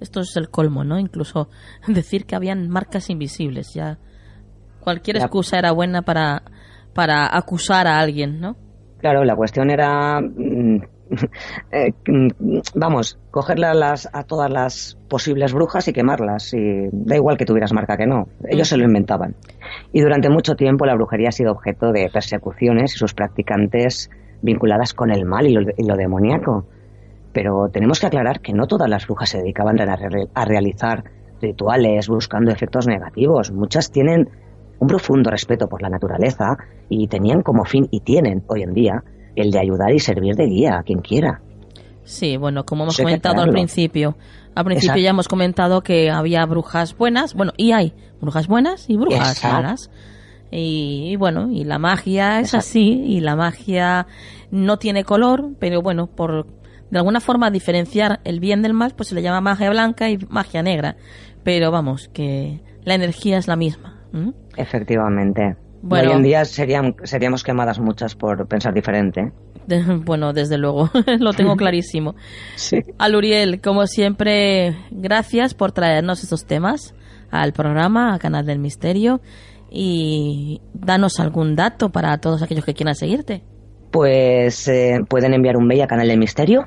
esto es el colmo, ¿no? Incluso decir que habían marcas invisibles, ya cualquier excusa era buena para para acusar a alguien, ¿no? Claro, la cuestión era, mm, eh, mm, vamos, cogerle a, las, a todas las posibles brujas y quemarlas. Y da igual que tuvieras marca que no. Ellos se lo inventaban. Y durante mucho tiempo la brujería ha sido objeto de persecuciones y sus practicantes vinculadas con el mal y lo, demoníaco. Pero tenemos que aclarar que no todas las brujas se dedicaban a realizar rituales buscando efectos negativos. Muchas tienen un profundo respeto por la naturaleza y tenían como fin, y tienen hoy en día, el de ayudar y servir de guía a quien quiera. Sí, bueno, como hemos comentado al principio. Al principio Exacto. ya hemos comentado que había brujas buenas, bueno, y hay brujas buenas y brujas Exacto. malas. Y, y bueno, y la magia es así, y la magia no tiene color, pero bueno, por de alguna forma diferenciar el bien del mal, pues se le llama magia blanca y magia negra. Pero vamos, que la energía es la misma. Efectivamente. Bueno. Hoy en día serían, seríamos quemadas muchas por pensar diferente. De- bueno, desde luego, lo tengo clarísimo. Sí. Aluriel, como siempre, gracias por traernos estos temas al programa, a Canal del Misterio. y danos algún dato para todos aquellos que quieran seguirte. Pues eh, pueden enviar un mail a Canal del Misterio.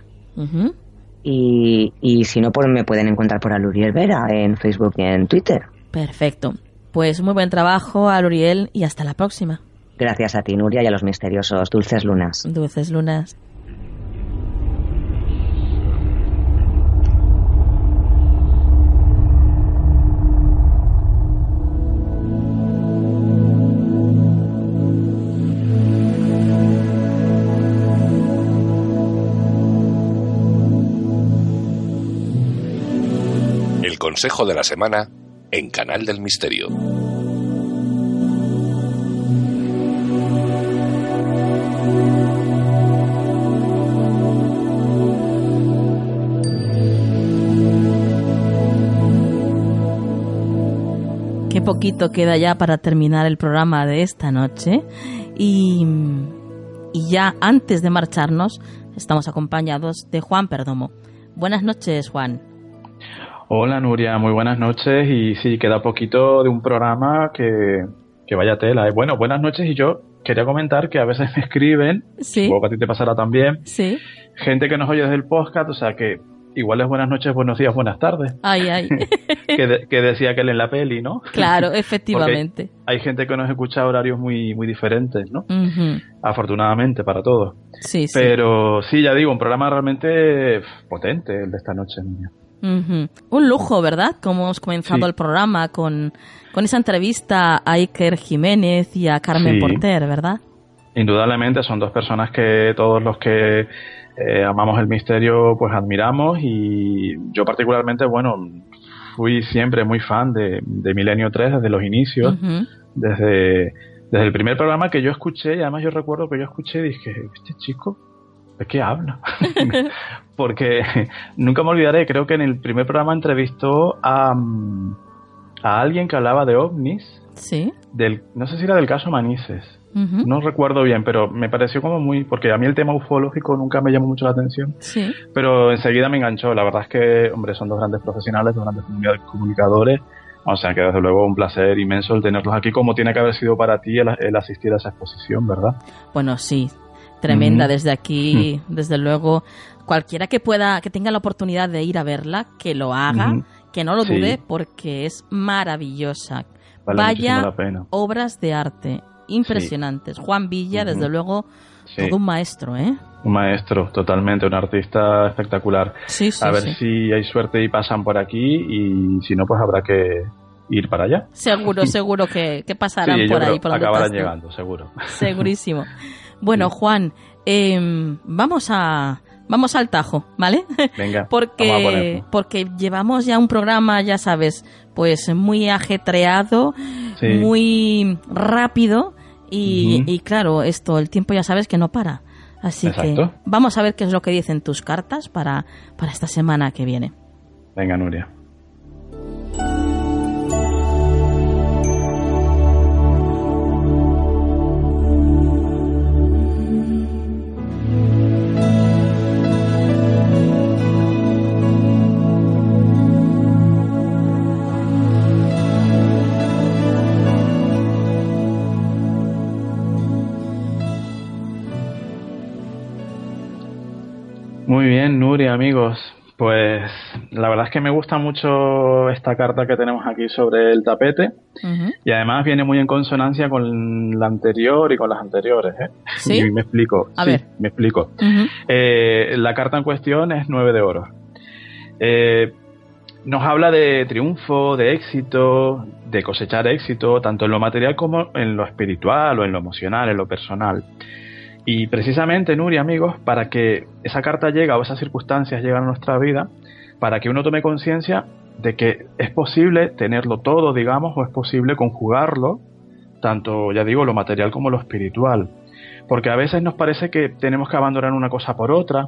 y, y, si no, pues me pueden encontrar por Aluriel Vera en Facebook y en Twitter. Perfecto. Pues muy buen trabajo, Aluriel, y hasta la próxima. Gracias a ti, Nuria, y a los misteriosos Dulces Lunas. Dulces Lunas. El consejo de la semana en Canal del Misterio. Qué poquito queda ya para terminar el programa de esta noche y, y ya antes de marcharnos estamos acompañados de Juan Perdomo. Buenas noches, Juan. Hola Nuria, muy buenas noches y sí, queda poquito de un programa que, que vaya tela. ¿eh? Bueno, buenas noches y yo quería comentar que a veces me escriben, sí. supongo que a ti te pasará también, sí. gente que nos oye desde el podcast, o sea que igual es buenas noches, buenos días, buenas tardes. Ay, ay. que, de, que, decía aquel en la peli, ¿no? Claro, efectivamente. Hay, hay, gente que nos escucha a horarios muy, muy diferentes, ¿no? Uh -huh. Afortunadamente para todos. Sí, sí. Pero sí, ya digo, un programa realmente potente el de esta noche, niña. Uh -huh. Un lujo, ¿verdad? Como hemos comenzado sí. el programa con, con esa entrevista a Iker Jiménez y a Carmen Sí. Porter, ¿verdad? Indudablemente son dos personas que todos los que eh, amamos el misterio pues admiramos y yo particularmente, bueno, fui siempre muy fan de, de Milenio 3 desde los inicios, Uh -huh. desde, desde el primer programa que yo escuché y además yo recuerdo que yo escuché y dije, este chico, ¿de qué habla? Porque nunca me olvidaré, creo que en el primer programa entrevistó a, a alguien que hablaba de ovnis. Sí. Del, no sé si era del caso Manises. Uh -huh. No recuerdo bien, pero me pareció como muy. Porque a mí el tema ufológico nunca me llamó mucho la atención. Sí. Pero enseguida me enganchó. La verdad es que, hombre, son dos grandes profesionales, dos grandes comunicadores. O sea que desde luego un placer inmenso el tenerlos aquí, como tiene que haber sido para ti el, el asistir a esa exposición, ¿verdad? Bueno, sí. Tremenda. Uh -huh. Desde aquí, uh -huh. desde luego, cualquiera que pueda, que tenga la oportunidad de ir a verla, que lo haga, uh -huh. que no lo dude, sí. porque es maravillosa. Vale Vaya obras de arte impresionantes. Sí. Juan Villa, desde luego, sí. todo un maestro, ¿eh? Un maestro, totalmente, un artista espectacular. Sí, sí, A ver si hay suerte y pasan por aquí y si no, pues habrá que ir para allá. Seguro, seguro que, que pasarán por ahí. Por acabarán llegando, seguro. Segurísimo. Bueno, Juan, eh, vamos a vamos al tajo, ¿vale? Venga. porque porque llevamos ya un programa, ya sabes, pues muy ajetreado, sí. muy rápido y, uh -huh. y, claro, esto el tiempo ya sabes que no para. Así Exacto. que vamos a ver qué es lo que dicen tus cartas para, para esta semana que viene. Venga, Nuria. Amigos. Pues la verdad es que me gusta mucho esta carta que tenemos aquí sobre el tapete uh -huh. y además viene muy en consonancia con la anterior y con las anteriores. ¿eh? ¿Sí? Y me explico. A sí, ver. me explico. Uh -huh. eh, la carta en cuestión es nueve de oro. Eh, nos habla de triunfo, de éxito, de cosechar éxito, tanto en lo material como en lo espiritual o en lo emocional, en lo personal. Y precisamente, Nuria, amigos, para que esa carta llegue o esas circunstancias lleguen a nuestra vida, para que uno tome conciencia de que es posible tenerlo todo, digamos, o es posible conjugarlo, tanto, ya digo, lo material como lo espiritual. Porque a veces nos parece que tenemos que abandonar una cosa por otra,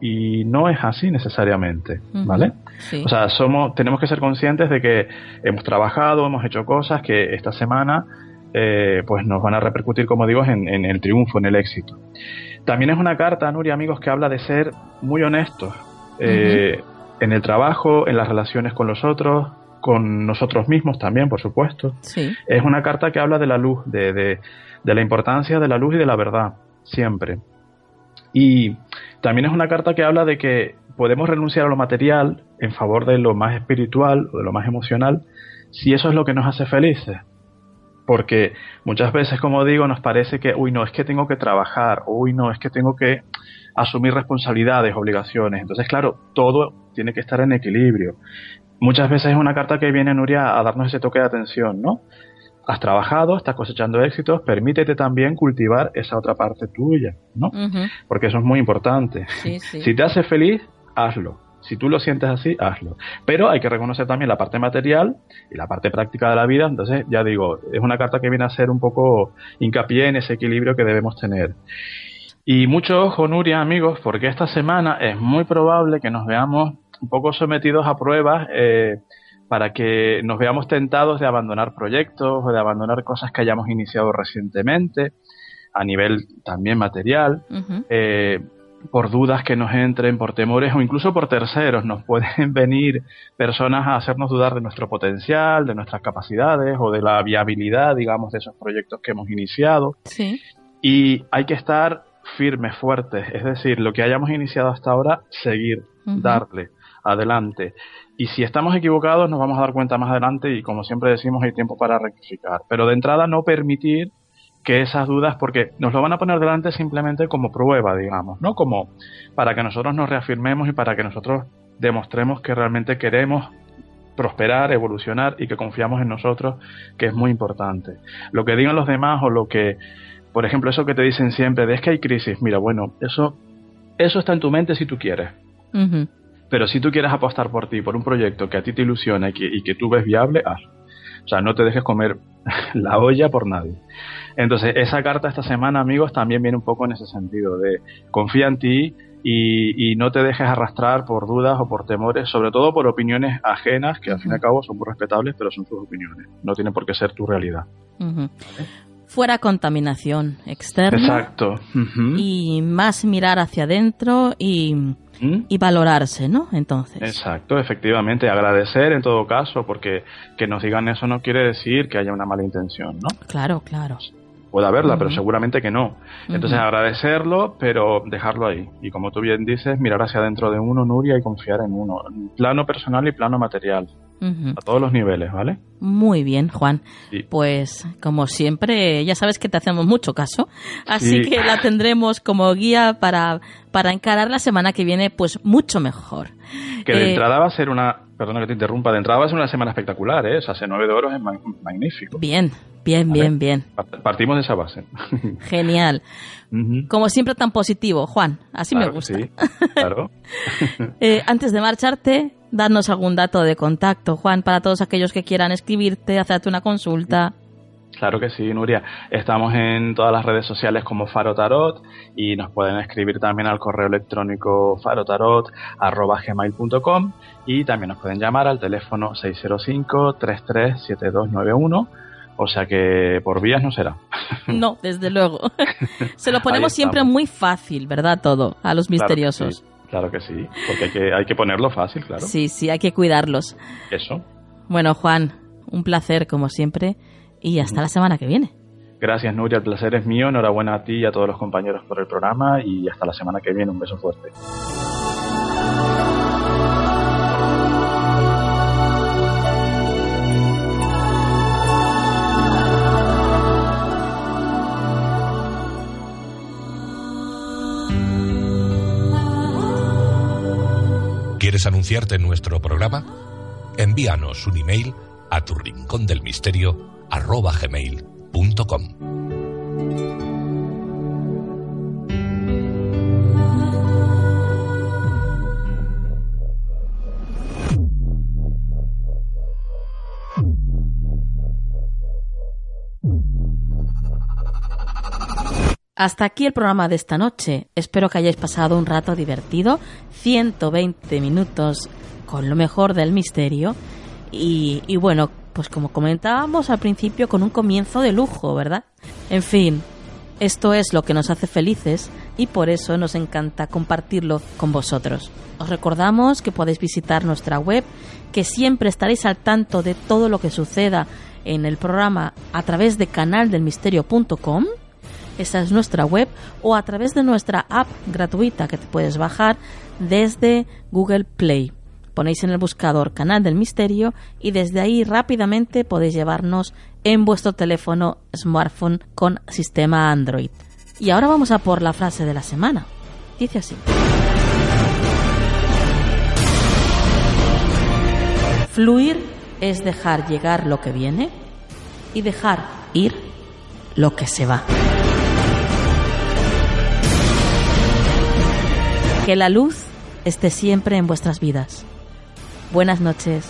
y no es así necesariamente, ¿vale? Uh -huh. sí. O sea, somos, tenemos que ser conscientes de que hemos trabajado, hemos hecho cosas que esta semana eh, pues nos van a repercutir, como digo, en, en, el triunfo, en el éxito. También es una carta, Nuria, amigos, que habla de ser muy honestos eh, uh -huh. en el trabajo, en las relaciones con los otros, con nosotros mismos también, por supuesto. Sí. Es una carta que habla de la luz, de, de, de la importancia de la luz y de la verdad, siempre. Y también es una carta que habla de que podemos renunciar a lo material en favor de lo más espiritual o de lo más emocional, si eso es lo que nos hace felices. Porque muchas veces, como digo, nos parece que, uy, no, es que tengo que trabajar, uy, no, es que tengo que asumir responsabilidades, obligaciones. Entonces, claro, todo tiene que estar en equilibrio. Muchas veces es una carta que viene, Nuria, a darnos ese toque de atención, ¿no? Has trabajado, estás cosechando éxitos, permítete también cultivar esa otra parte tuya, ¿no? Porque eso es muy importante. Sí, sí. Si te hace feliz, hazlo. Si tú lo sientes así, hazlo. Pero hay que reconocer también la parte material y la parte práctica de la vida. Entonces, ya digo, es una carta que viene a ser un poco hincapié en ese equilibrio que debemos tener. Y mucho ojo, Nuria, amigos, porque esta semana es muy probable que nos veamos un poco sometidos a pruebas eh, para que nos veamos tentados de abandonar proyectos o de abandonar cosas que hayamos iniciado recientemente, a nivel también material eh, por dudas que nos entren, por temores o incluso por terceros. Nos pueden venir personas a hacernos dudar de nuestro potencial, de nuestras capacidades o de la viabilidad, digamos, de esos proyectos que hemos iniciado. Sí. Y hay que estar firmes, fuertes. Es decir, lo que hayamos iniciado hasta ahora, seguir, darle, adelante. Y si estamos equivocados, nos vamos a dar cuenta más adelante y como siempre decimos, hay tiempo para rectificar. Pero de entrada, no permitir que esas dudas, porque nos lo van a poner delante simplemente como prueba, digamos, ¿no? Como para que nosotros nos reafirmemos y para que nosotros demostremos que realmente queremos prosperar, evolucionar y que confiamos en nosotros, que es muy importante. Lo que digan los demás o lo que, por ejemplo, eso que te dicen siempre de es que hay crisis, mira, bueno, eso, eso está en tu mente si tú quieres. Pero si tú quieres apostar por ti, por un proyecto que a ti te ilusiona y que, y que tú ves viable, hazlo. O sea, no te dejes comer la olla por nadie. Entonces, esa carta esta semana, amigos, también viene un poco en ese sentido, de confía en ti y, y no te dejes arrastrar por dudas o por temores, sobre todo por opiniones ajenas, que al fin y al cabo son muy respetables, pero son sus opiniones. No tienen por qué ser tu realidad. Fuera contaminación externa Exacto. Y más mirar hacia adentro y, ¿Mm? y valorarse, ¿no? Entonces. Exacto, efectivamente, agradecer en todo caso, porque que nos digan eso no quiere decir que haya una mala intención, ¿no? Claro, claro. Puede haberla, pero seguramente que no. Entonces agradecerlo, pero dejarlo ahí. Y como tú bien dices, mirar hacia adentro de uno, Nuria, y confiar en uno. Plano personal y plano material. A todos los niveles, ¿vale? Muy bien, Juan. Sí. Pues como siempre, ya sabes que te hacemos mucho caso, así Sí. que la tendremos como guía para, para encarar la semana que viene pues mucho mejor. Que de Eh, entrada va a ser una... Perdona que te interrumpa, de entrada va a ser una semana espectacular, ¿eh? O sea, 9 de oro es ma- magnífico. Bien, bien, Vale. bien, bien. Part- Partimos de esa base. Genial. Como siempre tan positivo, Juan. Así Claro me gusta. Sí, claro. Eh, antes de marcharte, darnos algún dato de contacto, Juan, para todos aquellos que quieran escribirte, hacerte una consulta. Claro que sí, Nuria. Estamos en todas las redes sociales como Faro Tarot y nos pueden escribir también al correo electrónico farotarot.gmail.com y también nos pueden llamar al teléfono 605-337291. O sea que por vías no será. No, desde luego. Se lo ponemos siempre muy fácil, ¿verdad? Todo, a los misteriosos. Claro claro que sí, porque hay que, hay que ponerlo fácil, claro. Sí, sí, hay que cuidarlos. Eso. Bueno, Juan, un placer como siempre y hasta la semana que viene. Gracias, Nuria. El placer es mío. Enhorabuena a ti y a todos los compañeros por el programa y hasta la semana que viene. Un beso fuerte. ¿Quieres anunciarte en nuestro programa? Envíanos un email a tu rincón del misterio arroba. Hasta aquí el programa de esta noche. Espero que hayáis pasado un rato divertido, 120 minutos con lo mejor del misterio y, bueno, pues como comentábamos al principio con un comienzo de lujo, ¿verdad? En fin, esto es lo que nos hace felices y por eso nos encanta compartirlo con vosotros. Os recordamos que podéis visitar nuestra web que siempre estaréis al tanto de todo lo que suceda en el programa a través de canaldelmisterio.com. Esa es nuestra web o a través de nuestra app gratuita que te puedes bajar desde Google Play. Ponéis en el buscador Canal del Misterio y desde ahí rápidamente podéis llevarnos en vuestro teléfono smartphone con sistema Android. Y ahora vamos a por la frase de la semana. Dice así. Fluir es dejar llegar lo que viene y dejar ir lo que se va. Que la luz esté siempre en vuestras vidas. Buenas noches.